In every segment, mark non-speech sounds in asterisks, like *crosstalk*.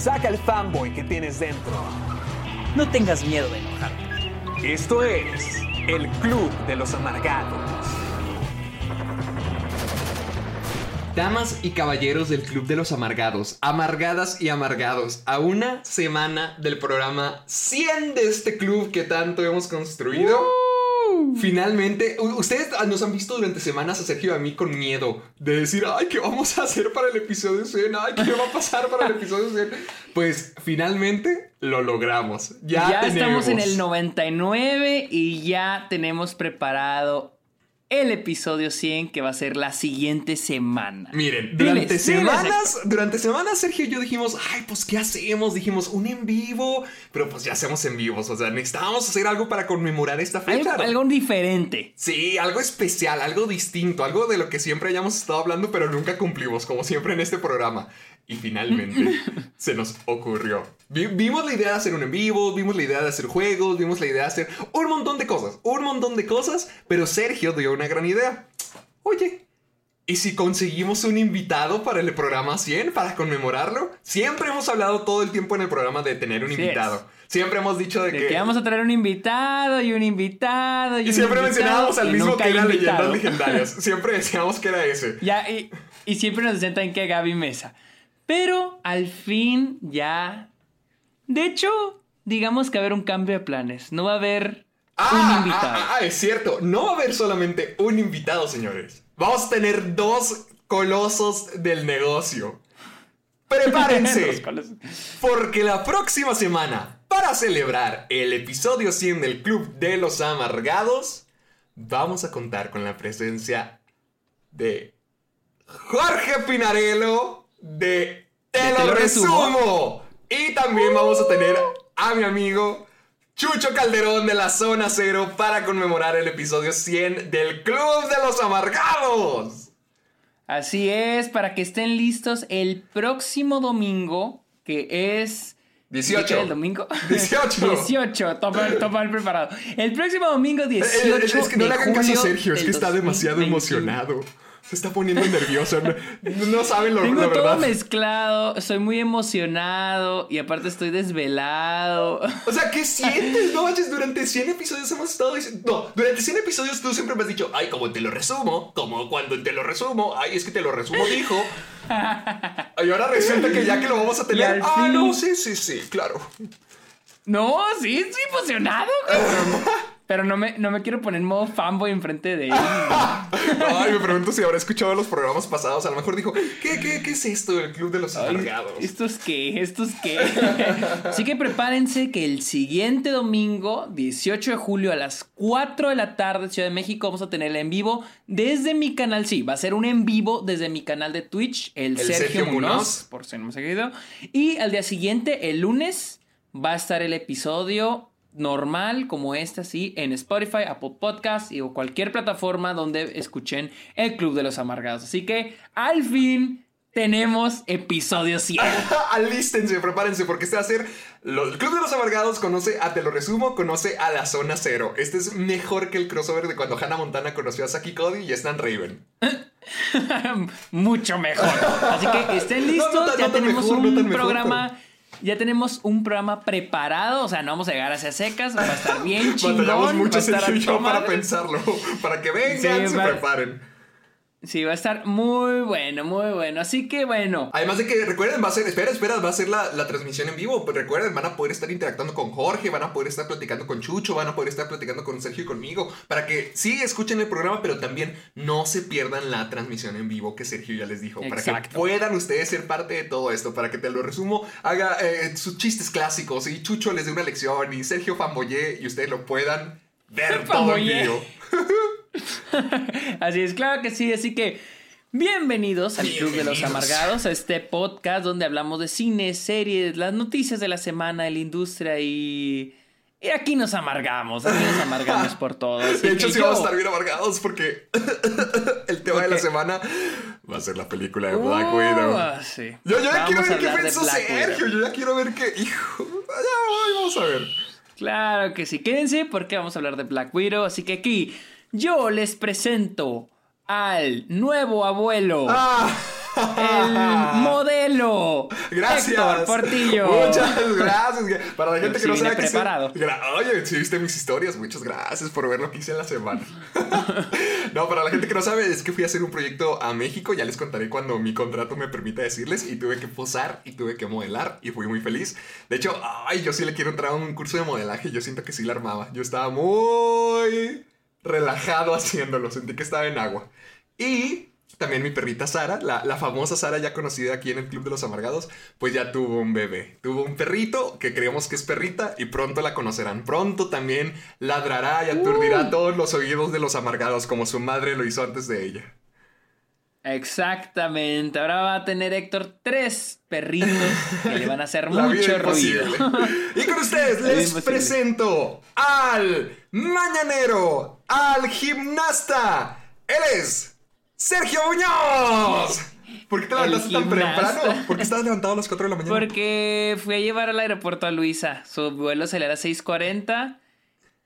Saca el fanboy que tienes dentro. No tengas miedo de enojarte. Esto es el Club de los Amargados. Damas y caballeros del Club de los Amargados, amargadas y amargados, a una semana del programa 100 de este club que tanto hemos construido. Finalmente, ustedes nos han visto durante semanas a Sergio y a mí con miedo de decir, ay, ¿qué vamos a hacer para el episodio 100? Ay, ¿qué va a pasar para el episodio 100? Pues finalmente lo logramos. Ya, Ya, estamos en tenemos. el 99 y ya tenemos preparado el episodio 100 que va a ser la siguiente semana. Miren, durante diles, semanas, durante semanas Sergio y yo dijimos, ay, pues ¿qué hacemos? Dijimos, un en vivo, pero pues ya hacemos en vivos, o sea, necesitábamos hacer algo para conmemorar esta Algo, fecha. algo diferente. Sí, algo especial, algo distinto, algo de lo que siempre hayamos estado hablando, pero nunca cumplimos, como siempre en este programa. Y finalmente *laughs* se nos ocurrió. Vi- vimos la idea de hacer un en vivo, vimos la idea de hacer juegos, vimos la idea de hacer un montón de cosas, un montón de cosas, pero Sergio dio una gran idea. Oye, ¿y si conseguimos un invitado para el programa 100 para conmemorarlo? Siempre hemos hablado todo el tiempo en el programa de tener un invitado. Siempre hemos dicho de, De que vamos a traer un invitado y un invitado y, y un siempre invitado, mencionábamos al mismo que era invitado. leyendas legendarias. *laughs* Siempre decíamos que era ese. Ya, y, y siempre nos también que Gaby Mesa. Pero al fin ya. De hecho, digamos que va a haber un cambio de planes. No va a haber Ah, un ah, invitado. ah, ah, es cierto. No va a haber solamente un invitado, señores. Vamos a tener dos colosos del negocio. Prepárense. *laughs* Porque la próxima semana, para celebrar el episodio 100 del Club de los Amargados, vamos a contar con la presencia de Jorge Pinarello de Te, ¿De lo, Te lo resumo. Resumo? Y también vamos a tener a mi amigo Chucho Calderón de la Zona Cero para conmemorar el episodio 100 del Club de los Amargados. Así es, para que estén listos el próximo domingo, que es... 18. ¿qué queda el domingo? 18. 18, toma, toma el preparado. El próximo domingo 18 Eh, Es, es que no le hagan caso a Sergio, es que está demasiado 2021. emocionado. Se está poniendo nervioso. No, no saben lo, Tengo la todo verdad. mezclado, estoy muy emocionado y aparte estoy desvelado. O sea, ¿qué sientes? No manches, durante 100 episodios hemos estado diciendo. No, durante 100 episodios tú siempre me has dicho, ay, como te lo resumo, como cuando te lo resumo, ay, es que te lo resumo, dijo. *laughs* Y ahora resulta que ya que lo vamos a tener. Ah, fin- no, sí, sí, sí, claro. No, sí, estoy emocionado. *laughs* cabrón. Pero no me, no me quiero poner en modo fanboy enfrente de él. Ay, me pregunto si habrá escuchado los programas pasados. A lo mejor dijo, ¿qué, qué, qué es esto del Club de los? ¿Esto es qué? ¿Esto es qué? *laughs* Así que prepárense que el siguiente domingo, 18 de julio a las 4 de la tarde, Ciudad de México, vamos a tener el en vivo desde mi canal. Sí, va a ser un en vivo desde mi canal de Twitch, el, El Sergio, Sergio Munoz, Munoz. por si no me ha seguido. Y al día siguiente, el lunes, va a estar el episodio normal como este así en Spotify, Apple Podcast y o cualquier plataforma donde escuchen el Club de los Amargados. Así que al fin tenemos episodio 100. *laughs* Alístense, prepárense, porque este va a ser. el Club de los Amargados conoce a Te lo resumo, conoce a la Zona Cero. Este es mejor que el crossover de cuando Hannah Montana conoció a Saki Cody y Stan Raven. *laughs* Mucho mejor. Así que estén *laughs* listos, no ya no tenemos mejor, un mejor, programa. Ya tenemos un programa preparado, o sea, no vamos a llegar hacia secas, va a estar bien *laughs* chingón. Batallamos mucho va a estar yo para pensarlo. Para que vengan, Sí, se va- preparen. Sí, va a estar muy bueno, muy bueno. Así que bueno, Además de que recuerden, va a ser, espera, espera, va a ser la, la transmisión en vivo. Pues recuerden, van a poder estar interactuando con Jorge, van a poder estar platicando con Chucho, van a poder estar platicando con Sergio y conmigo. Para que sí escuchen el programa, pero también no se pierdan la transmisión en vivo que Sergio ya les dijo. Para que Exacto. puedan ustedes ser parte de todo esto. Para que te lo resumo, haga eh, sus chistes clásicos y Chucho les dé una lección y Sergio fanboye y ustedes lo puedan ver todo Famoyé. vivo. Así es, claro que sí, así que bienvenidos al Club de los Bienvenidos. Amargados, a este podcast donde hablamos de cine, series, las noticias de la semana, de la industria y... Y aquí nos amargamos, aquí nos amargamos por todo. De hecho, sí yo- vamos a estar bien amargados porque *laughs* el tema de la semana va a ser la película de Black Widow. Uh, sí. Yo, yo ya Vamos quiero ver qué pensó Sergio. Widow. Yo ya quiero ver qué. Hijo. Ya vamos a ver. Claro que sí, quédense porque vamos a hablar de Black Widow. Así que aquí yo les presento al nuevo abuelo, ¡Ah! El modelo, Gracias. Héctor Portillo. Muchas gracias. Para la gente Sí que no sabe que preparado. Oye, si viste mis historias, muchas gracias por ver lo que hice en la semana. *laughs* no, para la gente que no sabe, es que fui a hacer un proyecto a México. Ya les contaré cuando mi contrato me permita decirles. Y tuve que posar y tuve que modelar. Y fui muy feliz. De hecho, ay, yo sí le quiero entrar a un curso de modelaje. Yo siento que sí la armaba. Yo estaba muy relajado haciéndolo. Sentí que estaba en agua. Y también mi perrita Sara, la, la famosa Sara ya conocida aquí en el Club de los Amargados, pues ya tuvo un bebé. Tuvo un perrito que creemos que es perrita y pronto la conocerán. Pronto también ladrará y aturdirá todos los oídos de los amargados como su madre lo hizo antes de ella. Exactamente. Ahora va a tener Héctor tres perritos que le van a hacer *laughs* mucho ruido. Y con ustedes les presento al mañanero, al gimnasta. Él es Sergio Muñoz. ¿Por qué te levantaste tan temprano? ¿Por qué estabas levantado a las 4 de la mañana? Porque fui a llevar al aeropuerto a Luisa. Su vuelo salía a las 6:40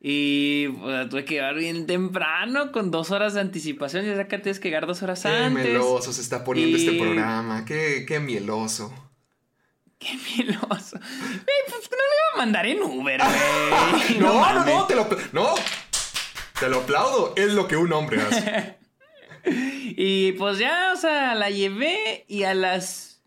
y pues, tuve que llegar bien temprano con dos horas de anticipación. Ya que tienes que llegar dos horas Qué antes. meloso se está poniendo Y- este programa. Qué, qué mieloso. Qué meloso. Güey, pues no le iba a mandar en Uber, *laughs* güey. No, no, no, te lo, no. Te lo aplaudo. Es lo que un hombre hace. *laughs* Y pues ya, o sea, la llevé y a las.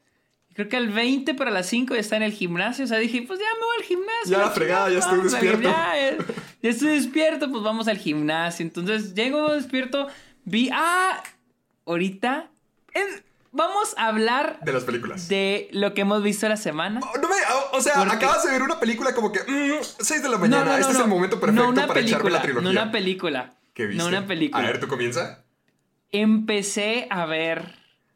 Creo que al 20 para las 5 ya está en el gimnasio. O sea, dije, pues ya me voy al gimnasio. Ya la fregada, ya estoy despierto. Ya, estoy despierto, pues vamos al gimnasio. Entonces llego despierto, vi. Ah, ahorita. en- vamos a hablar De las películas. de lo que hemos visto la semana. Oh, no me- o- o sea, Porque- acabas de ver una película como que 6 de la mañana. no, no, este no, es el momento perfecto para echarme película, la trilogía. No una película. ¿Qué viste? No una película. A ver, ¿tú comienza? Empecé a ver.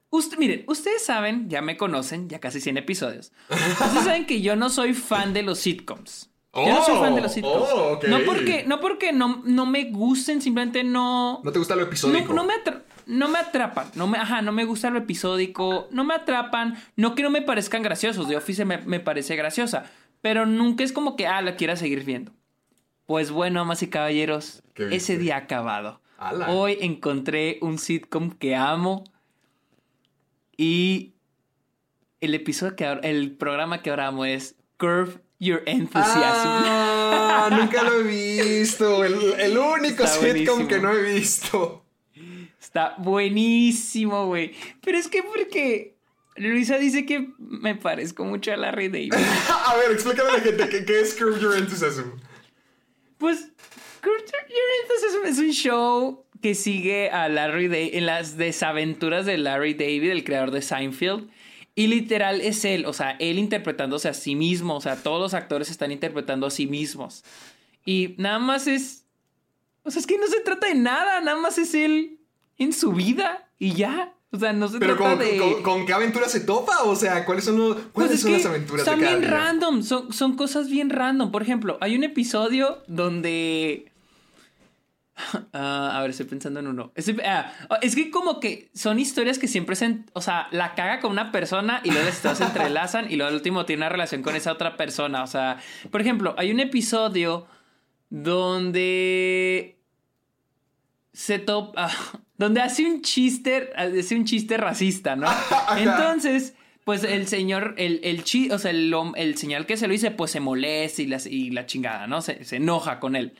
Usted, miren, ustedes saben, ya me conocen, ya casi 100 episodios. Ustedes saben que yo no soy fan de los sitcoms. yo no soy fan de los Oh, sitcoms. oh. No porque, no porque no, no me gusten, simplemente no. ¿No te gusta lo episódico? No, no me atra- no me atrapan, no me, ajá, no me gusta lo episódico, no me atrapan, no que no me parezcan graciosos, The Office me, me parece graciosa, pero nunca es como que, ah, la quiera seguir viendo. Pues bueno, amas y caballeros, ese día ha acabado. Ala. Hoy encontré un sitcom que amo y el episodio que ahora- el programa que ahora amo es Curve Your Enthusiasm. Ah, *laughs* nunca lo he visto. El, el único Está sitcom buenísimo. que no he visto. Está buenísimo, güey. Pero es que porque Luisa dice que me parezco mucho a Larry David. *laughs* A ver, explícame a la gente qué, es Curb Your Enthusiasm. Pues Your es un show que sigue a Larry David en las desaventuras de Larry David, el creador de Seinfeld. Y literal es él, o sea, él interpretándose a sí mismo, o sea, todos los actores están interpretando a sí mismos. Y nada más es... O sea, es que no se trata de nada, nada más es él en su vida y ya. O sea, no se Pero trata con, de... con- con qué aventura se topa? O sea, ¿cuáles son, los, Pues ¿cuáles es son las aventuras cada bien random, son, son cosas bien random. Por ejemplo, hay un episodio donde... *laughs* Ah, a ver, estoy pensando en uno. Estoy- ah, es que como que son historias que siempre se... O sea, la caga con una persona y luego las historias se entrelazan y luego al último tiene una relación con esa otra persona. O sea, por ejemplo, hay un episodio donde se topa, *laughs* donde hace un chiste, hace un chiste racista, ¿no? *laughs* Entonces, pues el señor, el, el chi, o sea, el, el señor que se lo dice, pues se molesta y la, y la chingada, ¿no? Se, se enoja con él.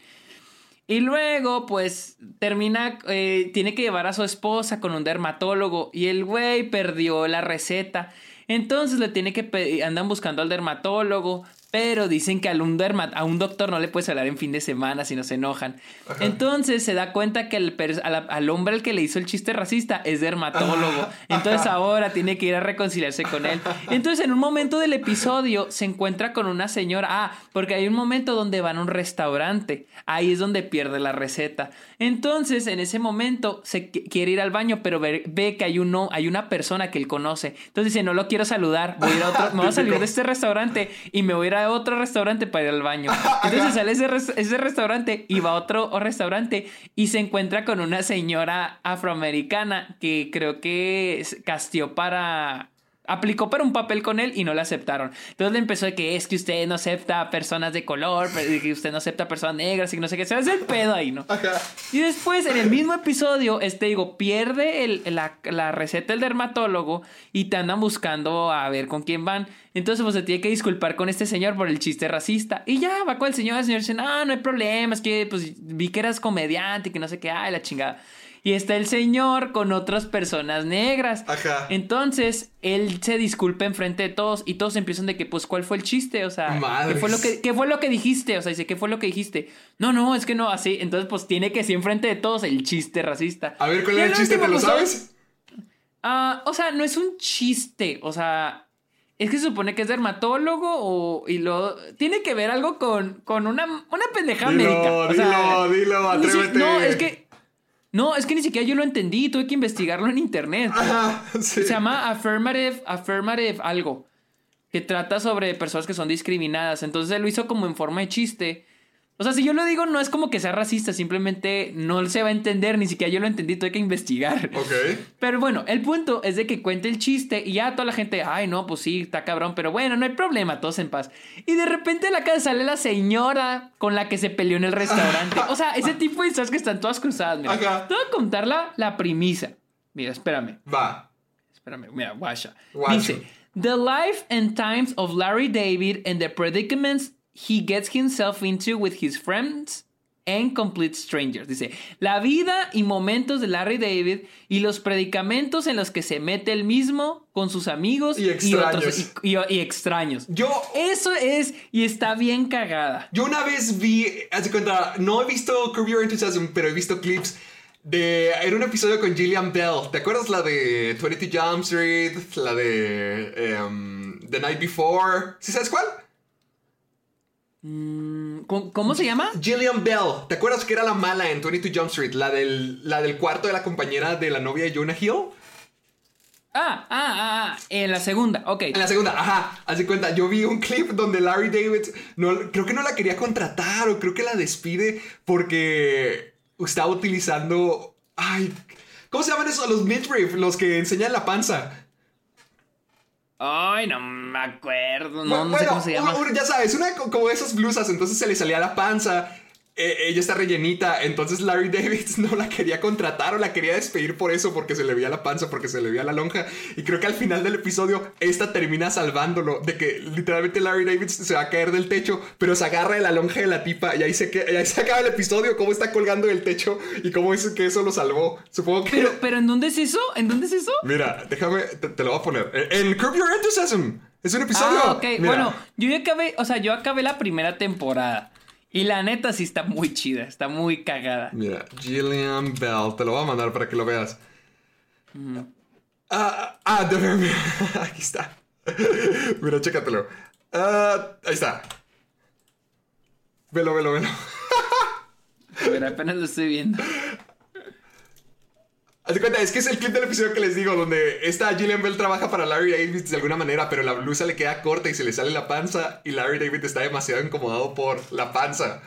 Y luego, pues, termina, eh, tiene que llevar a su esposa con un dermatólogo y el güey perdió la receta. Entonces le tiene que andan buscando al dermatólogo, Pero dicen que a un, derma- a un doctor no le puedes hablar en fin de semana si no se enojan. Entonces se da cuenta que el pers- a la- al hombre al que le hizo el chiste racista es dermatólogo. Entonces ahora tiene que ir a reconciliarse con él. Entonces en un momento del episodio se encuentra con una señora. Ah, porque hay un momento donde van a un restaurante. Ahí es donde pierde la receta. Entonces en ese momento se qu- quiere ir al baño, pero ve, ve que hay, uno, hay una persona que él conoce. Entonces dice, no lo quiero saludar. Voy a ir a otro, me voy a salir de este restaurante y me voy a ir a otro restaurante para ir al baño. *laughs* Entonces sale ese, res- ese restaurante y va a otro restaurante y se encuentra con una señora afroamericana que creo que castió para... Aplicó para un papel con él y no le aceptaron. Entonces le empezó de que es que usted no acepta personas de color, que usted no acepta personas negras y que no sé qué. Se hace el pedo ahí, ¿no? Ajá. Y después, en el mismo episodio, este digo, pierde el- la, la receta del dermatólogo y te andan buscando a ver con quién van. Entonces, pues se tiene que disculpar con este señor por el chiste racista. Y ya va con el señor, el señor dice, no, no hay problema, es que pues vi que eras comediante y que no sé qué, ay, la chingada. Y está el señor con otras personas negras. Ajá. Entonces, él se disculpa enfrente de todos y todos empiezan de que, pues, ¿cuál fue el chiste? O sea, ¿qué fue, lo que, ¿qué fue lo que dijiste? O sea, dice, ¿qué fue lo que dijiste? No, no, es que no, así. Entonces, pues, tiene que decir enfrente de todos el chiste racista. A ver, ¿cuál era el chiste? último, ¿Te lo pues, sabes? Ah, o sea, no es un chiste, o sea... Es que se supone que es dermatólogo o... Y lo... Tiene que ver algo con, con una, una pendeja Dilo, médica. o sea, dilo, dilo, atrévete. No, es que... No, es que ni siquiera yo lo entendí. Tuve que investigarlo en internet. *laughs* Ajá, sí. Se llama Affirmative, Affirmative algo. Que trata sobre personas que son discriminadas. Entonces él lo hizo como en forma de chiste. O sea, si yo lo digo, no es como que sea racista, simplemente no se va a entender, ni siquiera yo lo entendí, tuve que investigar. Ok. Pero bueno, el punto es de que cuente el chiste y ya toda la gente, ay, no, pues sí, está cabrón, pero bueno, no hay problema, todos en paz. Y de repente a la casa sale la señora con la que se peleó en el restaurante. O sea, ese tipo de historias que están todas cruzadas, mira. Ajá. Te voy a contar la, la premisa. Mira, espérame. Va. Espérame, mira. Guacho. Dice, The life and times of Larry David and the predicaments he gets himself into with his friends and complete strangers. Dice, la vida y momentos de Larry David y los predicamentos en los que se mete él mismo con sus amigos Y extraños. otros y, y- y extraños. Yo, Eso es, y está bien cagada. yo una vez vi, haz de cuenta, no he visto Curb Your Enthusiasm, pero he visto clips de, era un episodio con Gillian Bell. ¿Te acuerdas la de 22 Jump Street? La de em, The Night Before. ¿Sí sabes cuál? ¿Cómo, cómo se llama? Gillian Bell. ¿Te acuerdas que era la mala en 22 Jump Street? La del, la del cuarto de la compañera de la novia de Jonah Hill. Ah, ah, ah, ah, en la segunda, ok. En la segunda, ajá, haz de cuenta, yo vi un clip donde Larry David, no, creo que no la quería contratar o creo que la despide porque estaba utilizando, ay, ¿cómo se llaman esos? Los midriff, los que enseñan la panza. Ay, no me acuerdo, no, no sé Bueno, cómo se llama. ya sabes, una co- como esas blusas, entonces se le salía la panza. Eh, ella está rellenita, entonces Larry *laughs* David no la quería contratar o la quería despedir por eso, porque se le veía la panza, porque se le veía la lonja. Y creo que al final del episodio, esta termina salvándolo de que literalmente Larry David se va a caer del techo, pero se agarra de la lonja de la tipa y ahí se, que- y ahí se acaba el episodio, cómo está colgando del techo y cómo es que eso lo salvó. Supongo que... Pero, pero ¿en dónde es eso? ¿En dónde es eso? Mira, déjame, te, te lo voy a poner. En en Curb Your Enthusiasm. Es un episodio. Ah, ok. Mira. Bueno, yo ya acabé, o sea, yo acabé la primera temporada. Y la neta sí está muy chida, está muy cagada. Mira, Gillian Bell, te lo voy a mandar para que lo veas. Ah, ah, mira, *laughs* aquí está. Mira, chécatelo. Ah, ahí está. Velo, velo, velo. *laughs* A ver, apenas lo estoy viendo. Haz de cuenta, es que es el clip del episodio que les digo, donde esta Gillian Bell trabaja para Larry David de alguna manera, pero la blusa le queda corta y se le sale la panza, y Larry David está demasiado incomodado por la panza.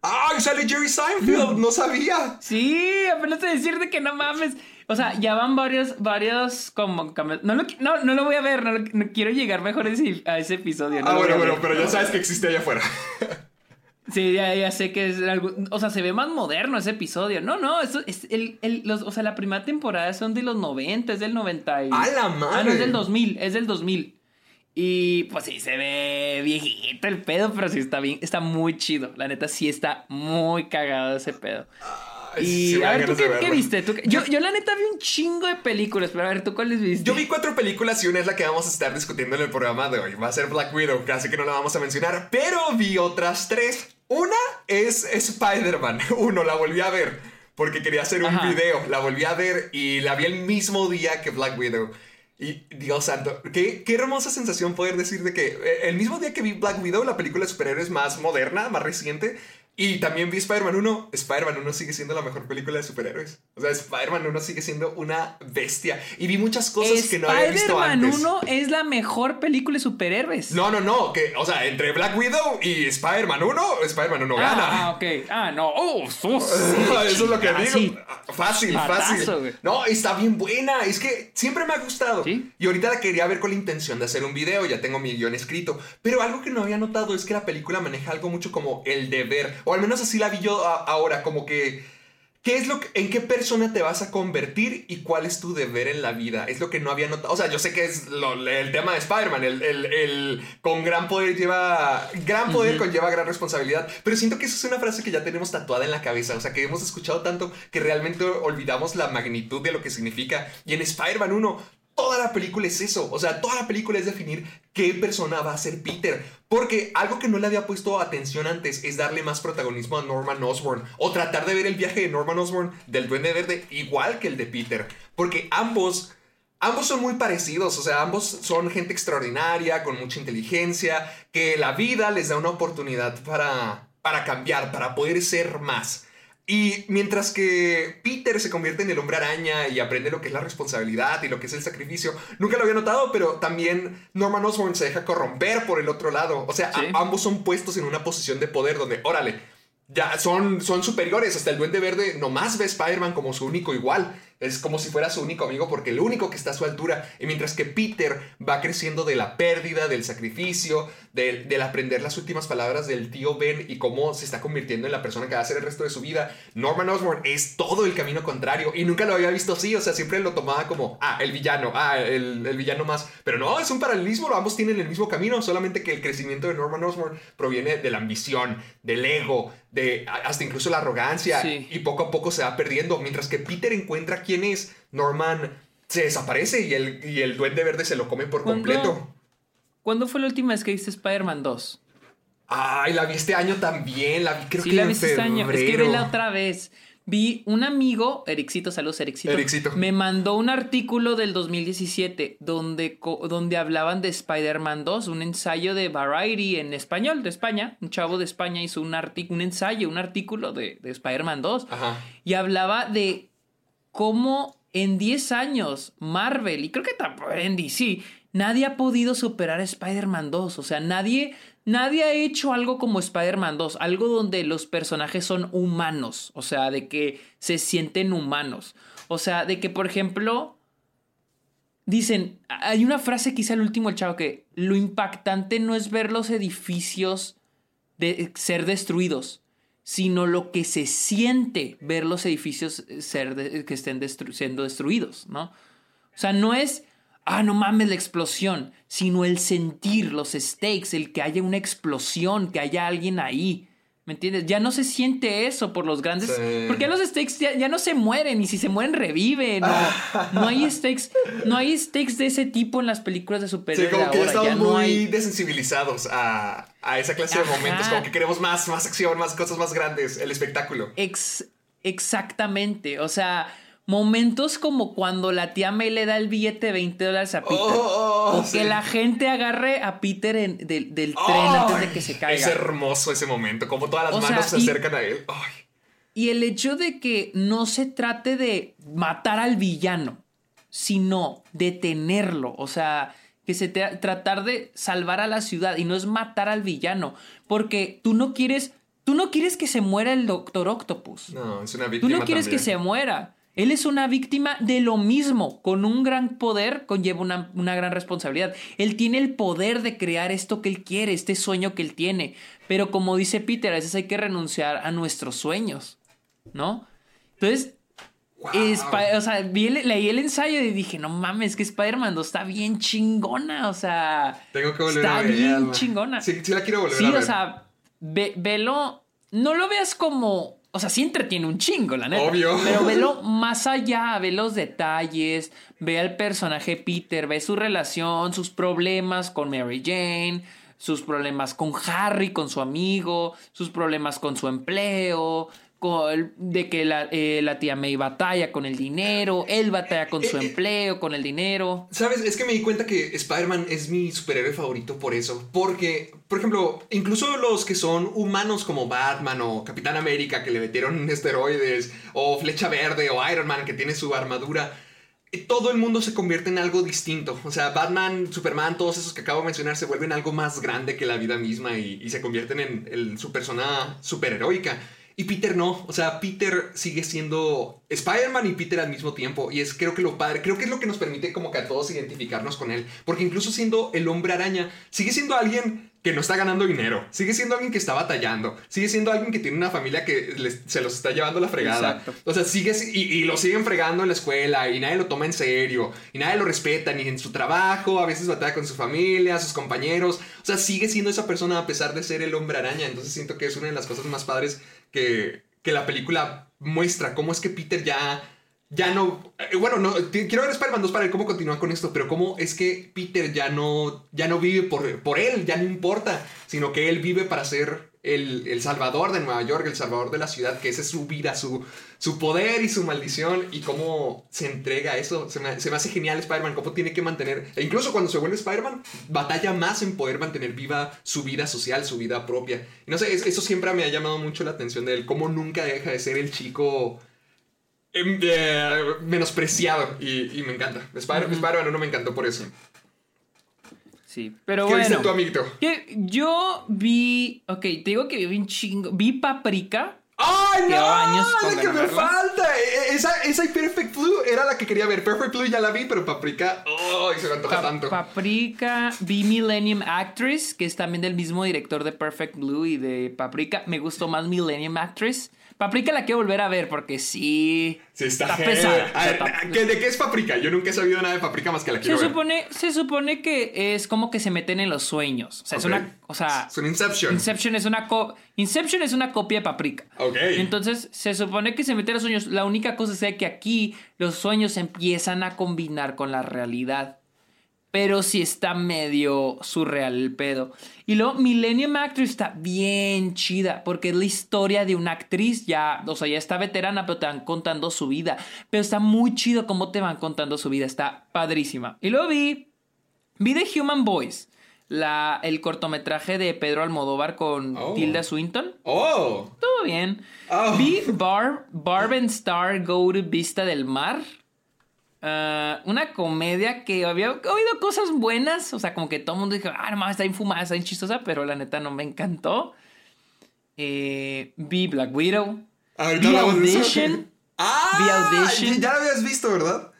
¡Ay, sale Jerry Seinfeld! ¡No sabía! Sí, apenas te decirte que no mames. O sea, ya van varios, varios como... No lo, no, no lo voy a ver, no, lo- no quiero llegar mejor a ese, a ese episodio. Ah, bueno, bueno, pero ya sabes que existe allá afuera. Sí, ya, ya sé que es algo. O sea, se ve más moderno ese episodio. No, no, eso es el. el- los, o sea, la primera temporada son de los 90, es del 90. Y... ¡A la madre! Ah, no, es del 2000, es del 2000. Y pues sí, se ve viejito el pedo, pero sí está bien, está muy chido. La neta, sí está muy cagado ese pedo. Y sí a ver, ¿tú qué, viste? ¿Tú qué- yo, yo la neta vi un chingo de películas, pero a ver, ¿tú cuáles viste? Yo vi cuatro películas y una es la que vamos a estar discutiendo en el programa de hoy. Va a ser Black Widow, casi que no la vamos a mencionar, pero vi otras tres. Una es Spider-Man. *laughs* Uno, la volví a ver porque quería hacer un Ajá. video. La volví a ver y la vi el mismo día que Black Widow. Y Dios santo, qué, qué hermosa sensación poder decir de que eh, el mismo día que vi Black Widow, la película de superhéroes más moderna, más reciente, y también vi Spider-Man 1, Spider-Man 1 sigue siendo la mejor película de superhéroes. O sea, Spider-Man 1 sigue siendo una bestia. Y vi muchas cosas que no había visto Spider-Man antes. 1 es la mejor película de superhéroes. No, no, no, que, o sea, entre Black Widow y Spider-Man 1, Spider-Man 1 gana. Ah, ok. Ah, no. Oh, sos- *laughs* Eso es lo que Ah, digo. sí. Fácil, fácil. No, está bien buena. Es que siempre me ha gustado. Sí. Y ahorita la quería ver con la intención de hacer un video. Ya tengo mi guion escrito. Pero algo que no había notado es que la película maneja algo mucho como el deber. O al menos así la vi yo a- ahora. Como que. ¿Qué es lo que, en qué persona te vas a convertir y cuál es tu deber en la vida? Es lo que no había notado. O sea, yo sé que es lo- el tema de Spider-Man. El, el- el con gran poder lleva. Gran poder conlleva gran responsabilidad. Pero siento que eso es una frase que ya tenemos tatuada en la cabeza. O sea, que hemos escuchado tanto que realmente olvidamos la magnitud de lo que significa. Y en Spider-Man 1, toda la película es eso. O sea, toda la película es definir qué persona va a ser Peter. Porque algo que no le había puesto atención antes es darle más protagonismo a Norman Osborn. O tratar de ver el viaje de Norman Osborn del Duende Verde igual que el de Peter. Porque ambos... Ambos son muy parecidos, o sea, ambos son gente extraordinaria, con mucha inteligencia, que la vida les da una oportunidad para, para cambiar, para poder ser más. Y mientras que Peter se convierte en el hombre araña y aprende lo que es la responsabilidad y lo que es el sacrificio, nunca lo había notado, pero también Norman Osborn se deja corromper por el otro lado. O sea, a- ambos son puestos en una posición de poder donde, órale, ya son, son superiores. Hasta el Duende Verde nomás ve a Spider-Man como su único igual. Es como si fuera su único amigo porque el único que está a su altura. Y mientras que Peter va creciendo de la pérdida, del sacrificio, del, del aprender las últimas palabras del tío Ben y cómo se está convirtiendo en la persona que va a ser el resto de su vida. Norman Osborn es todo el camino contrario y nunca lo había visto así. O sea, siempre lo tomaba como, ah, el villano, ah, el, el villano más. Pero no, es un paralelismo. Ambos tienen el mismo camino, solamente que el crecimiento de Norman Osborn proviene de la ambición, del ego, de hasta incluso la arrogancia Sí. y poco a poco se va perdiendo. Mientras que Peter encuentra quién es, Norman se desaparece y el, y el duende verde se lo come por ¿Cuándo? completo. ¿Cuándo fue la última vez que viste Spider-Man 2? Ay, la vi este año también, la vi creo sí, que la en viste este año. Es que febrero. vela otra vez. Vi un amigo, Ericito, saludos, Ericito. Ericito. Me mandó un artículo del 2017 donde, donde hablaban de Spider-Man 2, un ensayo de Variety en español de España. Un chavo de España hizo un, un ensayo, un artículo de, de Spider-Man 2. Ajá. Y hablaba de cómo en 10 años Marvel, y creo que tampoco en DC, nadie ha podido superar a Spider-Man 2. O sea, nadie, nadie ha hecho algo como Spider-Man 2, algo donde los personajes son humanos, o sea, de que se sienten humanos. O sea, de que, por ejemplo, dicen, hay una frase hice al último el chavo que lo impactante no es ver los edificios de ser destruidos, sino lo que se siente ver los edificios ser de- que estén destru- siendo destruidos, ¿no? O sea, no es, ah, no mames la explosión, sino el sentir, los stakes, el que haya una explosión, que haya alguien ahí. ¿Me entiendes? Ya no se siente eso por los grandes. Sí. Porque los stakes ya, ya no se mueren y si se mueren reviven. No, no hay *laughs* stakes, no hay stakes de ese tipo en las películas de Sí, superhéroes. como de que ya ahora, estamos ya no muy hay- desensibilizados a, a esa clase de momentos. Como que queremos más, más acción, más cosas más grandes, el espectáculo. Ex- exactamente. O sea, momentos como cuando la tía May le da el billete de 20 dólares a Peter. Oh, oh, o sí. que la gente agarre a Peter en- del, tren antes de que se Es caiga. hermoso ese momento, como todas las O sea, manos se y- acercan a él. Y el hecho de que no se trate de matar al villano, sino detenerlo. O sea, que se te- tratar de salvar a la ciudad y no es matar al villano. Porque tú no quieres. Tú no quieres que se muera el Doctor Octopus. No, es una Tú víctima no quieres que se muera. Él es una víctima de lo mismo. Con un gran poder conlleva una, una gran responsabilidad. Él tiene el poder de crear esto que él quiere, este sueño que él tiene. Pero como dice Peter, a veces hay que renunciar a nuestros sueños. ¿No? Entonces, Wow. O sea, vi el- leí el ensayo y dije, no mames, que Spider-Man 2 está bien chingona. O sea, Tengo que volver está a ver. bien chingona. Sí, sí la quiero volver Sí, a ver. o sea, ve- velo. No lo veas como. o sea, sí entretiene un chingo, la neta. Obvio. Pero *laughs* velo más allá, ve los detalles, ve al personaje Peter, ve su relación, sus problemas con Mary Jane, sus problemas con Harry, con su amigo, sus problemas con su empleo, con, de que la, eh, la, tía May batalla con el dinero, él batalla con su eh, eh, empleo, con el dinero. Sabes, es que me di cuenta que Spider-Man es mi superhéroe favorito por eso. Porque, por ejemplo, incluso los que son humanos como Batman o Capitán América que le metieron *laughs* esteroides, o Flecha Verde o Iron Man que tiene su armadura todo el mundo se convierte en algo distinto. O sea, Batman, Superman, todos esos que acabo de mencionar se vuelven algo más grande que la vida misma y, se convierten en, su persona superheroica. Y Peter no, o sea, Peter sigue siendo Spider-Man y Peter al mismo tiempo. Y es creo que lo padre, creo que es lo que nos permite como que a todos identificarnos con él. Porque incluso siendo el hombre araña, sigue siendo alguien que no está ganando dinero. Sigue siendo alguien que está batallando. Sigue siendo alguien que tiene una familia que se los está llevando la fregada. O sea, sigue y, y, lo siguen fregando en la escuela y nadie lo toma en serio. Y nadie lo respeta ni en su trabajo. A veces batalla con su familia, sus compañeros. O sea, sigue siendo esa persona a pesar de ser el hombre araña. Entonces siento que es una de las cosas más padres que, la película muestra cómo es que Peter ya ya no. Eh, bueno, no, quiero ver Spider-Man 2 para ver cómo continúa con esto, pero cómo es que Peter ya no, ya no vive por, por él, ya no importa, sino que él vive para ser el, salvador de Nueva York, el salvador de la ciudad, que esa es su vida, su, su poder y su maldición, y cómo se entrega a eso. Se me, hace genial Spider-Man, cómo tiene que mantener, e incluso cuando se vuelve Spider-Man, batalla más en poder mantener viva su vida social, su vida propia. Y no sé, eso siempre me ha llamado mucho la atención de él, cómo nunca deja de ser el chico Em, menospreciado y, me encanta. Spider-Man no me encantó por eso. Sí, pero ¿Qué bueno. dice tu amiguito? yo vi. Ok, te digo que vi un chingo. Vi Paprika. ¡Ay, no! Años ¡La que me falta! E, e, esa, esa y Perfect Blue era la que quería ver. Perfect Blue ya la vi, pero Paprika. ¡Ay, se me antoja tanto! Paprika. Vi Millennium Actress, que es también del mismo director de Perfect Blue y de Paprika. Me gustó más Millennium Actress. Paprika la quiero volver a ver porque sí. Sí, está, pesada. ¿De qué es Paprika? Yo nunca he sabido nada de Paprika más que la quiero se ver. Supone, se supone que es como que se meten en los sueños. O sea, es una. O sea. Es un Inception. Inception es una, Inception es una copia de Paprika. Ok. Entonces, se supone que se meten en los sueños. La única cosa es que aquí los sueños empiezan a combinar con la realidad pero sí está medio surreal el pedo. Y luego Millennium Actress está bien chida, porque es la historia de una actriz ya, o sea, ya está veterana, pero te van contando su vida. Pero está muy chido cómo te van contando su vida, está padrísima. Y luego vi, vi The Human Boys, la, el cortometraje de Pedro Almodóvar con oh. Tilda Swinton. Oh. Todo bien. Oh. Vi Barb, Barb and Star Go to Vista del Mar. Ah, una comedia que había oído cosas buenas. O sea, como que todo el mundo dijo, ah, no está infumada, está chistosa, pero la neta no me encantó. Eh, vi Black Widow. vi Audition. Ah, Audition. Ya lo habías visto, ¿verdad?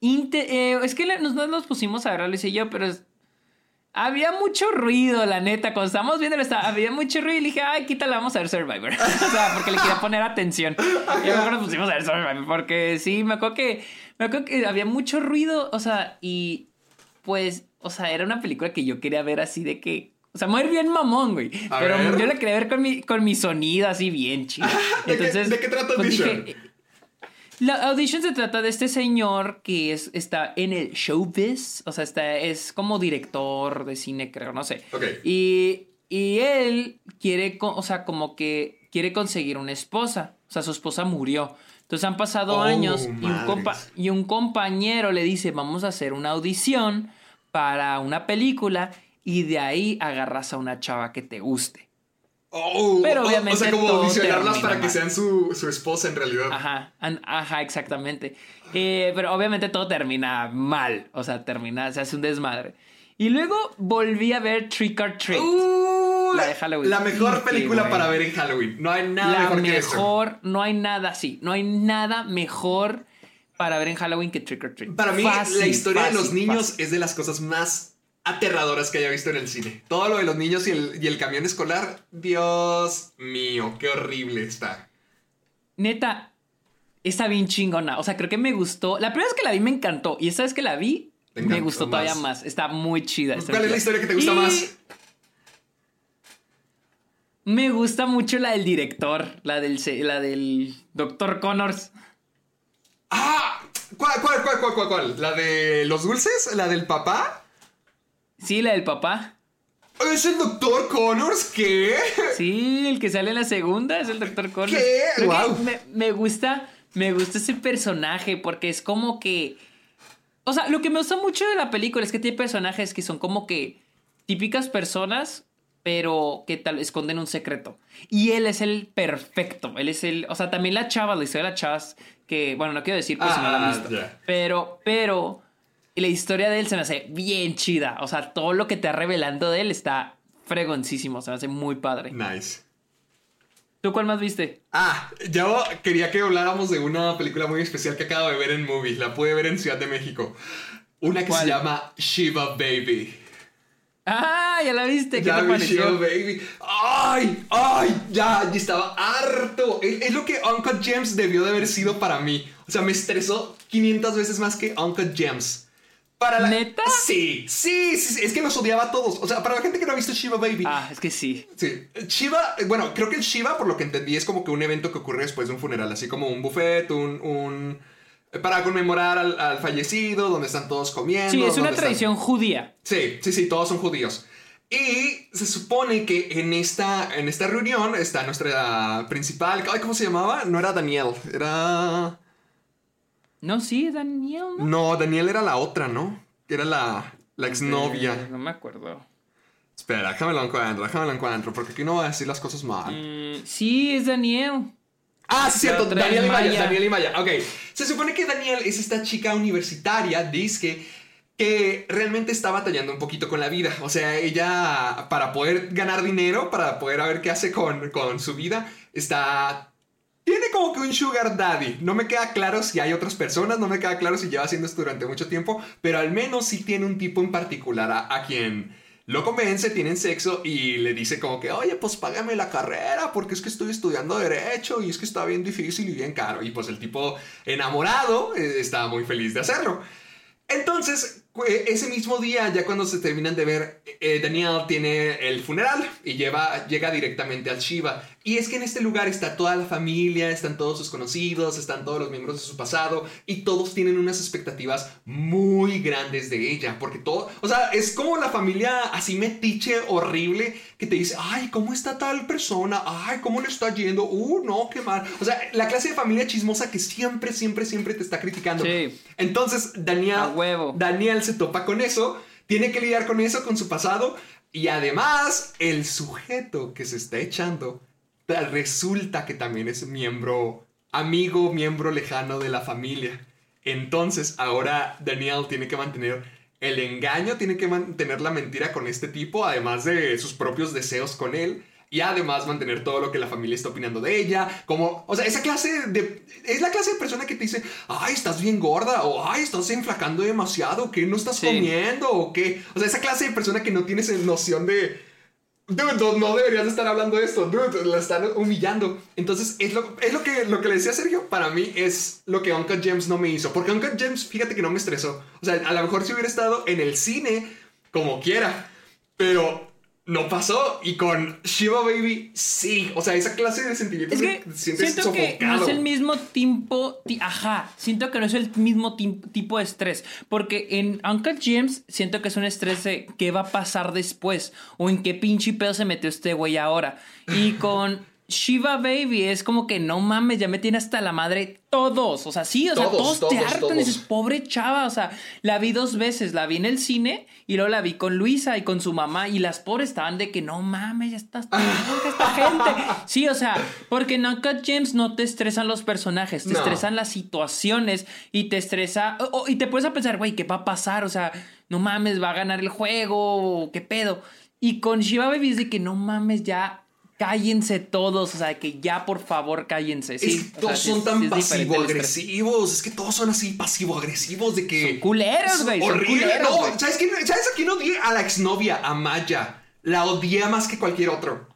Eh, es que nos, nos pusimos a verlo, y yo, pero había mucho ruido, la neta. Cuando estábamos viendo, había mucho ruido y le dije, ay, quítala, vamos a ver Survivor. *laughs* o sea, porque le quería poner atención. *laughs* Y mejor nos pusimos a ver Survivor. Porque sí, me acuerdo que, me acuerdo que había mucho ruido. O sea, y pues, o sea, era una película que yo quería ver así de que. O sea, muy bien mamón, güey. pero yo la quería ver con mi, con mi sonido así bien *laughs* chido. Entonces, ¿De qué, trata pues dije, la audition se trata de este señor que es, está en el showbiz, o sea, está, es como director de cine, creo, no sé. Y, y él quiere, o sea, como que quiere conseguir una esposa, o sea, su esposa murió. Entonces han pasado oh, años y un, y un compañero le dice, vamos a hacer una audición para una película y de ahí agarras a una chava que te guste. Oh, pero obviamente. O sea, como audicionarlas para que sean su, su, esposa en realidad. Ajá, ajá, exactamente. Eh, pero obviamente todo termina mal. O sea, termina, se hace un desmadre. Y luego volví a ver Trick or Treat. Uh, la de Halloween. La mejor película para ver en Halloween. No hay nada mejor, que eso. No hay nada, sí. No hay nada mejor para ver en Halloween que Trick or Treat. Para mí, la historia de los niños es de las cosas más aterradoras que haya visto en el cine. Todo lo de los niños y el, camión escolar, Dios mío, qué horrible está. Neta, está bien chingona. O sea, creo que me gustó. La primera vez que la vi me encantó. Y esta vez que la vi, me gustó todavía más. Está muy chida. ¿Cuál es la historia que te gusta más? Me gusta mucho la del director, la del, la del Dr. Connors. ¡Ah! ¿Cuál, cuál, cuál, cuál, cuál, cuál? ¿La de los dulces? ¿La del papá? Sí, la del papá. ¿Es el doctor Connors? ¿Qué? Sí, el que sale en la segunda es el Dr. Connors. ¿Qué? Guau. me, me gusta, me gusta ese personaje porque es como que... O sea, lo que me gusta mucho de la película es que tiene personajes que son como que típicas personas, pero que tal esconden un secreto. Y él es el perfecto. Él es el... O sea, también la chava, la historia de la chava, es que... Bueno, no quiero decir pues si no la han Ah, visto. Pero, pero... La historia de él se me hace bien chida. O sea, todo lo que te está revelando de él está fregoncísimo. Se me hace muy padre. Nice. ¿Tú cuál más viste? Ah, yo quería que habláramos de una película muy especial que acabo de ver en Movie. La pude ver en Ciudad de México. Una que ¿Cuál? se llama Shiva Baby. Ah, ya la viste. ¿Qué Ya te? Baby. ¡Ay! ¡Ay! Ya, ya estaba harto. Es, es lo que Uncut Gems debió de haber sido para mí. O sea, me estresó 500 veces más que Uncut Gems. Para la... ¿Neta? Sí, sí, sí, sí, Es que los odiaba a todos. O sea, para la gente que no ha visto Shiva Baby. Ah, es que sí. Sí, Shiva, eh, bueno, creo que el Shiva, por lo que entendí, es como que un evento que ocurre después de un funeral, así como un buffet, un... un- para conmemorar al, al fallecido, donde están todos comiendo. Sí, es una están- tradición judía. Sí, sí, sí, todos son judíos. Y se supone que en esta, en esta reunión está nuestra principal... Ay, ¿Cómo se llamaba? No era Daniel, era... No, sí, Daniel. ¿no? No, Daniel era la otra, ¿no? Era la, la exnovia. no me acuerdo. Espera, déjame lo encuentro, déjame lo encuentro, porque aquí no voy a decir las cosas mal. Mm, sí, es Daniel. Ah, sí, cierto, Daniel y Maya, Maya. Daniel y Maya. Ok, se supone que Daniel es esta chica universitaria, dice que realmente está batallando un poquito con la vida. O sea, ella, para poder ganar dinero, para poder a ver qué hace con, con su vida, está... Tiene como que un sugar daddy. No me queda claro si hay otras personas, no me queda claro si lleva haciendo esto durante mucho tiempo, pero al menos sí tiene un tipo en particular a, a quien lo convence, tienen sexo y le dice como que, oye, pues págame la carrera porque es que estoy estudiando derecho y es que está bien difícil y bien caro. Y pues el tipo enamorado eh, está muy feliz de hacerlo. Entonces, ese mismo día, ya cuando se terminan de ver, eh, Daniel tiene el funeral y lleva, llega directamente al Shiva. Y es que en este lugar está toda la familia, están todos sus conocidos, están todos los miembros de su pasado y todos tienen unas expectativas muy grandes de ella. Porque todo, o sea, es como la familia así metiche, horrible, que te dice, ay, ¿cómo está tal persona? Ay, ¿cómo le está yendo? Uh, no, qué mal. O sea, la clase de familia chismosa que siempre, siempre, siempre te está criticando. Sí. Entonces, Daniel, A huevo. Daniel se topa con eso, tiene que lidiar con eso, con su pasado, y además, el sujeto que se está echando ta- resulta que también es miembro, amigo, miembro lejano de la familia. Entonces, ahora Daniel tiene que mantener el engaño, tiene que mantener la mentira con este tipo, además de sus propios deseos con él. Y además mantener todo lo que la familia está opinando de ella. Como, o sea, esa clase de... Es la clase de persona que te dice, ay, estás bien gorda. O, ay, estás enflacando demasiado. ¿Qué no estás Sí. comiendo? O qué. O sea, esa clase de persona que no tienes noción de... Dude, no, no deberías de estar hablando de esto. Dude, la están humillando. Entonces, es lo, es lo que, lo que le decía Sergio. Para mí es lo que Uncut Gems no me hizo. Porque Uncut Gems, fíjate que no me estresó. O sea, a lo mejor si hubiera estado en el cine, como quiera. Pero no pasó. Y con Shiva Baby, sí. O sea, esa clase de sentimientos Es que te sientes siento que no es el mismo tipo. ti- ajá, siento que no es el mismo tipo de estrés. Porque en Uncle James siento que es un estrés de qué va a pasar después. O en qué pinche pedo se metió este güey ahora. Y *laughs* con Shiva Baby es como que no mames, ya me tiene hasta la madre todos. O sea, sí, o sea, Todos, todos, te hartan. todos. Y dices, pobre chava. O sea, la vi dos veces. La vi en el cine y luego la vi con Luisa y con su mamá. Y las pobres estaban de que no mames, ya estás esta *laughs* gente. Sí, o sea, porque en Uncut Gems no te estresan los personajes, te No. estresan las situaciones y te estresa. y te puedes a pensar, güey, ¿qué va a pasar? O sea, no mames, va a ganar el juego, ¿qué pedo? Y con Shiva Baby es de que no mames, ya. Cállense todos, o sea, que ya por favor cállense. Sí, es que sea, todos sí son tan sí pasivo-agresivos. Es que todos son así pasivo-agresivos de que. Son culeros, güey, Horrible. culeros, no. ¿sabes, quién, ¿sabes a quién odié? A la exnovia, a Maya. La odié más que cualquier otro.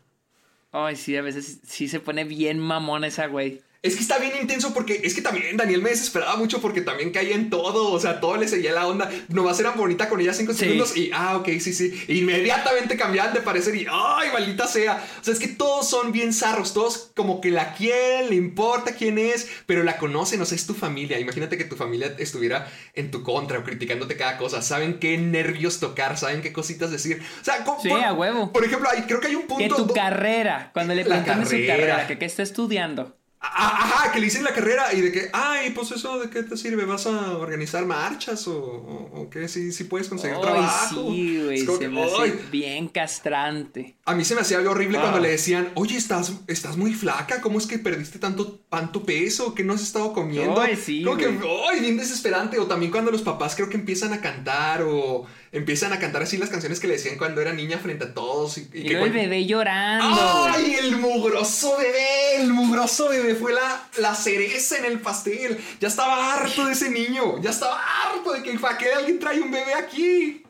Ay, sí, a veces sí se pone bien mamón esa güey. Es que está bien intenso porque es que también Daniel me desesperaba mucho porque también caía en todo, o sea, todo le seguía la onda. Nomás eran bonita con ella cinco Sí. segundos y, ah, ok, sí, sí. Inmediatamente cambiaban de parecer y, ay, maldita sea. O sea, es que todos son bien zarros, todos como que la quieren, le importa quién es, pero la conocen, o sea, es tu familia. Imagínate que tu familia estuviera en tu contra o criticándote cada cosa. Saben qué nervios tocar, saben qué cositas decir. O sea, Sí, a huevo. Por ejemplo, hay- creo que hay un punto. Que tu do- carrera, cuando le preguntan su carrera. carrera, que qué está estudiando. Ah, Ajá, que le dicen la carrera y de que, ay, pues eso, ¿de qué te sirve? ¿Vas a organizar marchas o, o, o qué? Si si puedes conseguir Ay, trabajo. sí, güey, se que, me hace bien castrante. A mí se me hacía algo horrible Ah. cuando le decían, oye, estás, estás muy flaca, ¿cómo es que perdiste tanto, tanto peso? ¿Qué no has estado comiendo? Ay, sí, Como que, ay, bien desesperante. O también cuando los papás creo que empiezan a cantar o empiezan a cantar así las canciones que le decían cuando era niña frente a todos. Y, y Y que luego el cuando- bebé llorando. ¡Ay, el mugroso bebé! El mugroso bebé fue la, la cereza en el pastel. Ya estaba harto de ese niño. Ya estaba harto de que ¿para qué alguien trae un bebé aquí?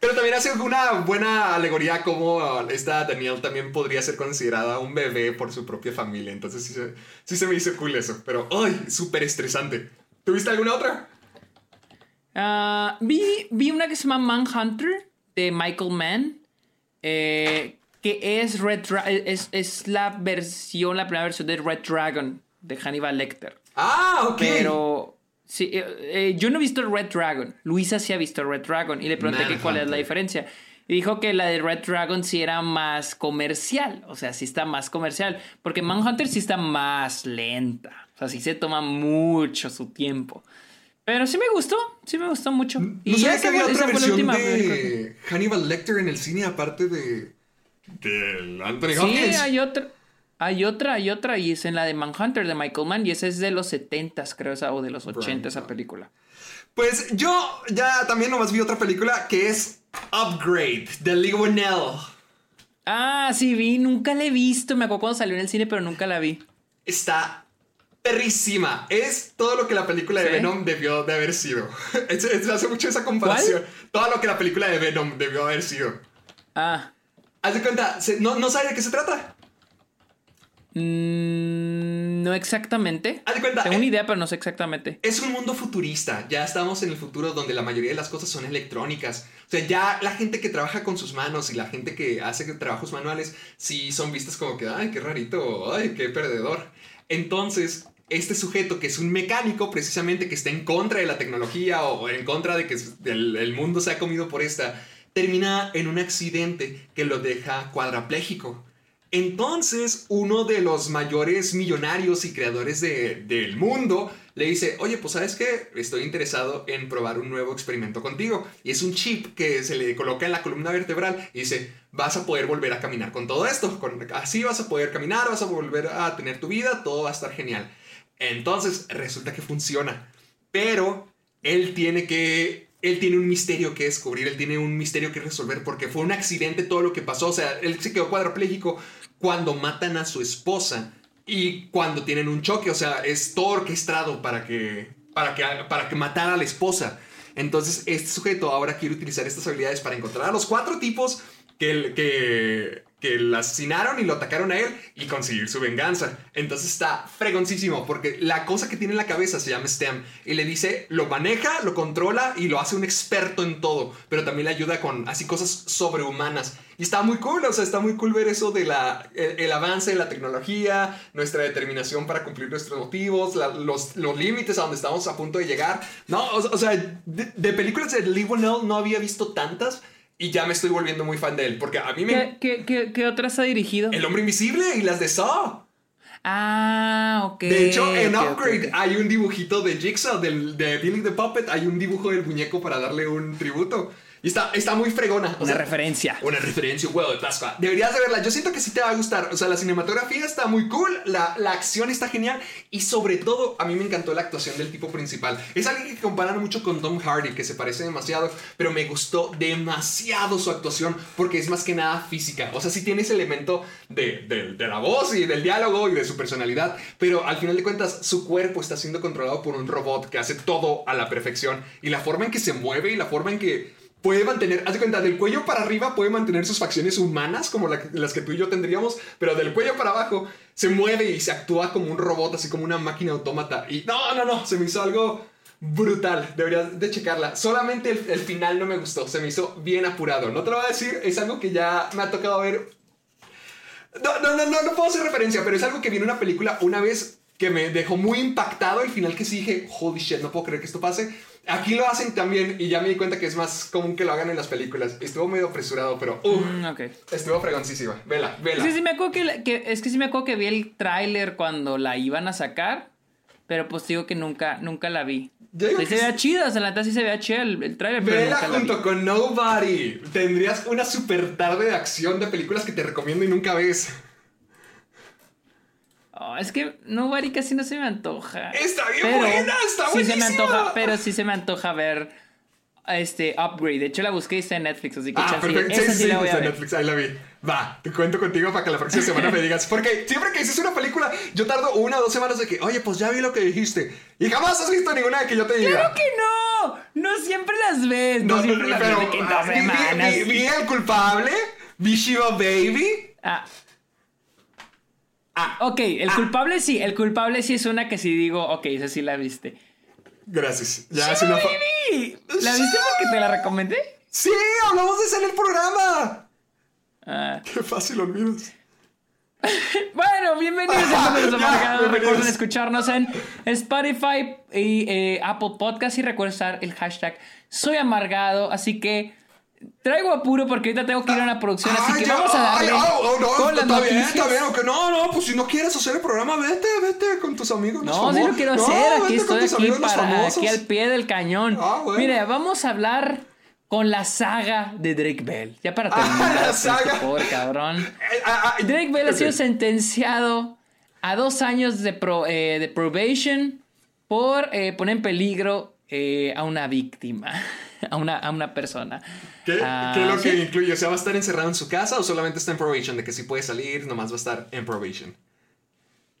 Pero también hace una buena alegoría como esta Daniel también podría ser considerada un bebé por su propia familia. Entonces sí se, sí se me hizo cool eso. Pero ¡ay! Súper estresante. ¿Tuviste alguna otra? Ah, vi, vi una que se llama Manhunter de Michael Mann. eh, que es Red es, es la versión, la primera versión de Red Dragon de Hannibal Lecter. Ah, ok. Pero sí, eh, eh, yo no he visto Red Dragon. Luisa sí ha visto Red Dragon y le pregunté que cuál es la diferencia. Y dijo que la de Red Dragon sí era más comercial. O sea, sí está más comercial. Porque Manhunter sí está más lenta. O sea, sí se toma mucho su tiempo. Pero sí me gustó. Sí me gustó mucho. No sabía que había otra versión de Hannibal Lecter en el cine aparte de... Del Anthony Sí, Hopkins. hay otra. Hay otra, hay otra, y es en la de Manhunter de Michael Mann, y esa es de los 70s, creo, o de los 80 esa película. Pues yo ya también nomás vi otra película que es Upgrade de Lee Winnell. Ah, sí, vi, nunca la he visto, me acuerdo cuando salió en el cine, pero nunca la vi. Está perrísima. Es todo lo que la película de ¿Sí? Venom debió de haber sido. *laughs* Es- es- hace mucho esa comparación. Todo lo que la película de Venom debió haber sido. Ah, Haz de cuenta, no, no sabes de qué se trata. mm, no exactamente. Haz de cuenta, Tengo eh, una idea, pero no sé exactamente. Es un mundo futurista. Ya estamos en el futuro donde la mayoría de las cosas son electrónicas. O sea, ya la gente que trabaja con sus manos y la gente que hace trabajos manuales, sí son vistas como que, ay, qué rarito, ay, qué perdedor. Entonces, este sujeto que es un mecánico, precisamente que está en contra de la tecnología o en contra de que el, mundo se ha comido por esta, termina en un accidente que lo deja cuadrapléjico. Entonces, uno de los mayores millonarios y creadores de- del mundo le dice, oye, pues sabes qué, estoy interesado en probar un nuevo experimento contigo. Y es un chip que se le coloca en la columna vertebral y dice, vas a poder volver a caminar con todo esto. Así vas a poder caminar, vas a volver a tener tu vida, todo va a estar genial. Entonces, resulta que funciona. Pero él tiene que. Él tiene un misterio que descubrir, él tiene un misterio que resolver porque fue un accidente todo lo que pasó. O sea, él se quedó cuadrapléjico cuando matan a su esposa y cuando tienen un choque. O sea, es todo orquestado para que, para que, para que matara a la esposa. Entonces, este sujeto ahora quiere utilizar estas habilidades para encontrar a los cuatro tipos que, que, que lo asesinaron y lo atacaron a él y conseguir su venganza. Entonces está fregoncísimo porque la cosa que tiene en la cabeza se llama STEM y le dice, lo maneja, lo controla y lo hace un experto en todo, pero también le ayuda con así cosas sobrehumanas. Y está muy cool, o sea, está muy cool ver eso de la, el, avance de la tecnología, nuestra determinación para cumplir nuestros motivos, los, los límites a donde estamos a punto de llegar. No, o, o sea, de, de películas de Lee Winnell no había visto tantas y ya me estoy volviendo muy fan de él, porque a mí me... ¿Qué, qué, qué, qué otras ha dirigido? El hombre invisible y las de Saw. Ah, ok. De hecho, en Upgrade hay un dibujito de Jigsaw, del, de Billy the Puppet, hay un dibujo del muñeco para darle un tributo. Y está, está muy fregona. o Una sea, referencia. Una referencia, huevo de Pascua. Deberías de verla. Yo siento que sí te va a gustar. O sea, la cinematografía está muy cool, la, la acción está genial y sobre todo a mí me encantó la actuación del tipo principal. Es alguien que comparan mucho con Tom Hardy, que se parece demasiado, pero me gustó demasiado su actuación porque es más que nada física. O sea, sí tiene ese elemento de, de- de la voz y del diálogo y de su personalidad, pero al final de cuentas su cuerpo está siendo controlado por un robot que hace todo a la perfección y la forma en que se mueve y la forma en que puede mantener, haz de cuenta, del cuello para arriba puede mantener sus facciones humanas, como la- las que tú y yo tendríamos, pero del cuello para abajo se mueve y se actúa como un robot, así como una máquina autómata. Y no, no, no, se me hizo algo brutal. Deberías de checarla. Solamente el, final no me gustó, se me hizo bien apurado. No te lo voy a decir, es algo que ya me ha tocado ver. No, no, no, no, no puedo hacer referencia, pero es algo que vi en una película una vez que me dejó muy impactado. El final que sí dije, holy shit, no puedo creer que esto pase. Aquí lo hacen también y ya me di cuenta que es más común que lo hagan en las películas. Estuvo medio apresurado, pero uh, Mm, estuvo fregoncísima. Vela, vela. Es que sí me acuerdo que, la- que- es que sí me acuerdo que vi el tráiler cuando la iban a sacar, pero pues digo que nunca, nunca la vi. Yo digo Sí que se sí. veía chida, o sea, la neta sí se veía chida el, el tráiler, Vela junto con Nobody. Tendrías una super tarde de acción de películas que te recomiendo y nunca ves. Oh, es que Nobody casi no se me antoja. Está bien buena, está sí se me antoja, pero sí se me antoja ver este Upgrade. De hecho la busqué y está en Netflix, así que Ah, chance- perfecto. Sí, esa sí, la voy a ver. Netflix, ahí la vi. Va, te cuento contigo para que la próxima semana me digas. Porque siempre que dices una película, yo tardo una o dos semanas de que, oye, pues ya vi lo que dijiste. Y jamás has visto ninguna de que yo te diga. ¡Claro que no! No siempre las ves. No, siempre las ves de que en dos ah, vi- vi- vi, vi El Culpable, vi Shiva Baby. Ah. Ah. Ok, el culpable sí, el culpable sí es una que sí digo, ok, esa sí la viste. Gracias. Ya es una. ¡Sí! ¿La viste porque te la recomendé? Sí, hablamos de en el programa. Ah. Qué fácil olvidas. *laughs* Bueno, bienvenidos a *laughs* Ya, Amargados. Recuerden escucharnos en Spotify y eh, Apple Podcast y recuerden usar el hashtag Soy Amargado. Así que traigo apuro porque ahorita tengo que ir a una producción. Así Ay, que vamos a darle ah, oh, no, con las está bien, noticias. está bien. aunque no, no, pues si no quieres hacer el programa, vete, vete con tus amigos. No, sí lo quiero hacer. Aquí estoy aquí para aquí al pie del cañón. Ah. Mire, vamos a hablar con la saga de Drake Bell. Ya para Ah, terminar. la saga. pobre cabrón. Eh, ah, ah, Drake Bell ha sido sentenciado a dos años de, pro- eh, de probation por eh, poner en peligro eh, a una víctima, *laughs* a una, a una persona. ¿Qué, Ah, ¿Qué es lo sí. que incluye? O sea, ¿va a estar encerrado en su casa o solamente está en probation? De que si puede salir, nomás va a estar en probation.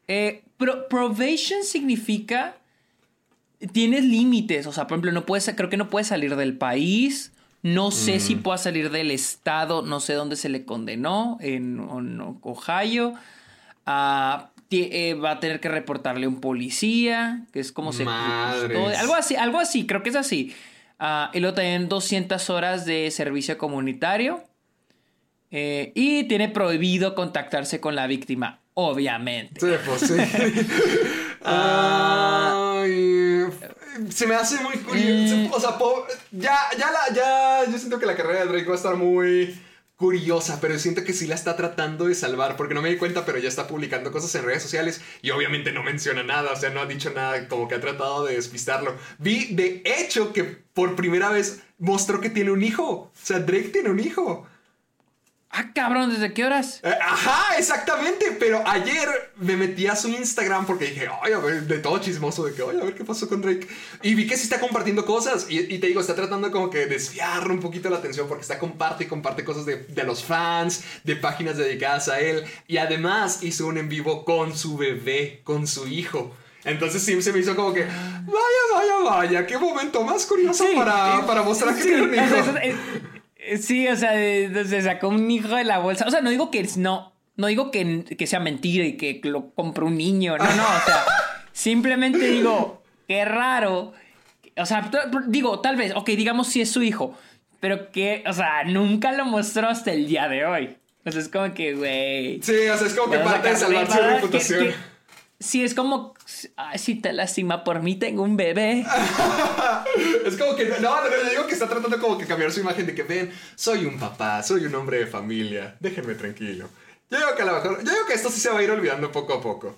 Eh, pro- probation significa tienes límites, o sea, por ejemplo, no puedes, creo que no puedes salir del país. No sé si pueda salir del estado, no sé dónde se le condenó, en, en Ohio. Ah, eh, va a tener que reportarle a un policía, que es como se Madres. Algo así, algo así, creo que es así. Ah, y luego también 200 horas de servicio comunitario. Eh, y tiene prohibido contactarse con la víctima, obviamente. Sí, pues sí. *laughs* Ah. Se me hace muy curioso. Mm. O sea, ya, ya, la, ya, yo siento que la carrera de Drake va a estar muy curiosa, pero siento que sí la está tratando de salvar, porque no me di cuenta, pero ya está publicando cosas en redes sociales y obviamente no menciona nada, o sea, no ha dicho nada, como que ha tratado de despistarlo. Vi, de hecho, que por primera vez mostró que tiene un hijo. O sea, Drake tiene un hijo. Ah, cabrón, ¿desde qué horas? Eh, Ajá, exactamente. Pero ayer me metí a su Instagram porque dije, ay, a ver, de todo chismoso, de que, oye, a ver qué pasó con Drake. Y vi que sí está compartiendo cosas. Y, y te digo, está tratando como que desviar un poquito la atención porque está comparte y comparte cosas de, de los fans, de páginas dedicadas a él. Y además hizo un en vivo con su bebé, con su hijo. Entonces sí se me hizo como que, vaya, vaya, vaya, qué momento más curioso Sí, para, eh, para mostrar que sí, tiene un hijo. eso- eh, eh, sí, o sea, de- se sacó un hijo de la bolsa. O sea, no digo que no, no digo que, que sea mentira y que lo compró un niño. No, no, o sea, simplemente digo, qué raro. O sea, digo, tal vez, ok, digamos si es su hijo, pero que, o sea, nunca lo mostró hasta el día de hoy. O sea, es como que, güey. Sí, o sea, es como que parte de salvar su reputación. Que- que- Sí, es como, ay, si te lastima por mí, tengo un bebé. *laughs* Es como que, no, no, no, yo digo que está tratando como que cambiar su imagen de que ven, soy un papá, soy un hombre de familia, déjenme tranquilo. Yo digo que a lo mejor, yo digo que esto sí se va a ir olvidando poco a poco.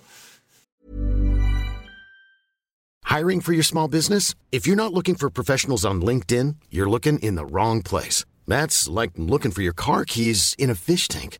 Hiring for your small business? If you're not looking for professionals on LinkedIn, you're looking in the wrong place. That's like looking for your car keys in a fish tank.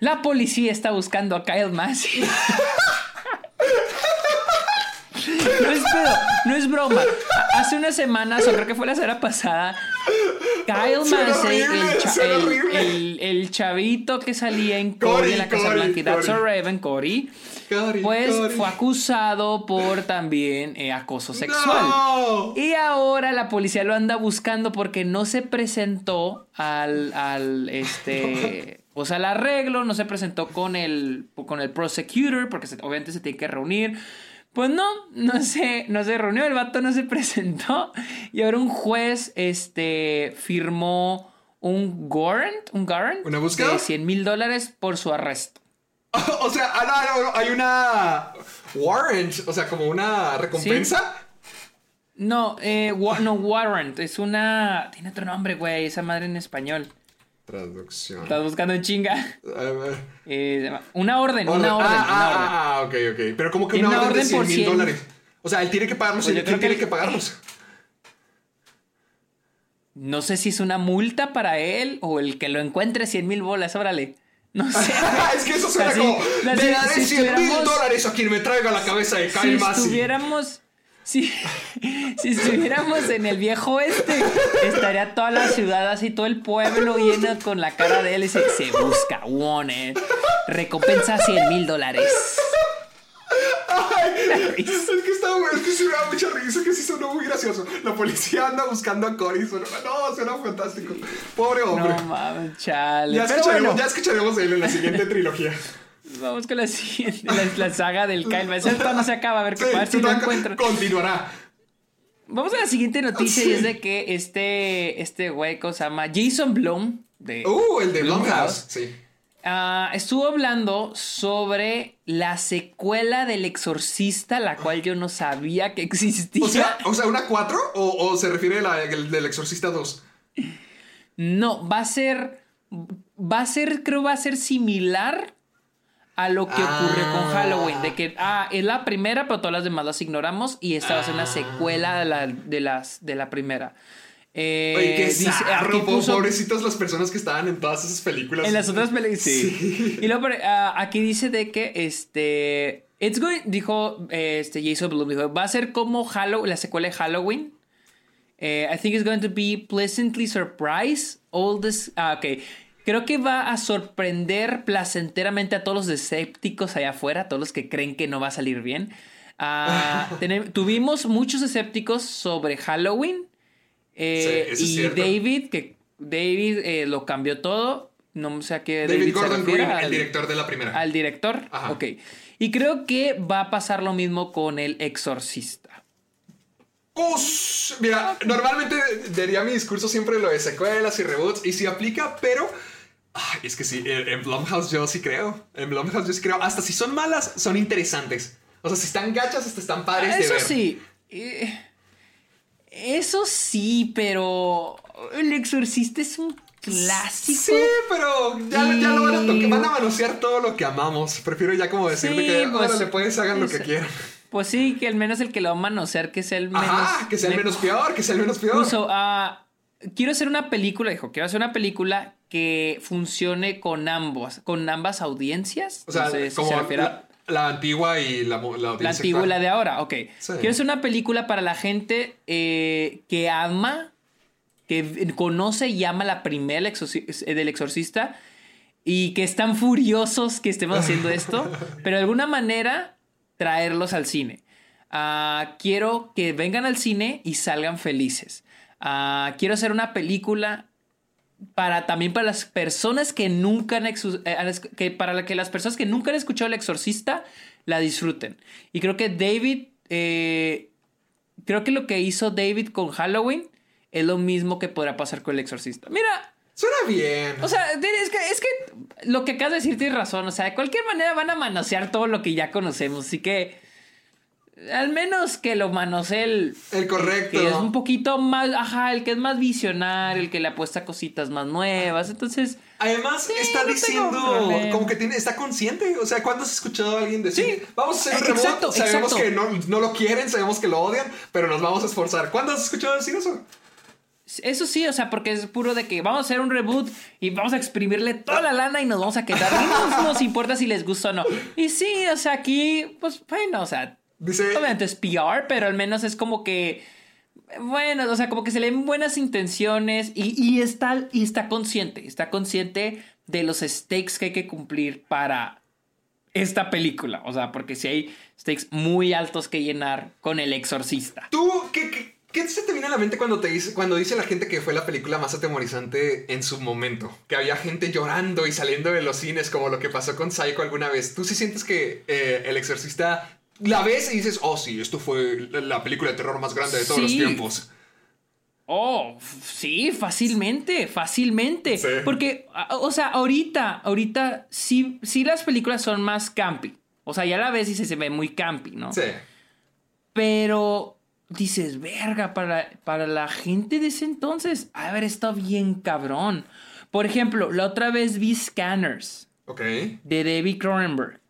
la policía está buscando a Kyle Massey. *laughs* No es pedo, no es broma. Hace unas semanas, o creo que fue la semana pasada, Kyle Massey, el, chavito que salía en Cory, en la Casa Blanca That's Cory. Raven, Cory, pues fue acusado por también eh, acoso sexual. ¡No! Y ahora la policía lo anda buscando porque no se presentó al, al este, *laughs* pues al arreglo, no se presentó con el, con el prosecutor, porque se- obviamente se tiene que reunir. Pues no, no se, no se reunió, el vato no se *laughs* presentó. Y ahora un juez, este, firmó un warrant, un warrant ¿Una búsqueda? de 100 mil dólares por su arresto. *laughs* O sea, ah, no, no, no, hay una warrant, o sea, como una recompensa. No, eh, wa- no, warrant, es una, tiene otro nombre, güey, esa madre en español. Traducción. Estás buscando en chinga. A ver. Eh, una orden, Orden. una orden, ah, una ah, orden. ah, ah, ok, ok. Pero como que una, una orden, orden de por 100 mil 100. dólares. O sea, él tiene que pagarlos. Pues yo ¿Quién creo que tiene el- que pagarlos? No sé si es una multa para él o el que lo encuentre 100 mil bolas, órale. No sé. *laughs* es que eso suena Así- como. así, Le daré si 100 mil dólares a quien me traiga la cabeza de si Kyle Massey. estuviéramos. Si, *laughs* si estuviéramos en el viejo oeste, estaría toda la ciudad así, todo el pueblo lleno con la cara de él y se, se busca, wanted, recompensa 100 mil dólares. Ay, es que está es que sí me da mucha risa, que sí sonó muy gracioso. La policía anda buscando a Cory. no, suena fantástico. Pobre hombre. No mames, chale. ya, escucharemos, bueno, ya escucharemos de él en la siguiente trilogía. Vamos con la siguiente, la, la saga del Kyle. Esto no se acaba, a ver qué Sí, a ver si lo encuentro. Continuará. Vamos a la siguiente noticia Sí. y es de que este, este güey, que se llama Jason Blum, de Uh, el de Blumhouse. Sí. ah, estuvo hablando sobre la secuela del Exorcista, la cual yo no sabía que existía. O sea, o sea ¿una 4? ¿O, o se refiere a la el del Exorcista 2? no, va a ser, va a ser, creo va a ser similar a lo que ocurrió con Ah. Halloween, de que, ah, es la primera, pero todas las demás las ignoramos y esta va a ser una Ah. secuela de la, de las, de la primera. Eh, Oye, qué dice- zarro, puso- pobrecitas las personas que estaban en todas esas películas. En las otras películas, sí. Sí. Y luego, ah, aquí dice de que, este, it's going, dijo, eh, este, Jason Blum, dijo, va a ser como Halloween, la secuela de Halloween. Eh, I think it's going to be pleasantly surprised. All this, ah, ok. Creo que va a sorprender placenteramente a todos los escépticos allá afuera, a todos los que creen que no va a salir bien. Ah, *laughs* tuvimos muchos escépticos sobre Halloween. eh, Sí, y. David, que David eh, lo cambió todo. No sé a qué David, David, Gordon Green, el director de la primera. Al director. Ajá. Ok. Y creo que va a pasar lo mismo con el exorcista. Us, mira, normalmente diría mi discurso siempre lo de secuelas y reboots, y sí aplica, pero. Ay, es que sí, en Blumhouse yo sí creo. En Blumhouse yo sí creo. Hasta si son malas, son interesantes. O sea, si están gachas, hasta están padres de Eso ver. sí. eh, eso sí, pero el exorcista es un clásico. Sí, pero ya, ya lo van a tocar. Van a manosear todo lo que amamos. Prefiero ya como decirle Sí, que pues, órale, pues hagan lo que quieran. Pues sí, que al menos el que lo va a manosear, que sea el menos. Ajá, que sea el me- menos peor, que sea el menos peor. Puso, ah, quiero hacer una película, dijo, quiero hacer una película que funcione con ambos, con ambas audiencias. o sea, No sé si como se refiere a- la, antigua y la, la La antigua y la de ahora, ok. Sí. Quiero hacer una película para la gente eh, que ama, que conoce y ama la primera exorci- eh, del exorcista y que están furiosos que estemos haciendo esto, *laughs* pero de alguna manera traerlos al cine. Ah, quiero que vengan al cine y salgan felices. Ah, quiero hacer una película para también para las personas que nunca han eh, que para que las personas que nunca han escuchado El Exorcista la disfruten. Y creo que David, eh, creo que lo que hizo David con Halloween es lo mismo que podrá pasar con El Exorcista. Mira, Suena bien. o sea, es que, es que lo que acabas de decir tienes razón. O sea, de cualquier manera van a manosear todo lo que ya conocemos. Así que al menos que lo manosee el, El correcto. que es un poquito más, ajá, el que es más visionario, el que le apuesta cositas más nuevas. Entonces, Además, está no diciendo como que tiene, está consciente. O sea, ¿cuándo has escuchado a alguien decir, Sí. vamos a hacer un reboot? sabemos exacto. que no, no lo quieren, sabemos que lo odian, pero nos vamos a esforzar. ¿Cuándo has escuchado decir eso? Eso sí, o sea, porque es puro de que vamos a hacer un reboot y vamos a exprimirle toda la lana y nos vamos a quedar. Y no nos importa si les gusta o no. Y sí, o sea, aquí, pues bueno, o sea, Dice, obviamente es PR, pero al menos es como que. Bueno, o sea, como que se le ven buenas intenciones y, y está, y está consciente, está consciente de los stakes que hay que cumplir para esta película. O sea, porque si hay stakes muy altos que llenar con El Exorcista. ¿tú qué, qué, qué se te viene a la mente cuando, te dice, cuando dice la gente que fue la película más atemorizante en su momento? Que había gente llorando y saliendo de los cines como lo que pasó con Psycho alguna vez. ¿Tú sí sientes que eh, El Exorcista la ves y dices, oh sí, esto fue la película de terror más grande de todos los tiempos? Oh, sí, fácilmente, fácilmente. Sí. Porque, a- o sea, ahorita, ahorita sí, sí las películas son más campy. O sea, ya la ves y se, se ve muy campy, ¿no? Sí. Pero dices, verga, para, para la gente de ese entonces, de haber estado bien cabrón. Por ejemplo, la otra vez vi Scanners Ok. de David Cronenberg.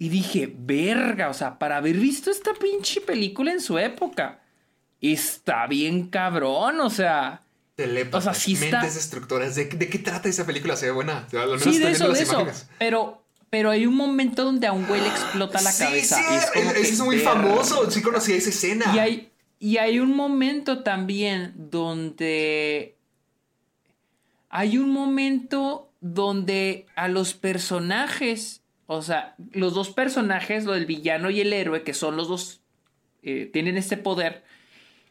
Y dije, verga, o sea, para haber visto esta pinche película en su época, está bien cabrón, o sea. Telépatas, O sea, sí está- mentes destructoras. ¿De, de qué trata esa película? Se ve buena. Al menos Sí, de eso, de eso. Pero, pero hay un momento donde a un güey le explota la sí, cabeza. Sí, es como es, que, es muy famoso. Sí conocía esa escena. Y hay, y hay un momento también donde. Hay un momento donde a los personajes, o sea, los dos personajes, lo del villano y el héroe, que son los dos, eh, tienen este poder,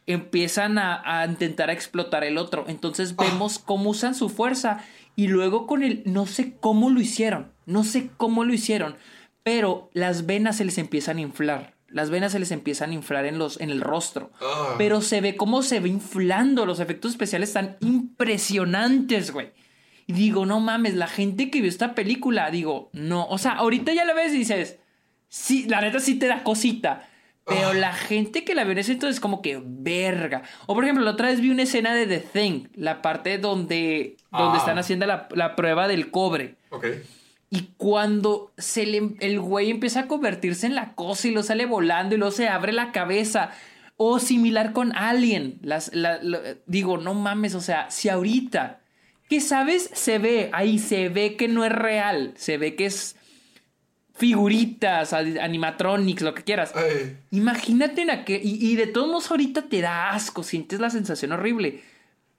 empiezan a, a intentar explotar el otro. Entonces vemos cómo usan su fuerza y luego con el, no sé cómo lo hicieron, no sé cómo lo hicieron, pero las venas se les empiezan a inflar. Las venas se les empiezan a inflar en, los, en el rostro. Ah. Pero se ve cómo se ve inflando. Los efectos especiales están impresionantes, güey. Y digo, no mames, la gente que vio esta película, digo, no. O sea, ahorita ya la ves y dices, sí, la neta sí te da cosita. Pero la gente que la vio en ese entonces, como que verga. O por ejemplo, la otra vez vi una escena de The Thing, la parte donde, donde Ah. están haciendo la, la prueba del cobre. Ok. Y cuando se le, el güey empieza a convertirse en la cosa y lo sale volando y luego se abre la cabeza. O similar con Alien. Las, la- digo, no mames, o sea, si ahorita, que sabes, se ve, ahí se ve que no es real, se ve que es figuritas, animatronics, lo que quieras. Ay. Imagínate en aquel. Y, y de todos modos, ahorita te da asco, sientes la sensación horrible.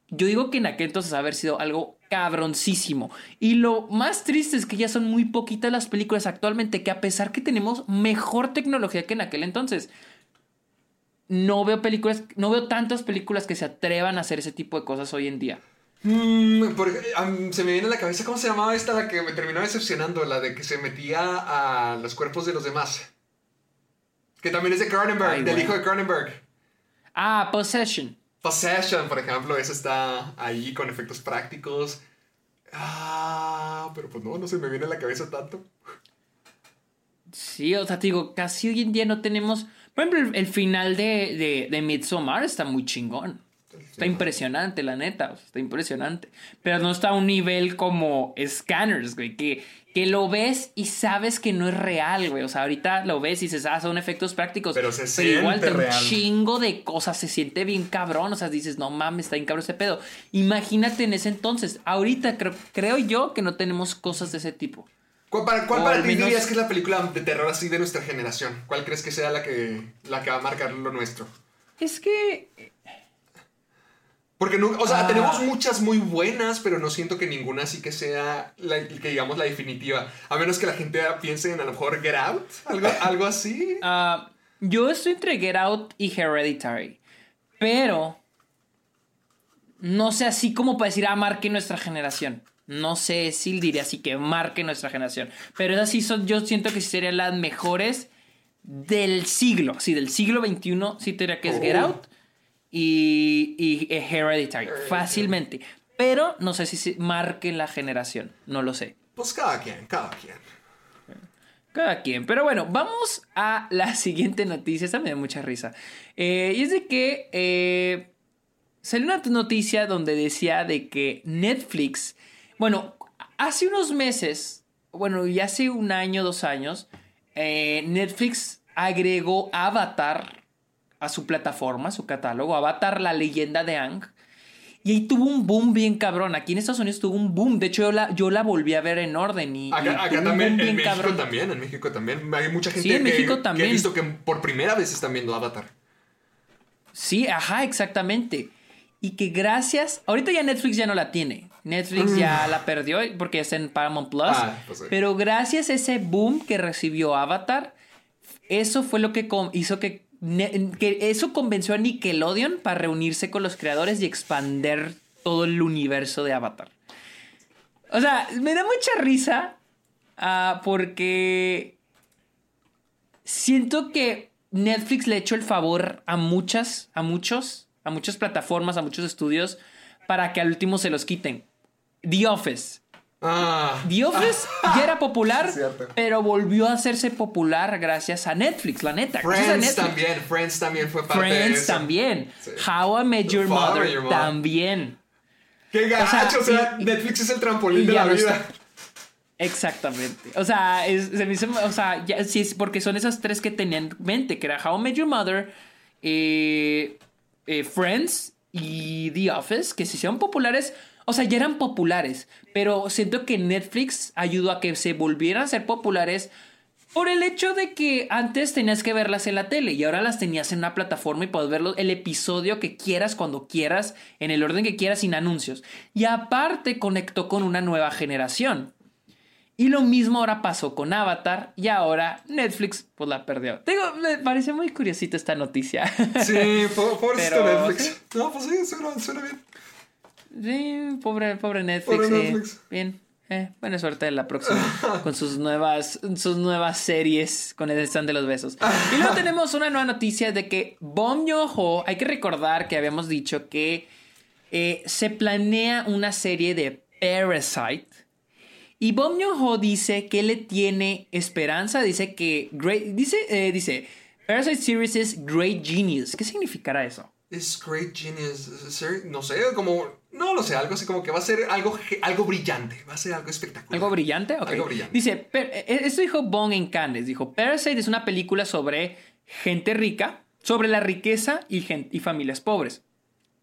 Yo digo que en aquel entonces haber sido algo cabroncísimo. Y lo más triste es que ya son muy poquitas las películas actualmente que a pesar que tenemos mejor tecnología que en aquel entonces, no veo películas, no veo tantas películas que se atrevan a hacer ese tipo de cosas hoy en día. Mm, am, se me viene a la cabeza, ¿cómo se llamaba esta la que me terminó decepcionando? La de que se metía a los cuerpos de los demás. Que también es de Cronenberg, Ay, del hijo de Cronenberg. Ah, Possession. Possession, por ejemplo, esa está ahí con efectos prácticos. Ah, pero pues no, no se me viene a la cabeza tanto. Sí, o sea, te digo, casi hoy en día no tenemos. Por ejemplo, el, el final de, de, de Midsommar está muy chingón. Está impresionante, la neta. o sea, está impresionante. Pero no está a un nivel como Scanners, güey. Que, que lo ves y sabes que no es real, güey. O sea, ahorita lo ves y dices, ah, son efectos prácticos. Pero se igual siente te un real. chingo de cosas. Se siente bien cabrón. O sea, dices, no mames, está bien cabrón ese pedo. Imagínate en ese entonces. Ahorita creo, creo yo que no tenemos cosas de ese tipo. ¿Cuál para, cuál para ti menos- dirías que es la película de terror así de nuestra generación? ¿Cuál crees que sea la que, la que va a marcar lo nuestro? Es que Porque, no, o sea, Ah. tenemos muchas muy buenas, pero no siento que ninguna así que sea, la, que digamos, la definitiva. A menos que la gente piense en a lo mejor Get Out, algo, *laughs* algo así. Ah, yo estoy entre Get Out y Hereditary. Pero. No sé así como para decir, ah, marque nuestra generación. No sé si diría así que marque nuestra generación. Pero esas sí son, yo siento que serían las mejores del siglo. Sí, del siglo XXI, sí diría que es Get Oh. Out y, y Hereditary. Fácilmente. Pero no sé si se marque la generación. No lo sé. Pues cada quien, cada quien. Cada quien. Pero bueno, vamos a la *laughs* siguiente noticia. Esta me da mucha risa. Eh, y es de que eh, salió una noticia donde decía de que Netflix, bueno, hace unos meses, bueno, y hace un año, dos años, eh, Netflix agregó Avatar a su plataforma, a su catálogo, Avatar, la leyenda de Ang. Y ahí tuvo un boom bien cabrón. Aquí en Estados Unidos tuvo un boom. De hecho, yo la, yo la volví a ver en orden. Y, y Acá, tuvo un también, boom en bien México cabrón. también, en México también. Hay mucha gente Sí, en que, México que también. he visto que por primera vez están viendo Avatar. Sí, ajá, exactamente. Y que gracias. Ahorita ya Netflix ya no la tiene. Netflix ya la perdió porque está en Paramount Plus. Ah, pues sí. Pero gracias a ese boom que recibió Avatar, eso fue lo que hizo que, que. Eso convenció a Nickelodeon para reunirse con los creadores y expander todo el universo de Avatar. O sea, me da mucha risa ah, porque siento que Netflix le ha el favor a muchas, a muchos, a muchas plataformas, a muchos estudios, para que al último se los quiten. The Office. Ah, The Office ya era popular, pero volvió a hacerse popular gracias a Netflix, la neta. Friends Netflix. también, Friends también fue parte de Friends eso. también. Sí. How I Met Your Mother Your Mother. también. Qué gacho, o sea, y- y- Netflix es el trampolín de la vida. está. Exactamente. O sea, es- se me hizo, o sea, ya, sí, es porque son esas tres que tenían en mente, que era How I Met Your Mother, eh, eh, Friends y The Office, que se hicieron populares. O sea, ya eran populares, pero siento que Netflix ayudó a que se volvieran a ser populares por el hecho de que antes tenías que verlas en la tele y ahora las tenías en una plataforma y puedes verlo el episodio que quieras cuando quieras, en el orden que quieras sin anuncios. Y aparte conectó con una nueva generación. Y lo mismo ahora pasó con Avatar y ahora Netflix pues la perdió. Digo, me parece muy curiosita esta noticia. Sí, po- pobrecito Pero, Netflix. sí. No, pues sí, suena, suena bien. Sí, pobre, pobre Netflix. Pobre eh. Netflix. Bien. Eh, buena suerte en la próxima *laughs* con sus nuevas, sus nuevas series con el stand de los besos. Y luego *laughs* tenemos una nueva noticia de que Bong Joon-ho, hay que recordar que habíamos dicho que eh, se planea una serie de Parasite. Y Bong Joon-ho dice que le tiene esperanza, dice que great, dice, eh, dice Parasite series is great genius. ¿Qué significará eso? Es Great Genius. No sé, como. No lo sé, algo así como que va a ser algo, algo brillante. Va a ser algo espectacular. ¿Algo brillante? Ok. Algo brillante. Dice, per- eh, esto dijo Bong en Cannes. Dijo, Parasite es una película sobre gente rica, sobre la riqueza y, familias pobres.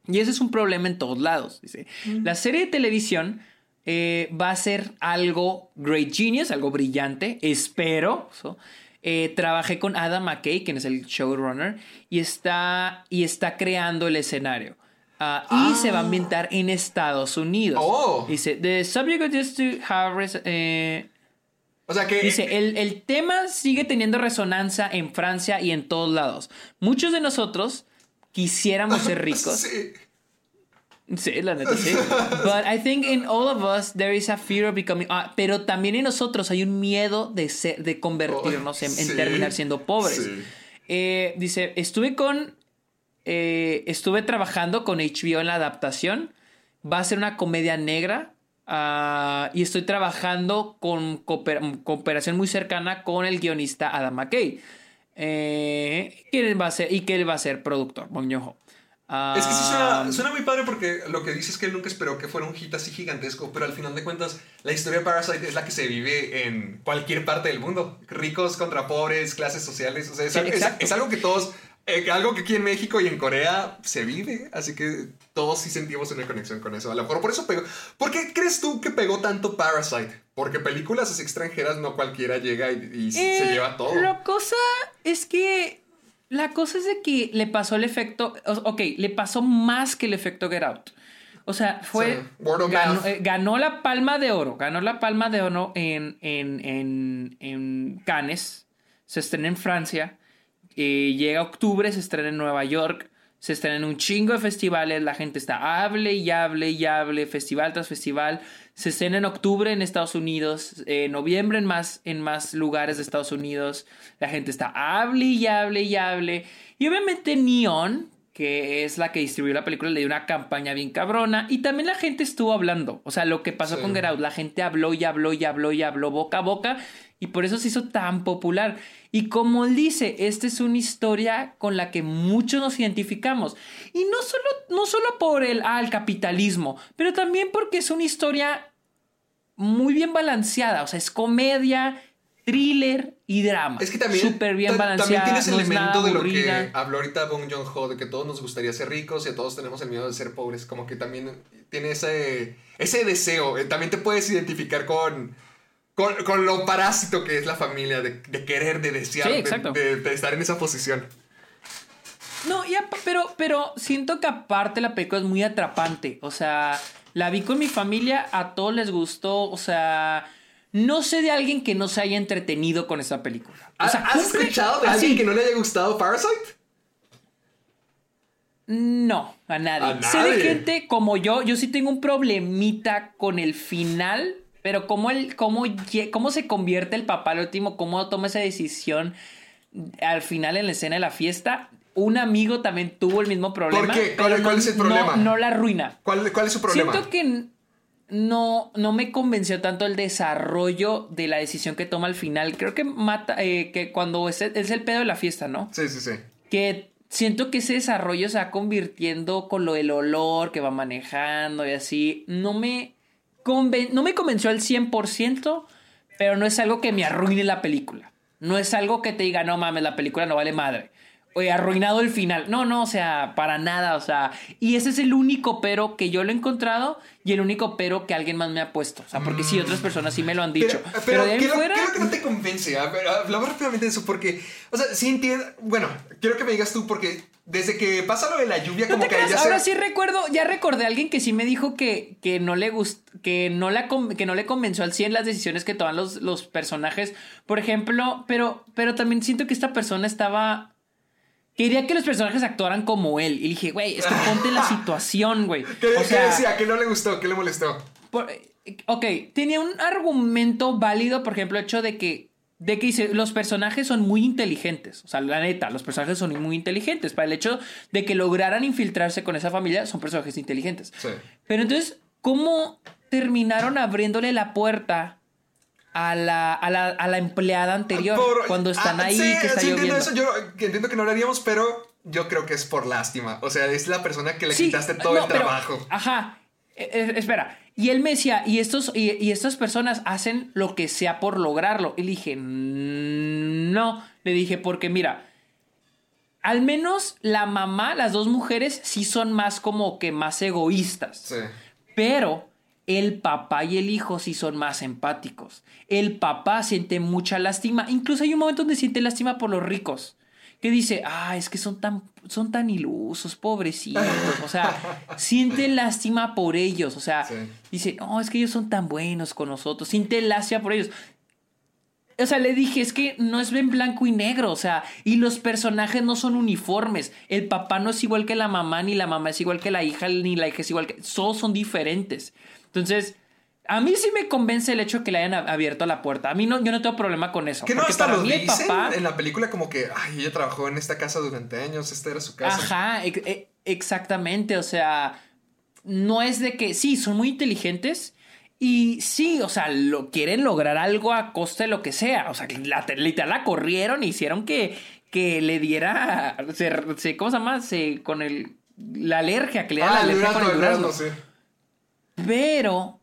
Y ese es un problema en todos lados. Dice, la serie de televisión eh, va a ser algo great genius, algo brillante, espero. so. Eh, trabajé con Adam McKay, quien es el showrunner, y está, y está creando el escenario. Ah, y se va a ambientar en Estados Unidos. Oh. Dice, the subject of this to have eh, O sea que. Dice, el, el tema sigue teniendo resonancia en Francia y en todos lados. Muchos de nosotros quisiéramos ser ricos. *laughs* Sí. Sí, la neta, sí. *laughs* But I think in all of us there is a fear of becoming... ah, pero también en nosotros hay un miedo de, ser, de convertirnos en, en Sí, terminar siendo pobres. sí. Eh, dice, estuve con... eh, estuve trabajando con HBO en la adaptación. Va a ser una comedia negra. ah, y estoy trabajando con cooper- cooperación muy cercana con el guionista Adam McKay. Eh, ¿quién va a ser, y que él va a ser productor. Es que sí Ah, suena, suena muy padre porque lo que dice es que él nunca esperó que fuera un hit así gigantesco, pero al final de cuentas la historia de Parasite es la que se vive en cualquier parte del mundo. Ricos contra pobres, clases sociales, o sea, es, Sí, es- exacto. es algo que todos, eh, algo que aquí en México y en Corea se vive, así que todos sí sentimos una conexión con eso. A lo mejor por eso pegó. ¿Por qué crees tú que pegó tanto Parasite? Porque películas extranjeras no cualquiera llega y, y se Eh, lleva todo. La cosa es que. La cosa es de que le pasó el efecto. Ok, le pasó más que el efecto Get Out. O sea, fue. Sí, ganó, eh, ganó la palma de oro. Ganó la palma de oro en, en, en, en Cannes. Se estrena en Francia. Eh, llega octubre, se estrena en Nueva York. Se estrena en un chingo de festivales. La gente está hable y hable y hable. Festival tras festival. Se estrena en octubre en Estados Unidos. En noviembre en más, en más lugares de Estados Unidos. La gente está hable y hable y hable. Y obviamente Neon, que es la que distribuyó la película, le dio una campaña bien cabrona. Y también la gente estuvo hablando. O sea, lo que pasó Sí. con Get Out, la gente habló y habló y habló y habló boca a boca. Y por eso se hizo tan popular. Y como él dice, esta es una historia con la que muchos nos identificamos. Y no solo, no solo por el, ah, el capitalismo, pero también porque es una historia muy bien balanceada. O sea, es comedia, thriller y drama. Es que también, Súper bien balanceada. también tienes el no elemento de lo que habló ahorita Bong Joon-ho, de que todos nos gustaría ser ricos y a todos tenemos el miedo de ser pobres. Como que también tiene ese, ese deseo. Eh, También te puedes identificar con, con, con lo parásito que es la familia, de, de querer, de desear, Sí, de- exacto. de, de estar en esa posición. No, y apa- pero, pero siento que aparte la película es muy atrapante. O sea, la vi con mi familia, a todos les gustó. O sea, no sé de alguien que no se haya entretenido con esa película. O sea, ¿Has cumple- escuchado de así, alguien que no le haya gustado Parasite? No, a nadie. A Sé de gente como yo, yo sí tengo un problemita con el final, pero cómo, el, cómo, cómo se convierte el papá al último, cómo toma esa decisión al final en la escena de la fiesta. Un amigo también tuvo el mismo problema. qué? ¿Cuál- pero cuál no- es el problema? No, la arruina. ¿Cuál, ¿Cuál es su problema? Siento que no, no me convenció tanto el desarrollo de la decisión que toma al final. Creo que mata, eh, que cuando es, es el pedo de la fiesta, ¿no? Sí, sí, sí. que siento que ese desarrollo se va convirtiendo con lo del olor que va manejando y así. No me, no me convenció al 100%, pero no es algo que me arruine la película. No es algo que te diga, no mames, la película no vale madre. He arruinado el final. No, no, o sea, para nada, o sea. Y ese es el único pero que yo lo he encontrado y el único pero que alguien más me ha puesto. O sea, porque sí, otras personas sí me lo han dicho. Pero, Pero, pero de ahí ¿qué, es lo- fuera. lo que no te convence? A ver, hablamos rápidamente de eso porque, o sea, sí entiendo. Bueno, quiero que me digas tú porque desde que pasa lo de la lluvia, No como que creas, ya ahora se. sí recuerdo, ya recordé a alguien que sí me dijo que, que no le gust, que no la que no le convenció al 100 las decisiones que toman los, los personajes. Por ejemplo, pero, pero también siento que esta persona estaba. Quería que los personajes actuaran como él. Y dije, güey, es que *laughs* ponte la situación, güey. *laughs* ¿Qué, O qué sea, decía? ¿Qué no le gustó? ¿Qué le molestó? por- ok, tenía un argumento válido, por ejemplo, el hecho de que, de que dice, los personajes son muy inteligentes. O sea, la neta, los personajes son muy inteligentes. Para el hecho de que lograran infiltrarse con esa familia, son personajes inteligentes. Sí. Pero entonces, ¿cómo terminaron abriéndole la puerta a la, a la, a la empleada anterior Por- cuando están ah, ahí, sí, que está sí, entiendo eso. Yo que entiendo que no lo haríamos, pero yo creo que es por lástima. O sea, es la persona que le Sí, quitaste todo no, el pero- trabajo. ajá. Eh, eh, espera. Y él me decía, y, estos, y, y estas personas hacen lo que sea por lograrlo. Y le dije, "Mm, no. Le dije, porque mira, al menos la mamá, las dos mujeres, sí son más como que más egoístas. Sí. Pero el papá y el hijo sí son más empáticos. El papá siente mucha lástima. Incluso hay un momento donde siente lástima por los ricos. Que dice, ah, es que son tan, son tan ilusos, pobrecitos. O sea, *laughs* siente lástima por ellos. O sea, Sí. dice, no, es que ellos son tan buenos con nosotros. Siente lástima por ellos. O sea, le dije, es que no es en blanco y negro, o sea, y los personajes no son uniformes. El papá no es igual que la mamá, ni la mamá es igual que la hija, ni la hija es igual que... Todos son diferentes. Entonces, a mí sí me convence el hecho que le hayan abierto la puerta. A mí no, yo no tengo problema con eso. Que no hasta para lo mí el dicen papá... en la película como que, ay, ella trabajó en esta casa durante años, esta era su casa. Ajá, ex- e- exactamente. O sea, no es de que sí, son muy inteligentes y sí, o sea, lo quieren lograr algo a costa de lo que sea. O sea, que la, literal la corrieron y hicieron que, que le diera, se, se- ¿cómo se llama? Se, con el, la alergia, que le diera Ah, la el alergia durazno, con el el durazno, durazno. sí. Pero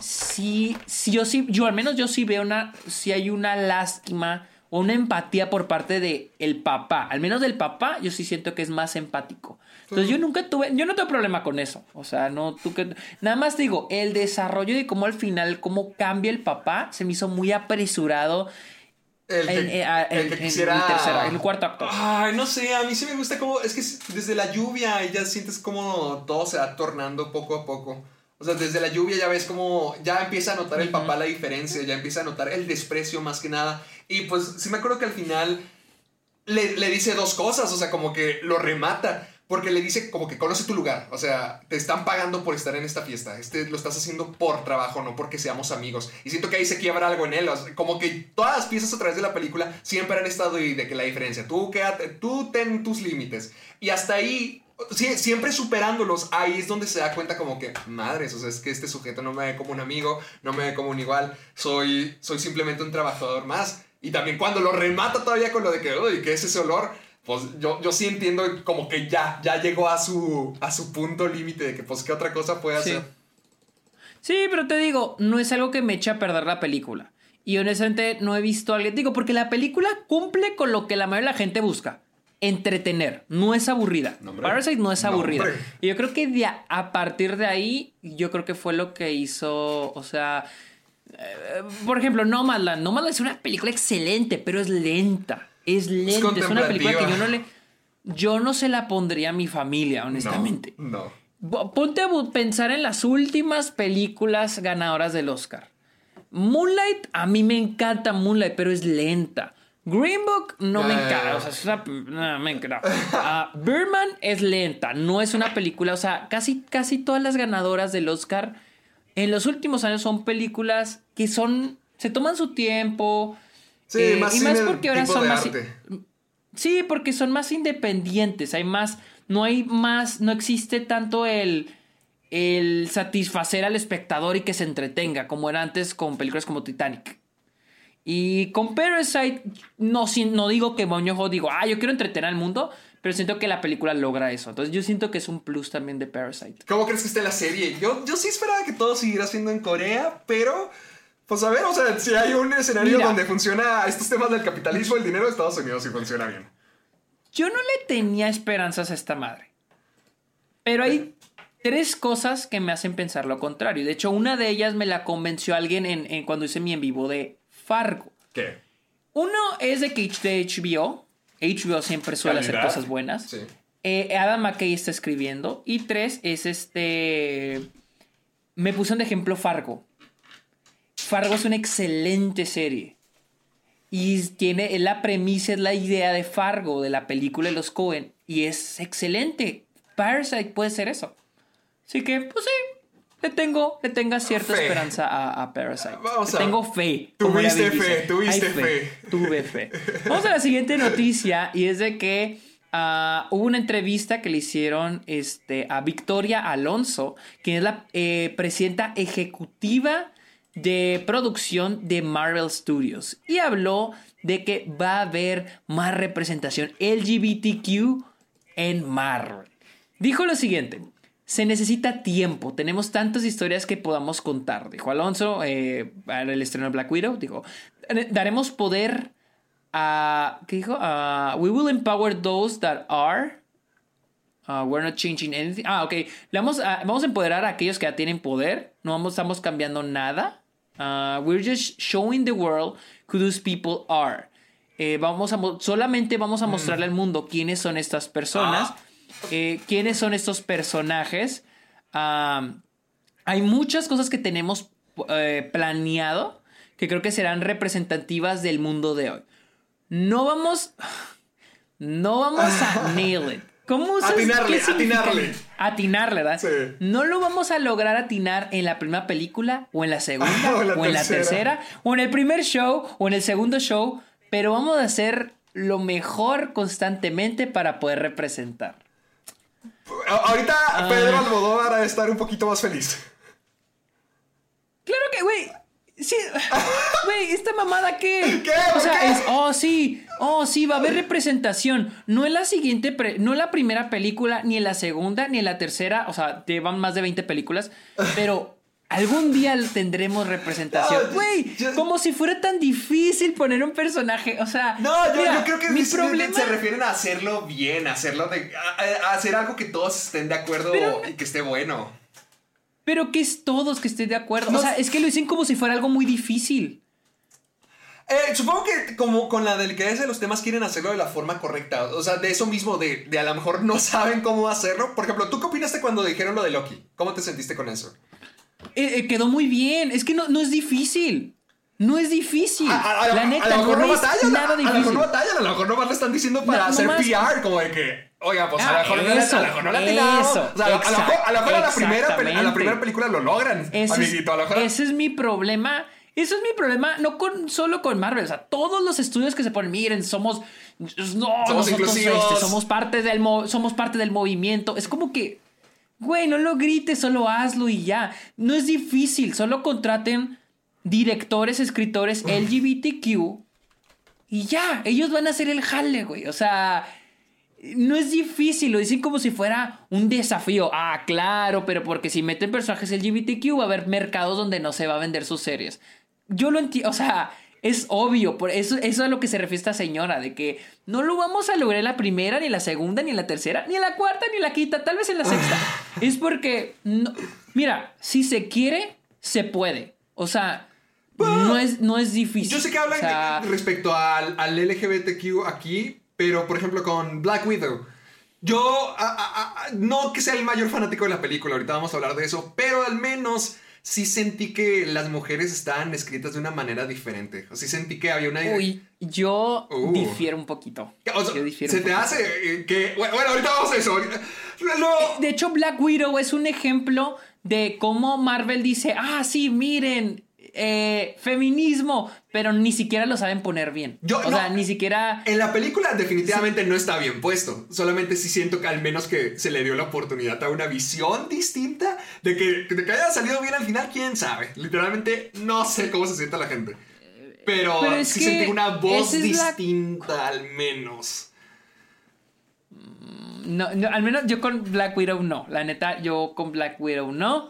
sí, sí, yo sí, yo al menos yo sí veo una, sí hay una lástima o una empatía por parte de el papá. Al menos del papá, yo sí siento que es más empático. Entonces yo nunca tuve, yo no tengo problema con eso. O sea, no, tú que, nada más digo, el desarrollo de cómo al final, cómo cambia el papá, se me hizo muy apresurado El que, en, en- a- el en- que en quisiera... el tercero, en el cuarto acto. Ay, no sé, a mí sí me gusta como... Es que desde la lluvia ya sientes como todo se va tornando poco a poco. O sea, desde la lluvia ya ves como... Ya empieza a notar el papá la diferencia, ya empieza a notar el desprecio más que nada. Y pues sí me acuerdo que al final le, le dice dos cosas, o sea, como que lo remata. Porque le dice como que conoce tu lugar. O sea, te están pagando por estar en esta fiesta. Este lo estás haciendo por trabajo, no porque seamos amigos. Y siento que ahí se quiebra algo en él. o sea, como que todas las piezas a través de la película siempre han estado ahí de que la diferencia. Tú quédate, tú ten tus límites. Y hasta ahí, sí, siempre superándolos, ahí es donde se da cuenta como que, madres, o sea, es que este sujeto no me ve como un amigo, no me ve como un igual. Soy, soy simplemente un trabajador más. Y también cuando lo remata todavía con lo de que, uy, ¿qué es ese olor? Pues yo, yo sí entiendo como que ya, ya llegó a su, a su punto límite de que pues qué otra cosa puede Sí. hacer. Sí, pero te digo, no es algo que me eche a perder la película. Y honestamente no he visto a alguien. Digo, porque la película cumple con lo que la mayoría de la gente busca. Entretener. No es aburrida. No. Parasite no es aburrida. y yo creo que de a, a partir de ahí, yo creo que fue lo que hizo. O sea. eh, por ejemplo, Nomadland. Nomadland es una película excelente, pero es lenta. Es lenta. Es, una película que yo no le. Yo no se la pondría a mi familia, honestamente. No. Ponte a pensar en las últimas películas ganadoras del Oscar. Moonlight, a mí me encanta Moonlight, pero es lenta. Green Book no me ya, encanta, o sea, es una, no, me encanta. Ah, Birdman es lenta, no es una película, o sea, casi, casi todas las ganadoras del Oscar en los últimos años son películas que son, se toman su tiempo. Sí, eh, más y más porque ahora son más, arte. Sí, porque son más independientes, hay más, no hay más, no existe tanto el, el satisfacer al espectador y que se entretenga, como era antes con películas como Titanic. Y con Parasite, no, no digo que Joon-ho digo, ah, yo quiero entretener al mundo, pero siento que la película logra eso. Entonces yo siento que es un plus también de Parasite. ¿Cómo crees que esté la serie? Yo, yo sí esperaba que todo siguiera siendo en Corea, pero. Pues a ver, o sea, si hay un escenario Mira. donde funciona estos temas del capitalismo, el dinero de Estados Unidos y funciona bien. Yo no le tenía esperanzas a esta madre. Pero hay tres cosas que me hacen pensar lo contrario. De hecho, una de ellas me la convenció alguien en, en cuando hice mi en vivo de Fargo. ¿Qué? Uno es de de HBO. HBO siempre suele hacer cosas buenas. Sí. Eh, Adam McKay está escribiendo. Y tres es este. Me puse un ejemplo Fargo. Fargo es una excelente serie. Y tiene la premisa, es la idea de Fargo, de la película de los Cohen. Y es excelente. Parasite puede ser eso. Así que, pues sí, le tengo, le tenga cierta Fe. esperanza a, a Parasite. Vamos Le a- tengo fe. Tuviste fe, tuviste fe. Tuve fe. Vamos a la siguiente noticia y es de que ah, hubo una entrevista que le hicieron este, a Victoria Alonso, quien es la eh, presidenta ejecutiva de producción de Marvel Studios y habló de que va a haber más representación LGBTQ en Marvel. Dijo lo siguiente. Se necesita tiempo. Tenemos tantas historias que podamos contar. Dijo Alonso eh, para el estreno de Black Widow. Dijo, daremos poder a... ¿Qué dijo? We will empower those that are... uh, we're not changing anything. Ah, ok. Le vamos, a, vamos a empoderar a aquellos que ya tienen poder. No vamos, estamos cambiando nada. Uh, we're just showing the world who those people are. Eh, vamos a, solamente vamos a mostrarle al mundo quiénes son estas personas. Ah. Eh, quiénes son estos personajes. Am, hay muchas cosas que tenemos eh, planeado que creo que serán representativas del mundo de hoy. No vamos. No vamos a *laughs* nail it. ¿Cómo usas Atinarle, atinarle. Atinarle, ¿verdad? Sí. No lo vamos a lograr atinar en la primera película, o en la segunda, *laughs* O en la o en la tercera, o en el primer show, o en el segundo show, pero vamos a hacer lo mejor constantemente para poder representar. Ahorita Ah. Pedro Almodóvar va a estar un poquito más feliz. Claro que, güey. Sí, güey, esta mamada qué? *laughs* ¿Qué? O ¿Por sea, qué? es, oh, sí, oh, sí, va a haber representación. No en la siguiente, pre- no en la primera película, ni en la segunda, ni en la tercera. O sea, llevan más de 20 películas, pero algún día tendremos representación. Güey, como si fuera tan difícil poner un personaje. O sea, No, yo, mira, yo creo que mi sí, problema. se refieren a hacerlo bien, a hacerlo de. A, a- a hacer algo que todos estén de acuerdo Pero- y que esté bueno. Pero que es todos que estén de acuerdo. No o sea, es que lo dicen como si fuera algo muy difícil. Eh, supongo que como con la delicadeza de los temas quieren hacerlo de la forma correcta. O sea, de eso mismo, de, de a lo mejor no *laughs* saben cómo hacerlo. Por ejemplo, ¿tú qué opinaste cuando dijeron lo de Loki? ¿Cómo te sentiste con eso? Eh, eh, quedó muy bien. Es que no, no es difícil. No es difícil. A, a- a lo- la a neta, lo mejor no, no batallan. nada A, a lo mejor no batallan. A lo mejor nomás lo están diciendo para No, hacer nomás- PR. Como de que, oiga, pues a lo Ah, mejor no le- eso, a lo mejor no le atinamos. eso, O sea, a lo- a lo mejor a lo mejor a la primera, a la primera película lo logran. Ese, es- amiguito, a lo mejor. ese es mi problema. Eso es mi problema, no con, solo con Marvel. O sea, todos los estudios que se ponen, miren, somos. No, nosotros inclusivos. este, somos, parte del mo- somos parte del movimiento. Es como que. Güey, no lo grites, solo hazlo y ya. No es difícil, solo contraten directores, escritores LGBTQ y ya, ellos van a hacer el jale, güey. O sea, no es difícil, lo dicen como si fuera un desafío. Ah, claro, pero porque si meten personajes LGBTQ va a haber mercados donde no se va a vender sus series. yo lo entiendo, o sea, es obvio, por eso, eso es a lo que se refiere esta señora, de que no lo vamos a lograr en la primera, ni en la segunda, ni en la tercera, ni en la cuarta, ni en la quinta, tal vez en la sexta. *sighs* es porque, no, mira, si se quiere, se puede. O sea, no es, no es difícil. Yo sé que hablan O sea, de- respecto al, al LGBTQ aquí, pero por ejemplo con Black Widow. Yo, a- a- a- no que sea el mayor fanático de la película, ahorita vamos a hablar de eso, pero al menos sí sentí que las mujeres estaban escritas de una manera diferente. O sí sentí que había una... Uy, yo Uh. difiero un poquito. O sea, yo difiero se un te poquito. hace eh, que... Bueno, bueno, ahorita vamos a eso. No. De hecho, Black Widow es un ejemplo de cómo Marvel dice, ah, sí, miren, eh, feminismo, pero ni siquiera lo saben poner bien. Yo- o no. sea, ni siquiera... En la película definitivamente no está bien puesto. Solamente sí siento que al menos que se le dio la oportunidad a una visión distinta de que, de que haya salido bien al final, quién sabe. Literalmente no sé cómo se siente la gente. Pero, Pero es sí que sentí una voz la- distinta al menos. No, no, al menos yo con Black Widow no. La neta, yo con Black Widow no.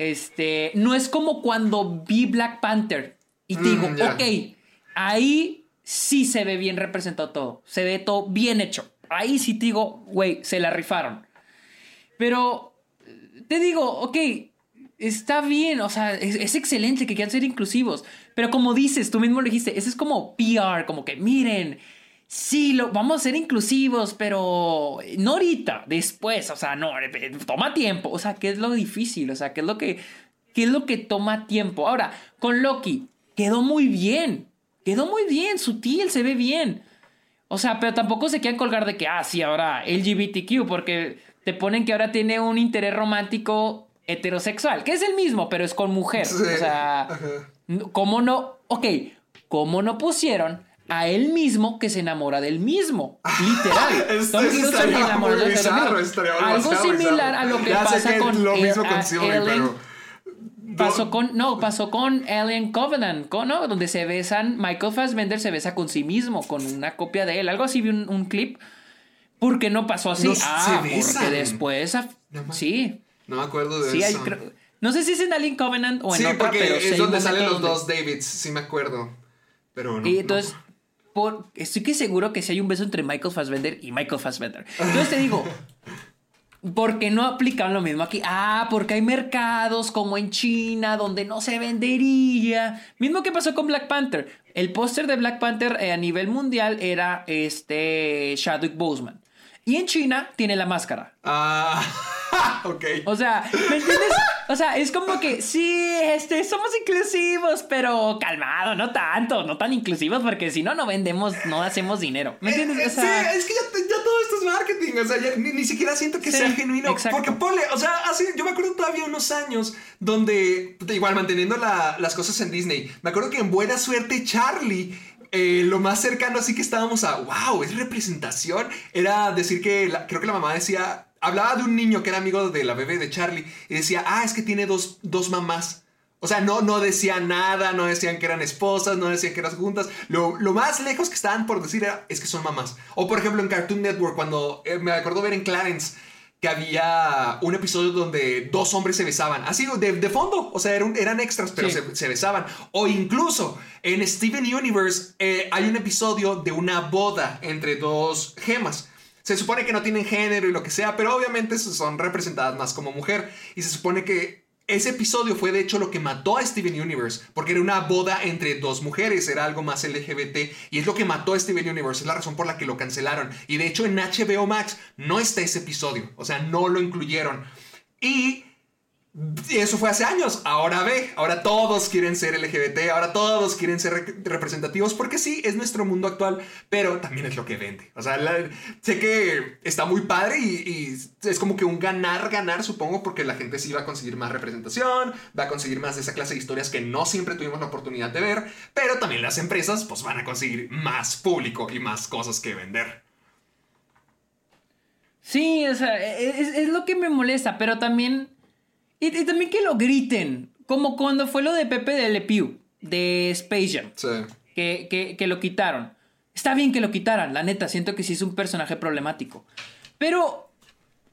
Este, no es como cuando vi Black Panther y te Mm, digo, ya. ok, ahí sí se ve bien representado todo. Se ve todo bien hecho. Ahí sí te digo, güey, se la rifaron. Pero te digo, ok, está bien, o sea, es, es excelente que quieran ser inclusivos. Pero como dices, tú mismo lo dijiste, ese es como PR, como que miren, sí, lo, vamos a ser inclusivos, pero no ahorita, después, o sea, no, eh, toma tiempo. O sea, ¿qué es lo difícil? O sea, ¿qué es lo que, qué es lo que toma tiempo? Ahora, con Loki, quedó muy bien, quedó muy bien, sutil, se ve bien. O sea, pero tampoco se quieran colgar de que, ah, sí, ahora LGBTQ, porque te ponen que ahora tiene un interés romántico heterosexual, que es el mismo, pero es con mujer. Sí, O sea. ¿cómo no? Ok, ¿cómo no pusieron a él mismo que se enamora del mismo? Literal. *laughs* Bizarro, mismo. estaría Algo similar bizarro. a lo que Ya pasa con lo eh, mismo con a Sylvie, Ellen- pero... Pasó con, no, pasó con Alien Covenant, con- ¿no? Donde se besan, Michael Fassbender se besa con sí mismo, con una copia de él, algo así, vi un, un clip. ¿Por qué no pasó así? No, ah, porque después, ah, No sí, No me acuerdo de sí, hay, eso. creo- no sé si es en Alien Covenant o en sí, otra, porque pero es donde salen los donde- dos Davids, sí me acuerdo. Pero no. Y no. Por, estoy que seguro que sí hay un beso entre Michael Fassbender y Michael Fassbender. Entonces te digo, *laughs* ¿por qué no aplican lo mismo aquí? Ah, porque hay mercados como en China donde no se vendería. Mismo que pasó con Black Panther. El póster de Black Panther eh, a nivel mundial era este Chadwick Boseman. Y en China tiene la máscara. Ah, *laughs* ok. O sea, ¿me entiendes? O sea, es como que sí, este, somos inclusivos, pero calmado, no tanto, no tan inclusivos, porque si no, no vendemos, no hacemos dinero. ¿Me entiendes? Eh, O sea, sí, es que ya, ya todo esto es marketing, o sea, ya ni, ni siquiera siento que Sí, sea genuino. exacto. Porque ponle, o sea, hace, yo me acuerdo todavía unos años donde, igual manteniendo la- las cosas en Disney, me acuerdo que en Buena Suerte Charlie, eh, lo más cercano así que estábamos a, wow, es representación, era decir que, creo que la mamá decía, hablaba de un niño que era amigo de la bebé de Charlie y decía, ah, es que tiene dos, dos mamás. O sea, no, no decían nada, no decían que eran esposas, no decían que eran juntas. Lo, lo más lejos que estaban por decir era, es que son mamás. O por ejemplo en Cartoon Network, cuando eh, me acuerdo ver en Clarence que había un episodio donde dos hombres se besaban. Así de, de fondo, o sea, eran, eran extras, pero Sí. se, se besaban. O incluso en Steven Universe eh, hay un episodio de una boda entre dos gemas. Se supone que no tienen género y lo que sea, pero obviamente son representadas más como mujer. Y se supone que ese episodio fue de hecho lo que mató a Steven Universe, porque era una boda entre dos mujeres, era algo más LGBT, y es lo que mató a Steven Universe, es la razón por la que lo cancelaron. Y de hecho en HBO Max no está ese episodio, o sea, no lo incluyeron. Y y eso fue hace años. Ahora ve, ahora todos quieren ser LGBT, ahora todos quieren ser re- representativos, porque sí, es nuestro mundo actual, pero también es lo que vende. O sea, sé que está muy padre y, es como que un ganar, ganar, supongo, porque la gente sí va a conseguir más representación, va a conseguir más de esa clase de historias que no siempre tuvimos la oportunidad de ver, pero también las empresas pues van a conseguir más público y más cosas que vender. sí, o sea, es, es lo que me molesta, pero también. Y, y también que lo griten. Como cuando fue lo de Pepe de Le Pew, de Space Jam. Sí. que, que- que lo quitaron. Está bien que lo quitaran, la neta, siento que sí es un personaje problemático. Pero,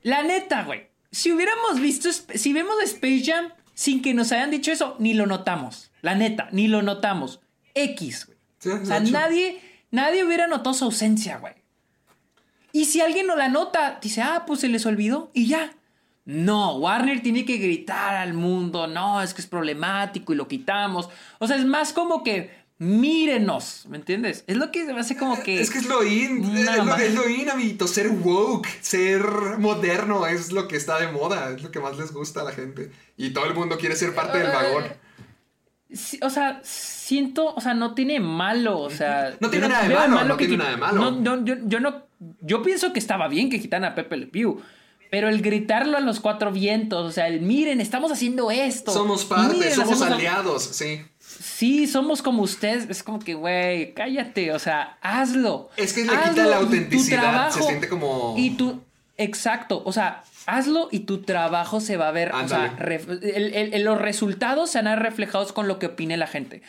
la neta, güey, si hubiéramos visto, si vemos Space Jam, sin que nos hayan dicho eso, ni lo notamos. La neta, ni lo notamos. X, güey. Sí, o sea, nadie, nadie hubiera notado su ausencia, güey. Y si alguien no la nota, dice, ah, pues se les olvidó y ya. No, Warner tiene que gritar al mundo, no, es que es problemático y lo quitamos. O sea, es más como que mírenos, ¿me entiendes? Es lo que se me hace como que... Es que es lo in, es lo, es lo in, amiguito, ser woke, ser moderno es lo que está de moda, es lo que más les gusta a la gente. Y todo el mundo quiere ser parte del vagón. Sí, o sea, siento, o sea, no tiene malo, o sea... No tiene nada de malo, no tiene nada de malo. No, yo, yo no, yo pienso que estaba bien que quitaran a Pepe Le Pew, pero el gritarlo a los cuatro vientos, o sea, el miren, estamos haciendo esto. Somos parte, miren, somos aliados, sí. Sí, somos como ustedes, es como que, güey, cállate, o sea, hazlo. Es que le quita la autenticidad, trabajo- se siente como- Y tu, exacto, o sea, hazlo y tu trabajo se va a ver, o sea, Ándale. ref- el- el- el- los resultados se van a ver reflejados con lo que opine la gente.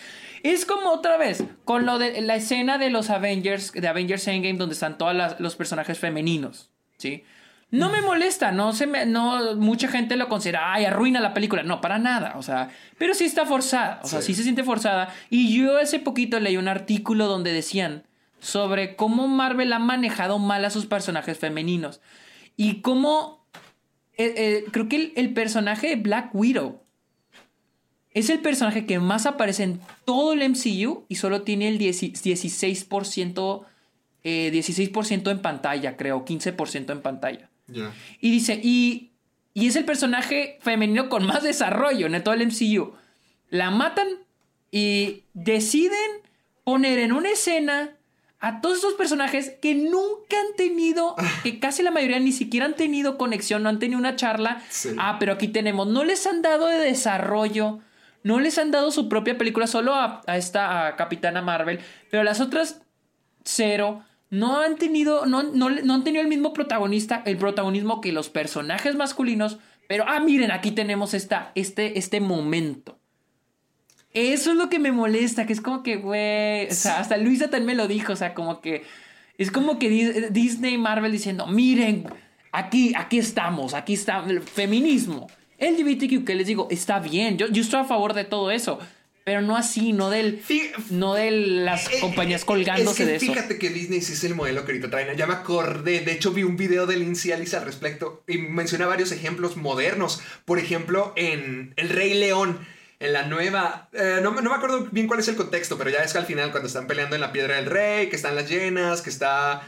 Es como otra vez, con lo de la escena de los Avengers, de Avengers Endgame, donde están todos los personajes femeninos, ¿sí? No me molesta, no se me, no, mucha gente lo considera, ay, arruina la película. No, para nada, o sea, pero sí está forzada, o sea, Sí. sí se siente forzada. Y yo hace poquito leí un artículo donde decían sobre cómo Marvel ha manejado mal a sus personajes femeninos y cómo eh, eh, creo que el, el personaje de Black Widow es el personaje que más aparece en todo el MCU y solo tiene el 10 16%, eh, 16% en pantalla, creo, 15% en pantalla. Y dice, y, y es el personaje femenino con más desarrollo en todo el MCU. La matan y deciden poner en una escena a todos estos personajes que nunca han tenido, *laughs* que casi la mayoría ni siquiera han tenido conexión, no han tenido una charla. Sí. Ah, pero aquí tenemos, no les han dado de desarrollo, no les han dado su propia película, solo a, a esta a Capitana Marvel, pero las otras cero. No han tenido, no, no, no han tenido el mismo protagonista, el protagonismo que los personajes masculinos. Pero, ah, miren, aquí tenemos esta, este, este momento. Eso es lo que me molesta, que es como que, güey, o sea, hasta Luisa también me lo dijo, o sea, como que es como que Di- Disney y Marvel diciendo, miren, aquí, aquí estamos, aquí está el feminismo. LGBTQ, que les digo, está bien, yo, yo estoy a favor de todo eso, pero no así, no del, Fí- no de las Eh, compañías eh, colgándose es que de eso. Fíjate que Disney sí es el modelo que ahorita traen. Ya me acordé. De hecho, vi un video de Lindsay Alice al respecto y menciona varios ejemplos modernos. Por ejemplo, en El Rey León. En la nueva. eh, no, me- no me acuerdo bien cuál es el contexto, pero ya es que al final, cuando están peleando en la piedra del rey, que están las llenas, que está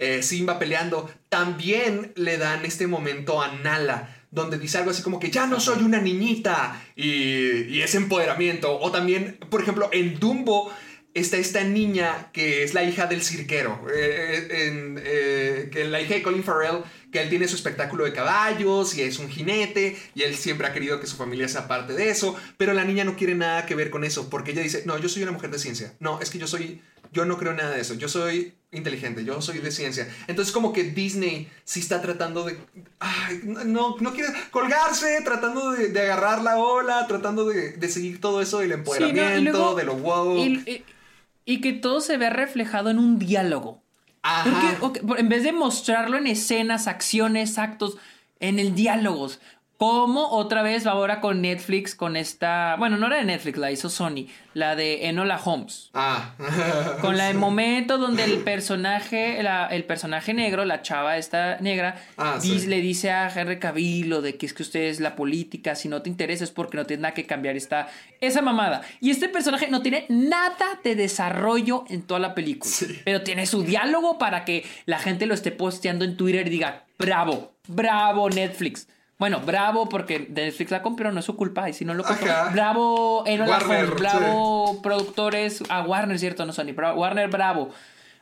eh, Simba peleando, también le dan este momento a Nala, donde dice algo así como que ya no soy una niñita y, y es empoderamiento. O también, por ejemplo, en Dumbo está esta niña que es la hija del cirquero, eh, en, eh, que la hija de Colin Farrell, que él tiene su espectáculo de caballos y es un jinete y él siempre ha querido que su familia sea parte de eso, pero la niña no quiere nada que ver con eso porque ella dice, no, yo soy una mujer de ciencia, no, es que yo soy, yo no creo nada de eso, yo soy inteligente, yo soy de ciencia. Entonces como que Disney sí está tratando de, ay, no, no quiere colgarse, tratando de, de agarrar la ola, tratando de, de seguir todo eso del Sí, no, y empoderamiento, luego- de lo wow. Y, y- y que todo se vea reflejado en un diálogo. Ajá. Porque, en vez de mostrarlo en escenas, acciones, actos, en el diálogos. Como otra vez ahora con Netflix, con esta. Bueno, no era de Netflix, la hizo Sony. La de Enola Holmes. Ah. *laughs* Con la del momento donde el personaje, la- el personaje negro, la chava esta negra, Ah, sí. le dice a Henry Cavill lo de que es que usted es la política, si no te interesa es porque no tienes nada que cambiar esta, esa mamada. Y este personaje no tiene nada de desarrollo en toda la película, Sí. pero tiene su diálogo para que la gente lo esté posteando en Twitter y diga, bravo, bravo Netflix. Bueno, bravo porque Netflix la compró, no es su culpa, y si no lo compró. Ajá. Bravo Enola Warner, bravo productores a Warner, ¿cierto? No Sony, pero Warner Bravo.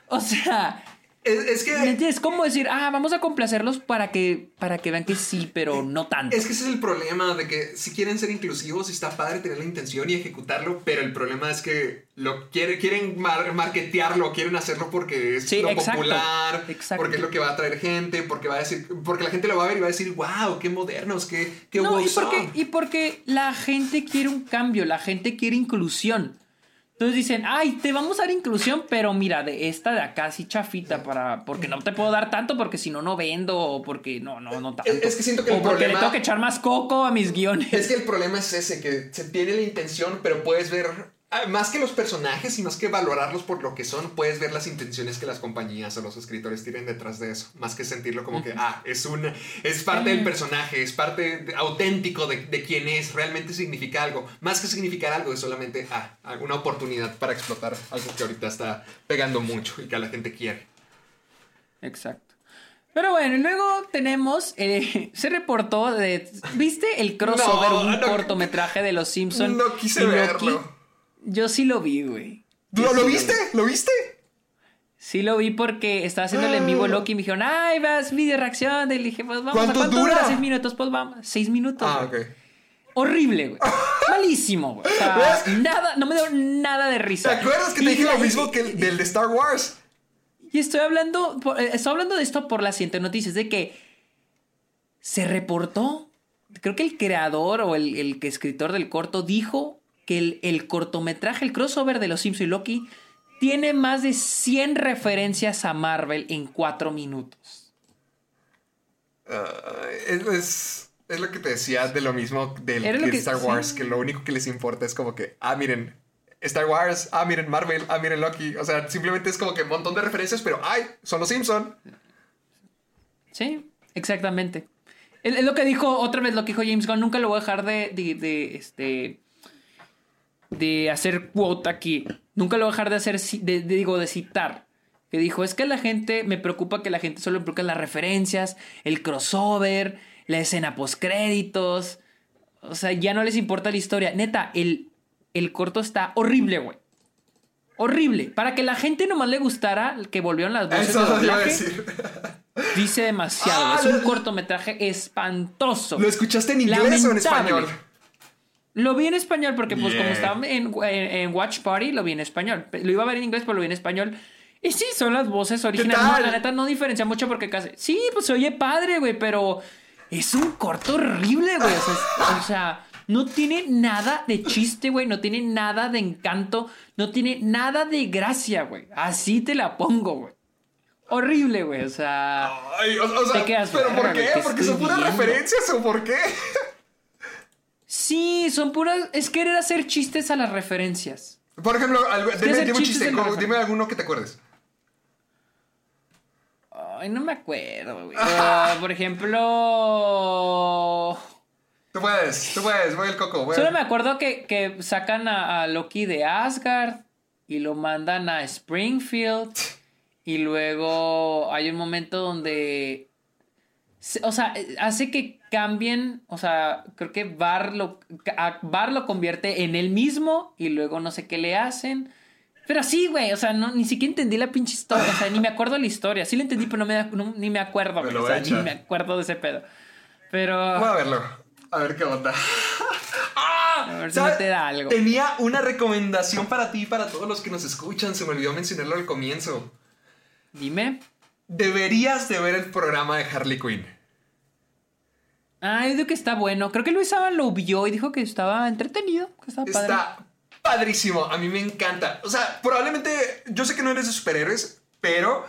O sea, Es, es que... ¿me entiendes? ¿Cómo decir, ah, vamos a complacerlos para que, para que vean que sí, pero no tanto? Es que ese es el problema de que si quieren ser inclusivos está padre tener la intención y ejecutarlo, pero el problema es que lo quiere, quieren mar- marketearlo, quieren hacerlo porque es Sí, lo exacto, popular, exacto. porque es lo que va a atraer gente, porque va a decir, porque la gente lo va a ver y va a decir, wow, qué modernos, qué, qué No, wow y porque, son". y porque la gente quiere un cambio, la gente quiere inclusión. Entonces dicen, ay, te vamos a dar inclusión, pero mira, de esta de acá sí chafita para. Porque no te puedo dar tanto porque si no, no vendo. O porque no, no, no tanto. Es, que siento que o el porque problema. le tengo que echar más coco a mis guiones. Es que el problema es ese, que se tiene la intención, pero puedes ver. Ah, Más que los personajes y más que valorarlos por lo que son, puedes ver las intenciones que las compañías o los escritores tienen detrás de eso. Más que sentirlo como que, ah, es una. Es parte del personaje, es parte de- auténtico de, de quién es, realmente significa algo. Más que significar algo, es solamente, ah, una oportunidad para explotar algo que ahorita está pegando mucho y que a la gente quiere. Exacto. Pero bueno, y luego tenemos. eh, *laughs* se reportó de. ¿Viste el crossover? No, un no. cortometraje de los Simpsons. No quise y Loki? verlo. Yo sí lo vi, güey. ¿Lo, ¿Lo vi. viste? ¿Lo viste? Sí lo vi porque estaba haciendo el en vivo Loki y me dijeron, ay, vas video reacción. Y le dije, pues vamos. ¿a ¿Cuánto ¿Cuánto dura? dura? Seis minutos, pues vamos. Seis minutos. Ah, güey. ok. Horrible, güey. *laughs* Malísimo, güey. O sea, nada, no me dio nada de ¿Te risa. acuerdas que Y te dije la- lo mismo que el del de Star Wars? Y estoy hablando, eh, estoy hablando de esto por la siguiente noticia, es de que se reportó, creo que el creador o el, el escritor del corto dijo que el, el cortometraje, el crossover de Los Simpsons y Loki, tiene más de 100 referencias a Marvel en 4 minutos. Ah, es, es, es lo que te decía de lo mismo del de que- Star sí. Wars, que lo único que les importa es como que, ah, miren, Star Wars, ah, miren Marvel, ah, miren Loki. O sea, simplemente es como que un montón de referencias, pero, ay, son los Simpson. Sí, exactamente. Es, es lo que dijo, otra vez lo que dijo James Gunn, nunca lo voy a dejar de, de, de, este, de hacer quote aquí. Nunca lo voy a dejar de hacer, ci- de, de- digo, de citar. Que dijo, es que la gente, me preocupa que la gente solo involucre las referencias, el crossover, la escena post créditos. O sea, ya no les importa la historia. Neta, el, el corto está horrible, güey. Horrible. Para que la gente nomás le gustara que volvieron las voces Eso doblaje, decir. Dice demasiado. Ah, es un lo- cortometraje espantoso. ¿Lo escuchaste en inglés o en español? Lo vi en español porque, pues, como Bien. estaba en, en- en Watch Party, lo vi en español. Lo iba a ver en inglés, pero lo vi en español. Y sí, son las voces originales. No, la neta no diferencia mucho porque casi. Sí, pues se oye padre, güey, pero es un corto horrible, güey. O sea, o sea, no tiene nada de chiste, güey. No tiene nada de encanto. No tiene nada de gracia, güey. Así te la pongo, güey. Horrible, güey. O sea. Ay, o, o sea, Te quedas, ¿pero por qué? güey, ¿qué ¿Porque son puras referencias o por qué? Sí, son puras. Es querer hacer chistes a las referencias. Por ejemplo, algo- dime, un chiste, como- dime alguno que te acuerdes. Ay, no me acuerdo, güey. Ah, por ejemplo. Tú puedes, tú puedes, voy el coco. Voy Solo me acuerdo que, que sacan a, a Loki de Asgard y lo mandan a Springfield. *laughs* Y luego hay un momento donde. O sea, hace que cambien. O sea, creo que Bar lo, a Bar lo convierte en él mismo. Y luego no sé qué le hacen. Pero sí, güey. O sea, no, ni siquiera entendí la pinche historia. O sea, ni me acuerdo la historia. Sí la entendí, pero no me, no- ni me acuerdo. Me O sea, ni me acuerdo de ese pedo. Pero. Voy a verlo. A ver qué onda. *laughs* A ver si no te da algo. Tenía una recomendación para ti y para todos los que nos escuchan. Se me olvidó mencionarlo al comienzo. Dime. Deberías de ver el programa de Harley Quinn. Ah, yo digo que está bueno. Creo que Luis Saban lo vio y dijo que estaba entretenido, que estaba padre. Está padrísimo. A mí me encanta. O sea, probablemente. Yo sé que no eres de superhéroes, pero.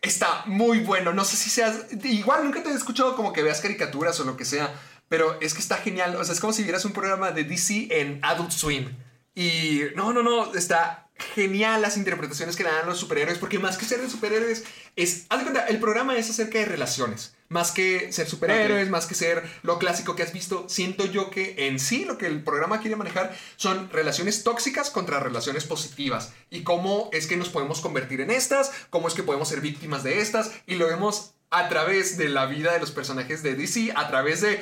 Está muy bueno. No sé si seas. Igual nunca te he escuchado como que veas caricaturas o lo que sea. Pero es que está genial. O sea, es como si vieras un programa de DC en Adult Swim. Y no, no, no. Está genial las interpretaciones que le dan los superhéroes. Porque más que ser de superhéroes, es. Haz de cuenta, el programa es acerca de relaciones. Más que ser superhéroes, más que ser lo clásico que has visto. Siento yo que en sí lo que el programa quiere manejar son relaciones tóxicas contra relaciones positivas. Y cómo es que nos podemos convertir en estas, cómo es que podemos ser víctimas de estas. Y lo vemos a través de la vida de los personajes de DC, a través de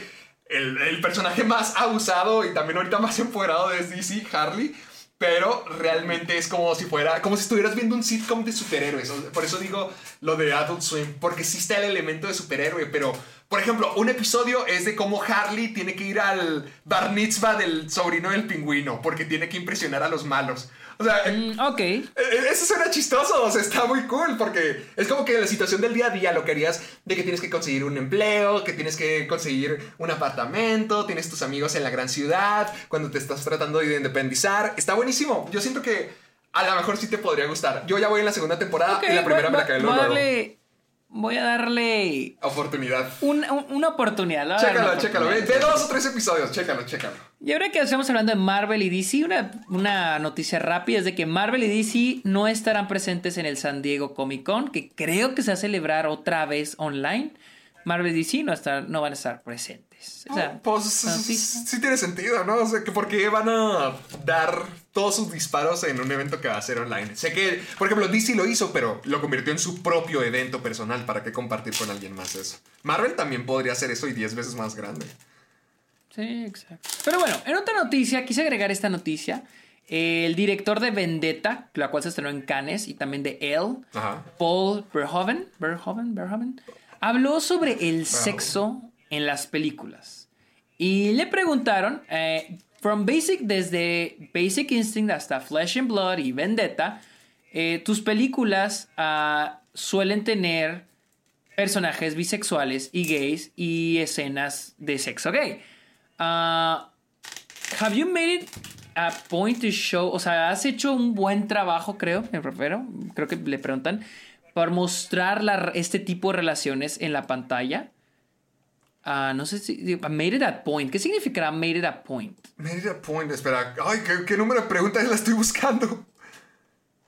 el, el personaje más abusado y también ahorita más *laughs* empoderado de DC, Harley. Pero realmente es como si fuera, como si estuvieras viendo un sitcom de superhéroes. Por eso digo lo de Adult Swim, porque sí está el elemento de superhéroe, pero Por ejemplo, un episodio es de cómo Harley tiene que ir al bar mitzvah del sobrino del pingüino porque tiene que impresionar a los malos. O sea, Mm, ok. eh, eso suena chistoso, o sea, está muy cool porque es como que la situación del día a día lo que harías de que tienes que conseguir un empleo, que tienes que conseguir un apartamento, tienes tus amigos en la gran ciudad, cuando te estás tratando de independizar. Está buenísimo. Yo siento que a lo mejor sí te podría gustar. Yo ya voy en la segunda temporada Ok, y la primera me la a luego. Voy a darle Oportunidad. una, un- una oportunidad. Chécalo, una chécalo. Oportunidad. ve dos o tres episodios, chécalo, chécalo. Y ahora que estamos hablando de Marvel y DC, una, una noticia rápida es de que Marvel y DC no estarán presentes en el San Diego Comic Con, que creo que se va a celebrar otra vez online. Marvel y DC no, estar- no van a estar presentes. O sea, Pues sí tiene sentido, ¿no? O sea, que ¿por qué van a dar todos sus disparos en un evento que va a ser online? Sé que, por ejemplo, DC lo hizo, pero lo convirtió en su propio evento personal. ¿Para qué compartir con alguien más eso? Marvel también podría hacer eso y 10 veces más grande. Sí, exacto. Pero bueno, en otra noticia, quise agregar esta noticia. El director de Vendetta, la cual se estrenó en Cannes, y también de Elle, Ajá. Paul Verhoeven, Verhoeven, Verhoeven, habló sobre el sexo en las películas. Y le preguntaron, eh, from basic, desde Basic Instinct hasta Flesh and Blood y Vendetta, eh, tus películas ah, suelen tener personajes bisexuales y gays y escenas de sexo gay. Ah, have you made it a point to show, o sea, has hecho un buen trabajo, creo, me refiero, creo que le preguntan, por mostrar este tipo de relaciones en la pantalla? Ah, no sé si, made it a point, ¿qué significará made it a point? Made it a point, espera. Ay, ¿qué, qué número de preguntas la estoy buscando?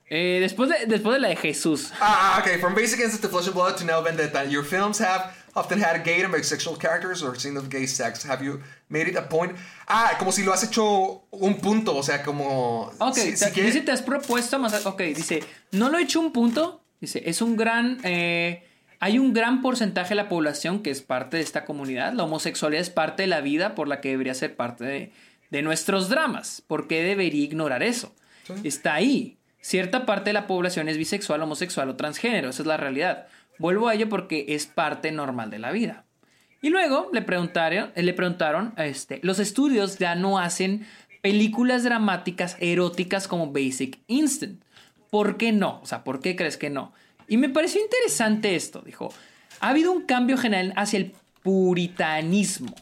Eh, después, de, después de la de Jesús. Ah, okay. From Basic Instinct to Flesh and Blood to now Vendetta, your films have often had gay and bisexual characters or scenes of gay sex. Have you made it a point? Ah, como si lo has hecho un punto, o sea, como... Ok, si- te- si quieres- dice, te has propuesto más. Ok, dice, no lo he hecho un punto. Dice, es un gran. eh, hay un gran porcentaje de la población que es parte de esta comunidad. La homosexualidad es parte de la vida por la que debería ser parte de, de nuestros dramas. ¿Por qué debería ignorar eso? Está ahí. Cierta parte de la población es bisexual, homosexual o transgénero. Esa es la realidad. Vuelvo a ello porque es parte normal de la vida. Y luego le preguntaron, eh, le preguntaron, este, los estudios ya no hacen películas dramáticas eróticas como Basic Instant. ¿Por qué no? O sea, ¿por qué crees que no? Y me pareció interesante esto, dijo. Ha habido un cambio general hacia el puritanismo.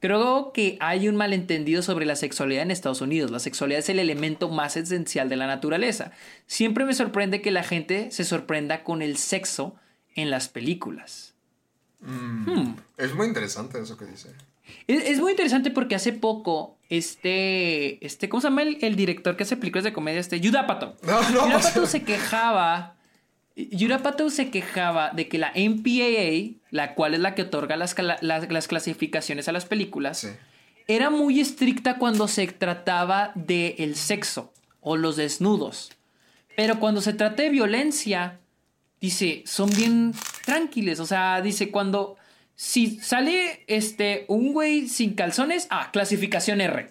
Creo que hay un malentendido sobre la sexualidad en Estados Unidos. La sexualidad es el elemento más esencial de la naturaleza. Siempre me sorprende que la gente se sorprenda con el sexo en las películas. Es muy interesante eso que dice. Es, es muy interesante porque hace poco, este, este, ¿cómo se llama el, el director que hace películas de comedia? Este, Yudapato. No, no, Yudapato pues- se quejaba, Yudapato se quejaba de que la MPAA, la cual es la que otorga las, cala- las, las clasificaciones a las películas, Sí. era muy estricta cuando se trataba del el sexo o los desnudos. Pero cuando se trata de violencia, dice, son bien tranquiles. O sea, dice, cuando si sale este un güey sin calzones, ah, clasificación R.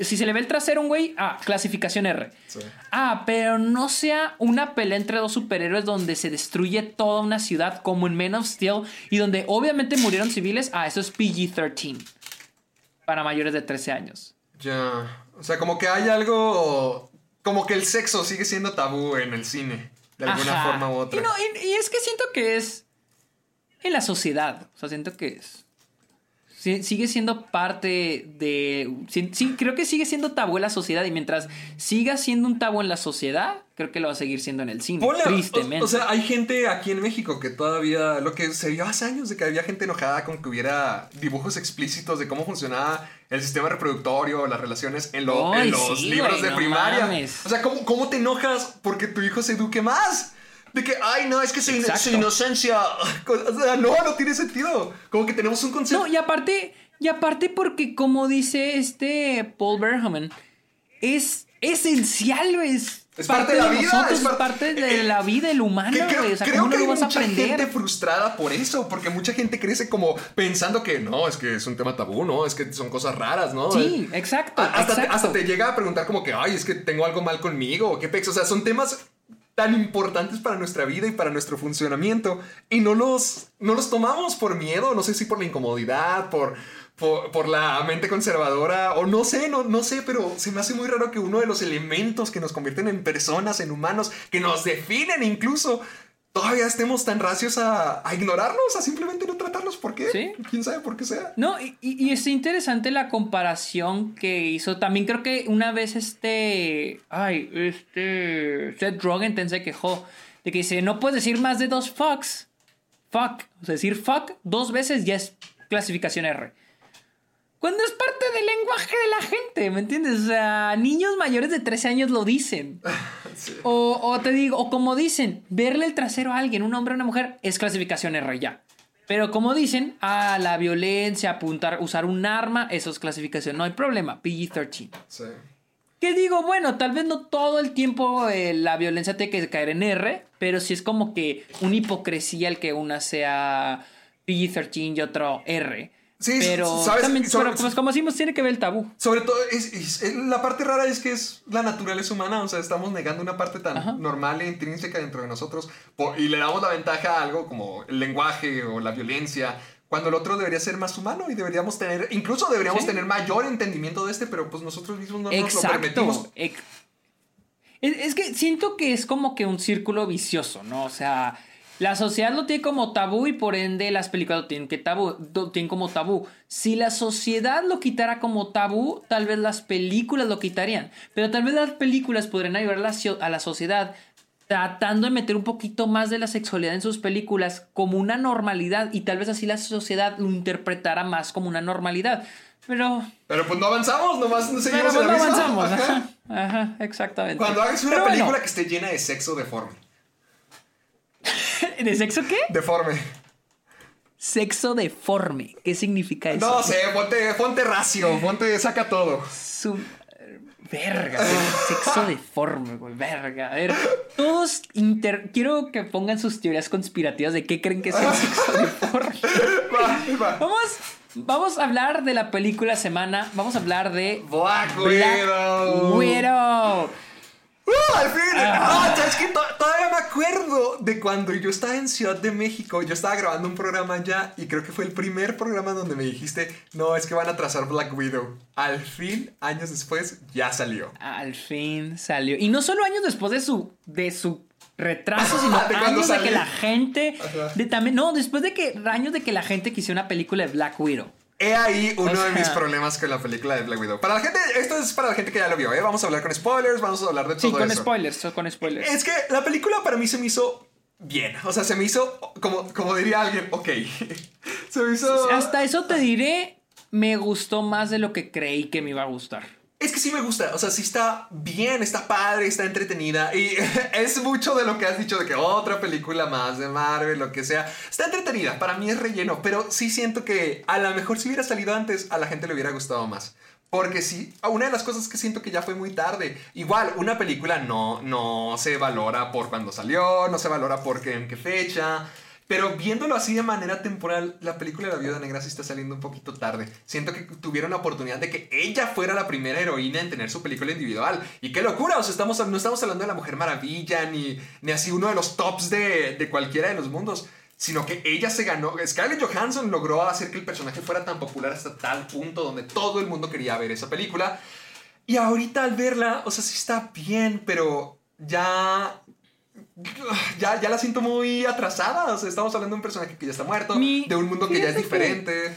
Si se le ve el trasero a un güey, ah, clasificación R. Sí. Ah, pero no sea una pelea entre dos superhéroes donde se destruye toda una ciudad como en Men of Steel y donde obviamente murieron civiles, ah, eso es PG-13 para mayores de 13 años. Ya. O sea, como que hay algo. Como que el sexo sigue siendo tabú en el cine. De alguna Ajá. forma u otra. Y, no, y- y es que siento que es en la sociedad. O sea, siento que es. si- Sigue siendo parte de. Sí, creo que sigue siendo tabú en la sociedad. Y mientras siga siendo un tabú en la sociedad, creo que lo va a seguir siendo en el cine. Ponle- tristemente. O, o sea, hay gente aquí en México que todavía. Lo que se vio hace años de que había gente enojada con que hubiera dibujos explícitos de cómo funcionaba el sistema reproductorio, las relaciones en, lo- Ay, en los sí, libros de no primaria. mames. O sea, ¿cómo, ¿cómo te enojas porque tu hijo se eduque más? De que, ay, no, es que su, in- Exacto. su inocencia. *laughs* O sea, no, no tiene sentido. Como que tenemos un concepto. No, y aparte, y aparte porque como dice este Paul Verhoeven, es esencial. Es, Es parte de la vida, nosotros, es es par- parte de eh, la vida del humano, Que creo. O sea, creo ¿cómo que hay lo vas a mucha aprender? gente frustrada por eso, porque mucha gente crece como pensando que no, es que es un tema tabú, ¿no? Es que son cosas raras, ¿no? Sí, exacto. Hasta, te, hasta te llega a preguntar como que, ay, es que tengo algo mal conmigo, qué pex. O sea, son temas tan importantes para nuestra vida y para nuestro funcionamiento y no los, no los tomamos por miedo, no sé si por la incomodidad, por, por, la mente conservadora o no sé, no, no sé, pero se me hace muy raro que uno de los elementos que nos convierten en personas, en humanos, que nos definen incluso, todavía estemos tan racios a, ignorarlos, a simplemente no tratarlos. ¿Por qué? ¿Sí? ¿Quién sabe por qué sea? No, y, y, es interesante la comparación que hizo. También creo que una vez este. Ay, este. Seth Rogen se quejó de que dice: No puedes decir más de dos fucks. Fuck. O sea, decir fuck dos veces ya es clasificación R. Cuando es parte del lenguaje de la gente, ¿me entiendes? O sea, niños mayores de 13 años lo dicen. *laughs* O, te digo, o como dicen, verle el trasero a alguien, un hombre o una mujer, es clasificación R ya. Pero como dicen, a la violencia, apuntar, usar un arma, eso es clasificación. No hay problema, PG-13. Sí. Que digo, bueno, tal vez no todo el tiempo eh, la violencia tiene que caer en R, pero sí es como que una hipocresía el que una sea PG-13 y otro R. Sí, pero también, como, decimos, tiene que ver el tabú. Sobre todo, es, la parte rara es que es la naturaleza humana, o sea, estamos negando una parte tan normal e intrínseca dentro de nosotros y le damos la ventaja a algo como el lenguaje o la violencia, cuando el otro debería ser más humano y deberíamos tener, incluso deberíamos tener mayor entendimiento de este, pero pues nosotros mismos no nos lo permitimos. es que siento que es como que un círculo vicioso, ¿no? O sea la sociedad lo tiene como tabú y por ende las películas lo tienen, que tabú, tienen como tabú. Si la sociedad lo quitara como tabú, tal vez las películas lo quitarían. Pero tal vez las películas podrían ayudar a la sociedad tratando de meter un poquito más de la sexualidad en sus películas como una normalidad y tal vez así la sociedad lo interpretara más como una normalidad. Pero. Pero pues no avanzamos, nomás no seguimos Pero pues no avanzamos, ajá. exactamente. Cuando hagas una película que esté llena de sexo deforme. *laughs* ¿De sexo qué? Deforme. Sexo deforme. ¿Qué significa eso? No sé, ponte, ponte racio, ponte, saca todo. Su... Verga, sexo deforme, güey, verga. A ver, todos inter... Quiero que pongan sus teorías conspirativas de qué creen que es el sexo *laughs* deforme. Vamos, vamos a hablar de la película semana. Vamos a hablar de Black Widow. Black Widow. ¡Uh! ¡Al fin! Ah. es que todavía me acuerdo de cuando yo estaba en Ciudad de México. Yo estaba grabando un programa ya y creo que fue el primer programa donde me dijiste: No, es que van a trazar Black Widow. Al fin, años después, ya salió. Al fin salió. Y no solo años después de su, de su retraso, sino *laughs* años de que la gente. De, también, no, después de que. Años de que la gente quisiera una película de Black Widow. He ahí uno de mis problemas con la película de Black Widow. Para la gente, esto es para la gente que ya lo vio, ¿eh? Vamos a hablar con spoilers, vamos a hablar de todo sí, con spoilers, con spoilers. Es que la película para mí se me hizo bien. O sea, se me hizo, como, como diría alguien, ok. *laughs* se me hizo... Hasta eso te diré, me gustó más de lo que creí que me iba a gustar. Es que sí me gusta, o sea, sí está bien, está padre, está entretenida y *laughs* es mucho de lo que has dicho de que otra película más de Marvel, lo que sea, está entretenida, para mí es relleno, pero sí siento que a lo mejor si hubiera salido antes a la gente le hubiera gustado más. Porque sí, una de las cosas que siento que ya fue muy tarde. Igual, una película no, no se valora por cuando salió, no se valora por qué, en qué fecha. Pero viéndolo así de manera temporal, la película de la Viuda Negra sí está saliendo un poquito tarde. Siento que tuvieron la oportunidad de que ella fuera la primera heroína en tener su película individual. Y qué locura, o sea, estamos, no estamos hablando de la Mujer Maravilla, ni, ni así uno de los tops de, de cualquiera de los mundos sino que ella se ganó. Scarlett Johansson logró hacer que el personaje fuera tan popular hasta tal punto donde todo el mundo quería ver esa película. Y ahorita al verla, o sea, sí está bien, pero ya *laughs* ya, ya la siento muy atrasada. O sea, estamos hablando de un personaje que ya está muerto, de un mundo que ya es diferente.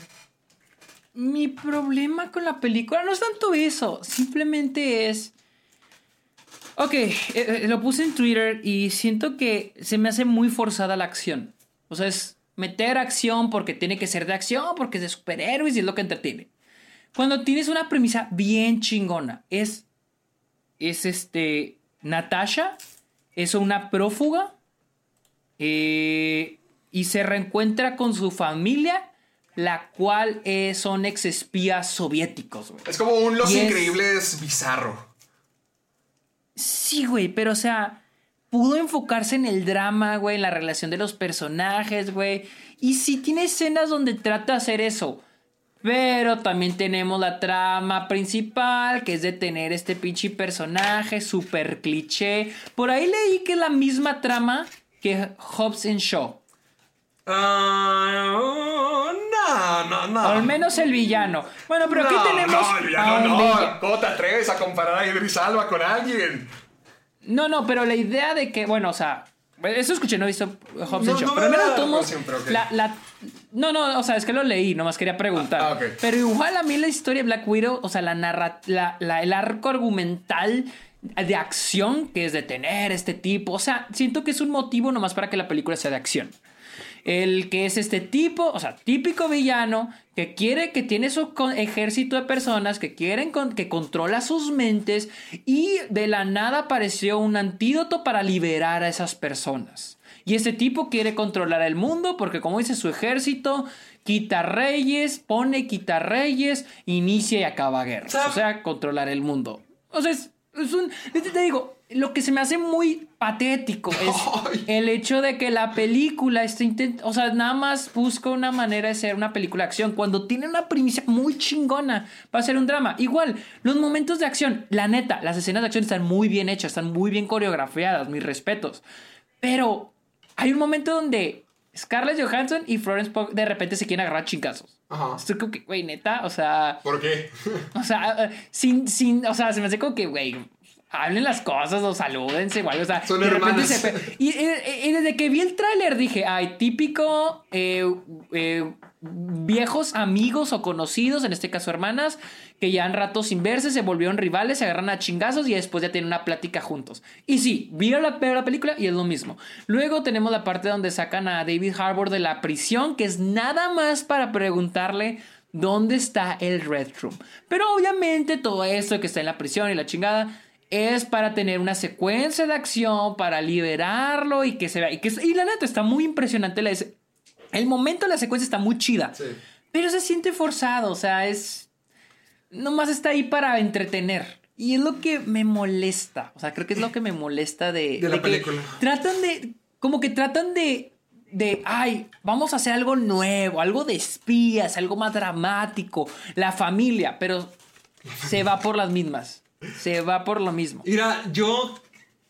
Mi problema con la película no es tanto eso, simplemente es... Ok, eh, eh, lo puse en Twitter y siento que se me hace muy forzada la acción. O sea, es meter acción porque tiene que ser de acción, porque es de superhéroes y es lo que entretiene. Cuando tienes una premisa bien chingona, es... Es este... Natasha es una prófuga eh, y se reencuentra con su familia, la cual son ex espías soviéticos. Es como un Los Increíbles bizarro. Sí, güey, pero o sea, pudo enfocarse en el drama, güey, en la relación de los personajes, güey. Y si tiene escenas donde trata de hacer eso, Pero también tenemos la trama principal, que es de tener este pinche personaje súper cliché. Por ahí leí que es la misma trama que Hobbs and Shaw. Ah, no, no, no. Al menos el villano. Bueno, pero aquí No, tenemos. No, el villano no. villa- ¿Cómo te atreves a comparar a Idris Alba con alguien? No, no, pero la idea de que, bueno, o sea, eso escuché, no he visto Hobbs No, and Shaw. no pero mira, la la, la- no, no, o sea, es que lo leí, nomás quería preguntar. Ah, ok. Pero igual a mí la historia de Black Widow, o sea, la narra, la, la- el arco argumental de acción que es de tener este tipo, o sea, siento que es un motivo nomás para que la película sea de acción. El que es este tipo, o sea, típico villano que quiere, que tiene su ejército de personas que quieren, con- que controla sus mentes y de la nada apareció un antídoto para liberar a esas personas. Y este tipo quiere controlar el mundo porque como dice su ejército, quita reyes, pone, quita reyes, inicia y acaba guerras. O sea, controlar el mundo. O sea, es, es un... Te digo, lo que se me hace muy patético *laughs* es Ay. el hecho de que la película está intent- o sea, nada más busca una manera de ser una película de acción cuando tiene una primicia muy chingona para ser un drama. Igual, los momentos de acción, la neta, las escenas de acción están muy bien hechas, están muy bien coreografiadas, mis respetos. Pero hay un momento donde Scarlett Johansson y Florence Pugh de repente se quieren agarrar chingazos. Ajá. Estoy como que, güey, neta, o sea, ¿Por qué? *laughs* o sea, eh, sin, sin, o sea, se me hace como que, güey, hablen las cosas o salúdense, güey, o sea, Son de hermanas. se pe- y, y- y desde que vi el tráiler dije, ay, típico eh, eh, viejos amigos o conocidos, en este caso hermanas, que ya han rato sin verse, se volvieron rivales, se agarran a chingazos y después ya tienen una plática juntos. Y sí, vieron la, la película y es lo mismo. Luego tenemos la parte donde sacan a David Harbour de la prisión, que es nada más para preguntarle dónde está el Red Room. Pero obviamente todo esto que está en la prisión y la chingada es para tener una secuencia de acción, para liberarlo y que se vea. Y, que, y la neta está muy impresionante. La, el momento de la secuencia está muy chida. Sí. Pero se siente forzado, o sea, es. Nomás está ahí para entretener. Y es lo que me molesta. O sea, creo que es lo que me molesta de. De la que película. Tratan de. Como que tratan de. De, ay, vamos a hacer algo nuevo, algo de espías, algo más dramático, la familia, pero se va por las mismas. Se va por lo mismo. Mira, yo.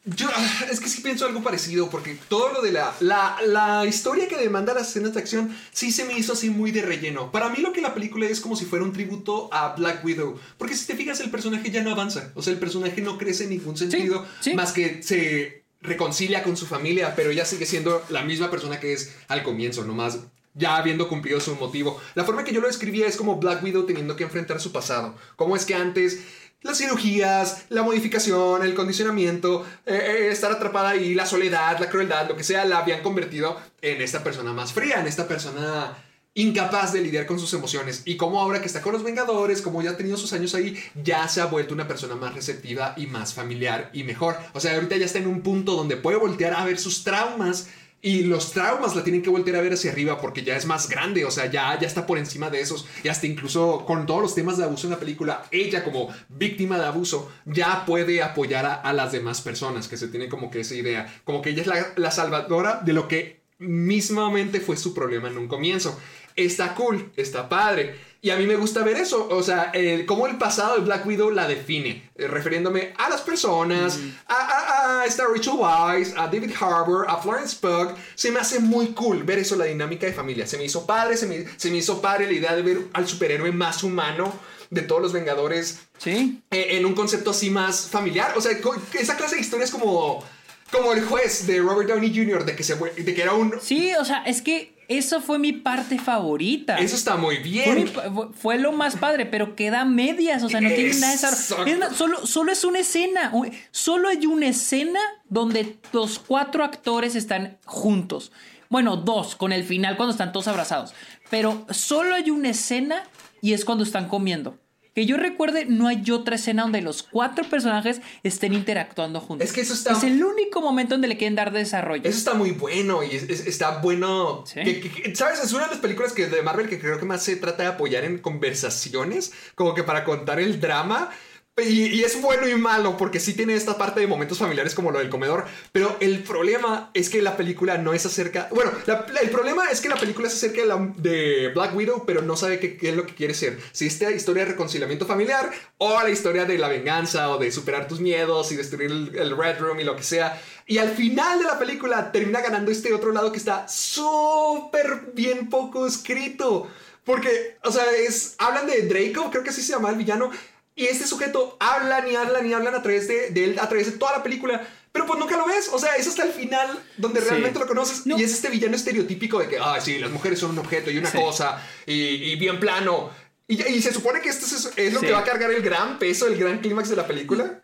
Yo ah, es que sí pienso algo parecido, porque todo lo de la, la, la historia que demanda las escenas de acción sí se me hizo así muy de relleno. Para mí lo que la película es como si fuera un tributo a Black Widow, porque si te fijas el personaje ya no avanza, o sea, el personaje no crece en ningún sentido, sí. más que se reconcilia con su familia, pero ella sigue siendo la misma persona que es al comienzo, nomás ya habiendo cumplido su motivo. La forma que yo lo describía es como Black Widow teniendo que enfrentar su pasado. Cómo es que antes las cirugías, la modificación, el condicionamiento, eh, eh, estar atrapada ahí, la soledad, la crueldad, lo que sea, la habían convertido en esta persona más fría, en esta persona incapaz de lidiar con sus emociones. Y como ahora que está con los Vengadores, como ya ha tenido sus años ahí, ya se ha vuelto una persona más receptiva y más familiar y mejor. O sea, ahorita ya está en un punto donde puede voltear a ver sus traumas. Y los traumas la tienen que voltear a ver hacia arriba porque ya es más grande, o sea, ya, ya está por encima de esos. Y hasta incluso con todos los temas de abuso en la película, ella como víctima de abuso ya puede apoyar a, a las demás personas, que se tiene como que esa idea. Como que ella es la, la salvadora de lo que mismamente fue su problema en un comienzo. Está cool, está padre. Y a mí me gusta ver eso, o sea, el- cómo el pasado de Black Widow la define, eh, refiriéndome a las personas, a, a, a esta Rachel Weisz, a David Harbour, a Florence Pugh. Se me hace muy cool ver eso, la dinámica de familia. Se me hizo padre, se me, se me hizo padre la idea de ver al superhéroe más humano de todos los Vengadores Sí. eh, en un concepto así más familiar. O sea, esa clase de historias como, como el juez de Robert Downey Jr., de que, se, de que era un... Sí, o sea, es que eso fue mi parte favorita. Eso está muy Fue, bien. mi fue- lo más padre, pero queda medias, o sea, no tiene nada de desarrollo. Es solo, solo es una escena, solo hay una escena donde los cuatro actores están juntos. Bueno, dos, con el final cuando están todos abrazados. Pero solo hay una escena y es cuando están comiendo. Que yo recuerde, no hay otra escena donde los cuatro personajes estén interactuando juntos. Es que eso está- Es el único momento donde le quieren dar desarrollo. Eso está muy bueno y es- es- está bueno. Sí. que- que- que- ¿Sabes? Es una de las películas que de Marvel que creo que más se trata de apoyar en conversaciones, como que para contar el drama. Y, es bueno y malo porque sí tiene esta parte de momentos familiares como lo del comedor, pero el problema es que la película no es acerca... Bueno, el problema es que la película es acerca de, la, de Black Widow, pero no sabe qué, es lo que quiere ser. Si esta historia de reconciliamiento familiar o la historia de la venganza o de superar tus miedos y destruir el, el Red Room y lo que sea. Y al final de la película termina ganando este otro lado que está súper bien poco escrito. Porque, o sea, es, hablan de Draco, creo que así se llama el villano. Y este sujeto hablan y hablan y hablan a través de, de, él, a través de toda la película. Pero pues nunca lo ves. O sea, es hasta el final donde sí. realmente lo conoces. No. Y es este villano estereotípico de que, ah, sí, las mujeres son un objeto y una sí. cosa. Y, y, bien plano. Y, y, se supone que esto es, es lo sí. que va a cargar el gran peso, el gran clímax de la película.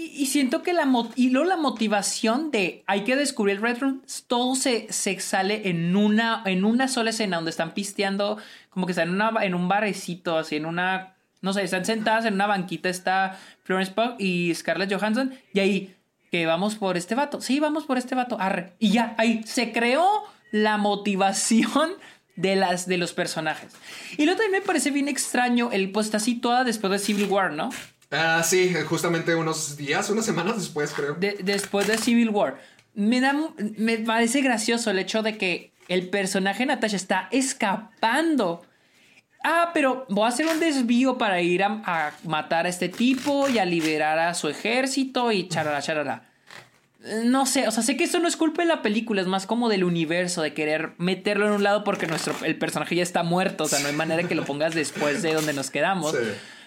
Y, siento que la, y luego la motivación de hay que descubrir el Red Room, todo se, se sale en una, en una sola escena donde están pisteando, como que están en, una, en un barecito, así en una no sé, están sentadas en una banquita, está Florence Pugh y Scarlett Johansson, y ahí, que vamos por este vato, sí, vamos por este vato, arre, y ya, ahí se creó la motivación de, las, de los personajes. Y lo también me parece bien extraño, el pues está situada después de Civil War, ¿no? Ah, uh, sí, justamente unos días, unas semanas después, creo. De, después de Civil War. Me, da, me parece gracioso el hecho de que el personaje Natasha está escapando Ah, pero voy a hacer un desvío para ir a, a, matar a este tipo y a liberar a su ejército y charala, charala. No sé, o sea, sé que esto no es culpa de la película, es más como del universo, de querer meterlo en un lado porque nuestro, el personaje ya está muerto, o sea, no hay manera que lo pongas después de donde nos quedamos. Sí.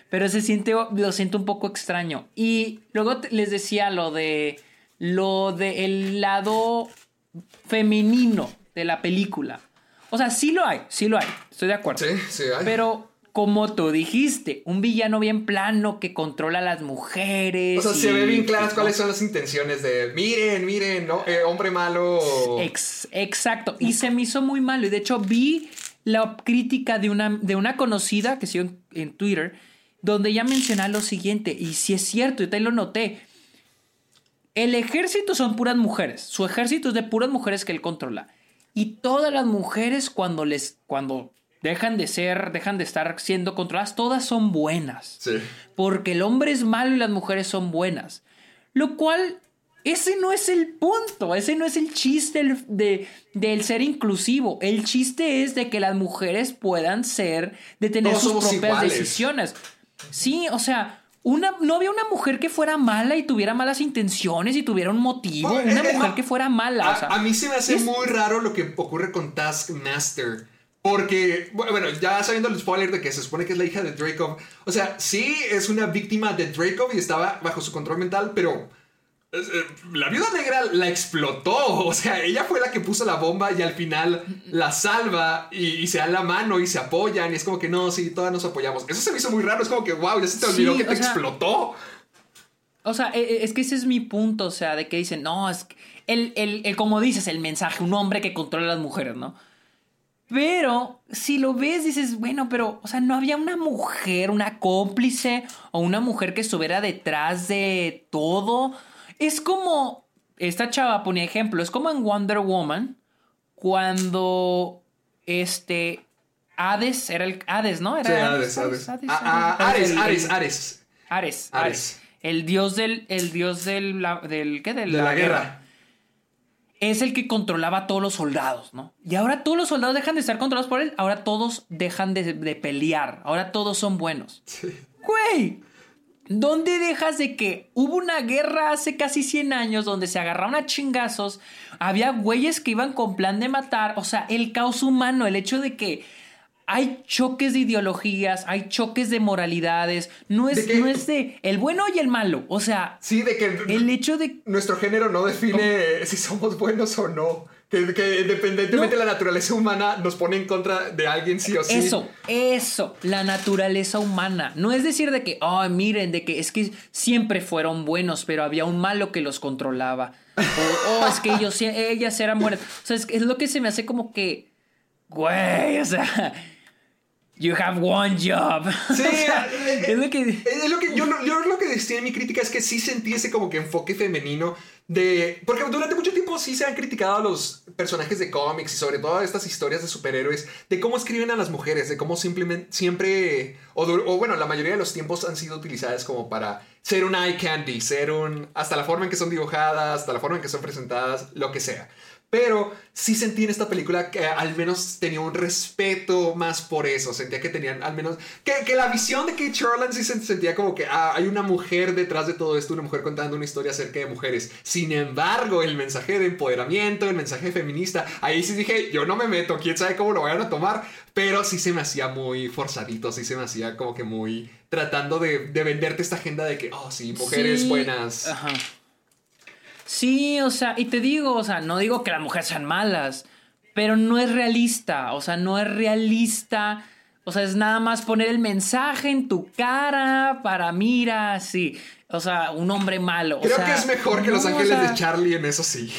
Pero se siente, lo siento un poco extraño. Y luego les decía lo de, lo de el lado femenino de la película. O sea, sí lo hay, sí lo hay, estoy de acuerdo. Sí, sí hay. Pero como tú dijiste, un villano bien plano que controla a las mujeres. O sea, y... se ve bien claras cuáles son las intenciones de, miren, miren, ¿no? Eh, hombre malo. Ex exacto, y se me hizo muy malo. Y de hecho vi la crítica de una, de una conocida que sigo en, en Twitter, donde ella menciona lo siguiente, y si es cierto, yo también lo noté. El ejército son puras mujeres, su ejército es de puras mujeres que él controla. Y todas las mujeres cuando les cuando dejan de ser, dejan de estar siendo controladas, todas son buenas. Sí. Porque el hombre es malo y las mujeres son buenas. Lo cual ese no es el punto, ese no es el chiste de, del ser inclusivo. El chiste es de que las mujeres puedan ser, de tener Todos sus propias iguales. decisiones. Sí, o sea, una, no había una mujer que fuera mala y tuviera malas intenciones y tuviera un motivo. Bueno, una eh, mujer no, que fuera mala. A, o sea, a mí se me hace es- muy raro lo que ocurre con Taskmaster. Porque, bueno, ya sabiendo el spoiler de que se supone que es la hija de Dracov. O sea, sí es una víctima de Dracov y estaba bajo su control mental, pero eh, eh, la viuda negra la explotó. *laughs* O sea, ella fue la que puso la bomba y al final la salva y, y se dan la mano y se apoyan. Y es como que no, sí, todas nos apoyamos. Eso se me hizo muy raro. Es como que, wow, ya se te Sí, olvidó que te sea, explotó. O sea, e- e- es que ese es mi punto, o sea, de que dicen, no, es que el, el, el- como dices, el mensaje, un hombre que controla a las mujeres, ¿no? Pero si lo ves, dices, bueno, pero, o sea, no había una mujer, una cómplice o una mujer que estuviera detrás de todo. Es como, esta chava ponía ejemplo, es como en Wonder Woman, cuando, este, Hades, era el, Hades, ¿no? Era Sí, Hades, Hades. Hades, Ah, ah, Ares, Ares, Ares. Ares, Ares. El dios del. El dios del. la- del ¿Qué? De la guerra. Es el que controlaba a todos los soldados, ¿no? Y ahora todos los soldados dejan de estar controlados por él. Ahora todos dejan de, de pelear. Ahora todos son buenos. ¡Güey! ¿Dónde dejas de que hubo una guerra hace casi 100 años donde se agarraron a chingazos? Había güeyes que iban con plan de matar. O sea, el caos humano, el hecho de que hay choques de ideologías, hay choques de moralidades. No es, ¿De no es de el bueno y el malo. O sea, Sí, de que el hecho de nuestro género no define si somos buenos o no. Que, que independientemente No. de la naturaleza humana nos pone en contra de alguien sí o sí. Eso, eso, la naturaleza humana. No es decir de que, oh, miren, de que es que siempre fueron buenos, pero había un malo que los controlaba. O, oh, es que ellos, sí- ellas eran buenas. O sea, es, es lo que se me hace como que, güey, o sea, You have one job. *laughs* Sí, es lo que. Es lo que yo, yo lo que decía en mi crítica es que sí sentí ese como que enfoque femenino de... Porque durante mucho tiempo sí se han criticado a los personajes de cómics y sobre todo estas historias de superhéroes, de cómo escriben a las mujeres, de cómo simplemente siempre, o bueno, la mayoría de los tiempos han sido utilizadas como para ser un eye candy, ser un... hasta la forma en que son dibujadas, hasta la forma en que son presentadas, lo que sea. Pero sí sentí en esta película que al menos tenía un respeto más por eso. Sentía que tenían al menos. Que, que la visión de Kate Charland sí se sentía como que ah, hay una mujer detrás de todo esto, una mujer contando una historia acerca de mujeres. Sin embargo, el mensaje de empoderamiento, el mensaje feminista, ahí sí dije, yo no me meto, quién sabe cómo lo vayan a tomar. Pero sí se me hacía muy forzadito, sí se me hacía como que muy tratando de, de venderte esta agenda de que, oh, sí, mujeres Sí. buenas. Ajá. Sí, o sea, y te digo, o sea, no digo que las mujeres sean malas, pero no es realista, o sea, no es realista. O sea, es nada más poner el mensaje en tu cara para mira, sí. O sea, un hombre malo. o Creo sea, que es mejor que no, Los o Ángeles sea, de Charlie en eso sí.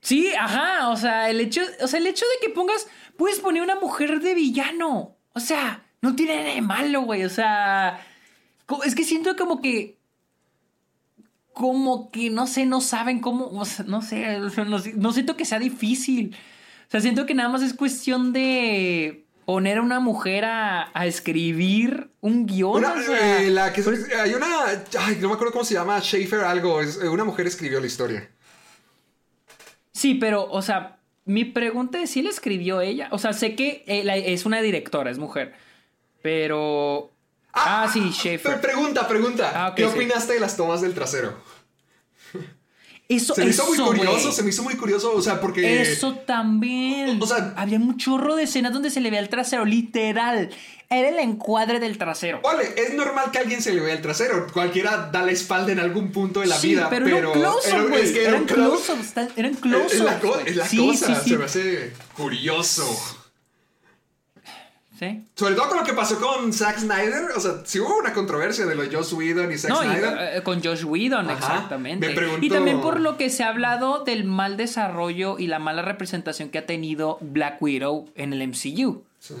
Sí, ajá, o sea, el hecho, o sea, el hecho de que pongas, puedes poner una mujer de villano. O sea, no tiene nada de malo, güey. O sea, es que siento como que como que no sé, no saben cómo, o sea, no sé, *laughs* no, no siento que sea difícil. O sea, siento que nada más es cuestión de poner a una mujer a, a escribir un guion. Una, o sea, eh, la que pues- hay una, ay, no me acuerdo cómo se llama, Schaefer algo, es- eh, una mujer escribió la historia. Sí, pero, o sea, mi pregunta es si la escribió ella. O sea, sé que eh, la- es una directora, es mujer. Pero. Ah, sí, Pero Schaefer. pregunta, pregunta, Ah, ¿qué sí. opinaste de las tomas del trasero? Eso, Se me hizo muy curioso, se me hizo muy curioso, o sea, porque... Eso también. o sea- había un chorro de escenas donde se le veía el trasero, literal. Era el encuadre del trasero. Vale, es normal que a alguien se le vea el trasero, cualquiera da la espalda en algún punto de la sí, vida, pero, pero... era un close-up, eran un close- close-ups, eran es, close-ups. es la, cosa, se me hace curioso. Sí. Sobre todo con lo que pasó con Zack Snyder, o sea, sí hubo una controversia de lo de Joss Whedon y Zack No, y, Snyder. eh, con Josh Whedon, Ajá. exactamente. Me pregunto- Y también por lo que se ha hablado del mal desarrollo y la mala representación que ha tenido Black Widow en el MCU. Sí.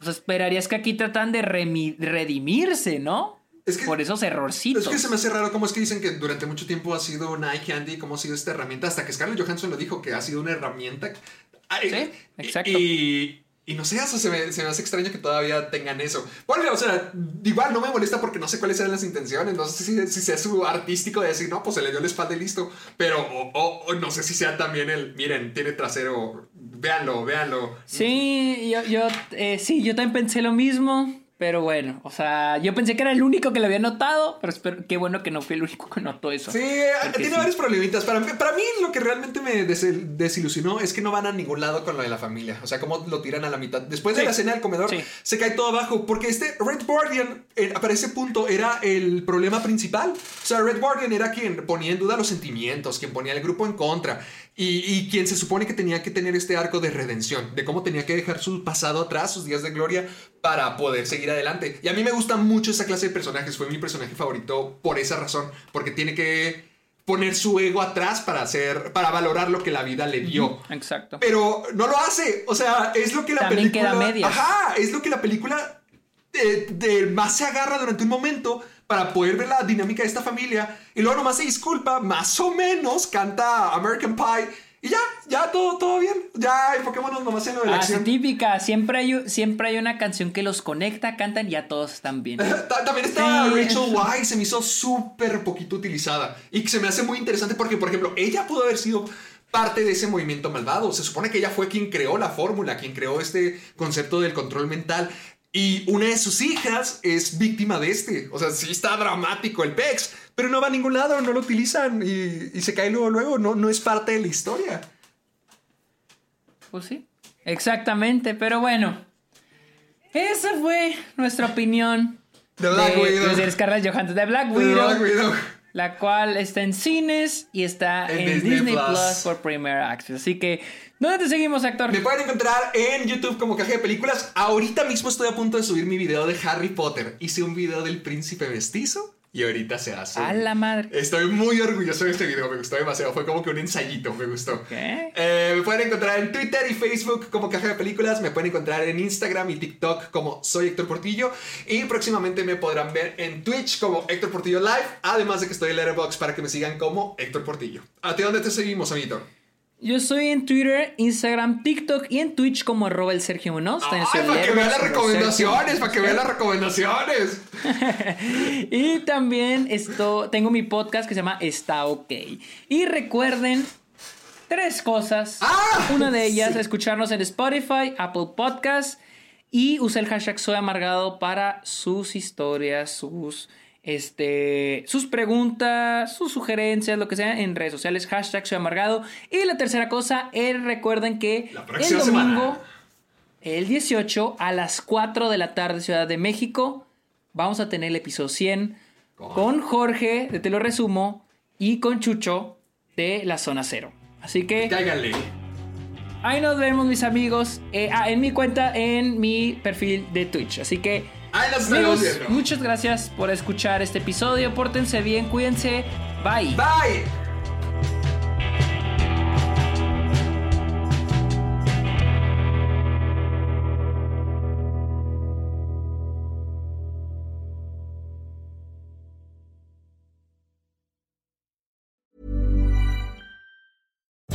O sea, esperarías que aquí tratan de redimirse, ¿no? Es que- por esos errorcitos. Es que se me hace raro cómo es que dicen que durante mucho tiempo ha sido una eye candy, cómo ha sido esta herramienta, hasta que Scarlett Johansson lo dijo, que ha sido una herramienta. Ay, Sí, exacto. Y, y no sé, o sea, se me, se me hace extraño que todavía tengan eso. Bueno, o sea, igual no me molesta porque no sé cuáles eran las intenciones, no sé si, si sea su artístico de decir, no, pues se le dio la espalda y listo, pero o, o- o no sé si sea también el, miren, tiene trasero, véanlo, véanlo. Sí, yo, yo, eh, sí, yo también pensé lo mismo. Pero bueno, o sea, yo pensé que era el único que lo había notado, pero espero, qué bueno que no fui el único que notó eso. Sí, Porque tiene sí. varios problemitas. Para mí, para mí lo que realmente me des- desilusionó es que no van a ningún lado con lo de la familia. O sea, cómo lo tiran a la mitad. Después de Sí. la escena del comedor, Sí. se cae todo abajo. Porque este Red Guardian, eh, para ese punto, era el problema principal. O sea, Red Guardian era quien ponía en duda los sentimientos, quien ponía el grupo en contra. Y, y quien se supone que tenía que tener este arco de redención, de cómo tenía que dejar su pasado atrás, sus días de gloria, para poder seguir adelante. Y a mí me gusta mucho esa clase de personajes. Fue mi personaje favorito por esa razón. Porque tiene que poner su ego atrás para hacer, para valorar lo que la vida le dio. Exacto. Pero no lo hace. O sea, es lo que la También película. queda a medias. Ajá, es lo que la película eh, de más se agarra durante un momento para poder ver la dinámica de esta familia. Y luego nomás se disculpa, más o menos, canta American Pie. Y ya, ya todo, todo bien. Ya enfoquémonos nomás en lo de la Ah, acción. típica, siempre hay, siempre hay una canción que los conecta, cantan y ya todos están bien. *laughs* Ta- También está Sí. Rachel Weisz, se me hizo súper poquito utilizada. Y que se me hace muy interesante porque, por ejemplo, ella pudo haber sido parte de ese movimiento malvado. Se supone que ella fue quien creó la fórmula, quien creó este concepto del control mental. Y una de sus hijas es víctima de este. O sea, sí está dramático el PEX, pero no va a ningún lado, no lo utilizan y, y se cae luego, luego. No, no es parte de la historia. Pues sí, exactamente, pero bueno. Esa fue nuestra opinión De Black Widow. pues, de Scarlett Johansson de Black De Widow, Black Widow. la cual está en cines y está En en, Disney Disney, Plus. Plus. por Premier Access. Así que, ¿dónde te seguimos, actor? Me pueden encontrar en YouTube como Caja de Películas. Ahorita mismo estoy a punto de subir mi video de Harry Potter. Hice un video del príncipe mestizo y ahorita se hace. A la madre. Estoy muy orgulloso de este video, me gustó demasiado. Fue como que un ensayito, me gustó. ¿Qué? Eh, me pueden encontrar en Twitter y Facebook como Caja de Películas. Me pueden encontrar en Instagram y TikTok como Soy Héctor Portillo. Y próximamente me podrán ver en Twitch como Héctor Portillo Live. Además de que estoy en Letterboxd para que me sigan como Héctor Portillo. ¿A ti dónde te seguimos, amiguito? Yo soy en Twitter, Instagram, TikTok y en Twitch como arroba el Sergio Munoz. Ay, para que vean las recomendaciones, para que vean las recomendaciones. *laughs* Y también esto, tengo mi podcast que se llama Está OK. Y recuerden tres cosas. ¡Ah! Una de ellas, escucharnos en Spotify, Apple Podcast y usa el hashtag Soy Amargado para sus historias, sus, este, sus preguntas, sus sugerencias, lo que sea en redes sociales. Hashtag Soy Amargado. Y la tercera cosa es recuerden que el domingo... semana. El 18 a las 4 de la tarde, Ciudad de México, vamos a tener el episodio 100 Con- con Jorge de Te lo resumo y con Chucho de la Zona Cero. Así que Cáiganle. ahí nos vemos, mis amigos, eh, ah, en mi cuenta, en mi perfil de Twitch. Así que, Ahí nos estaremos amigos, viendo. muchas gracias por escuchar este episodio. Pórtense bien, cuídense. Bye. Bye.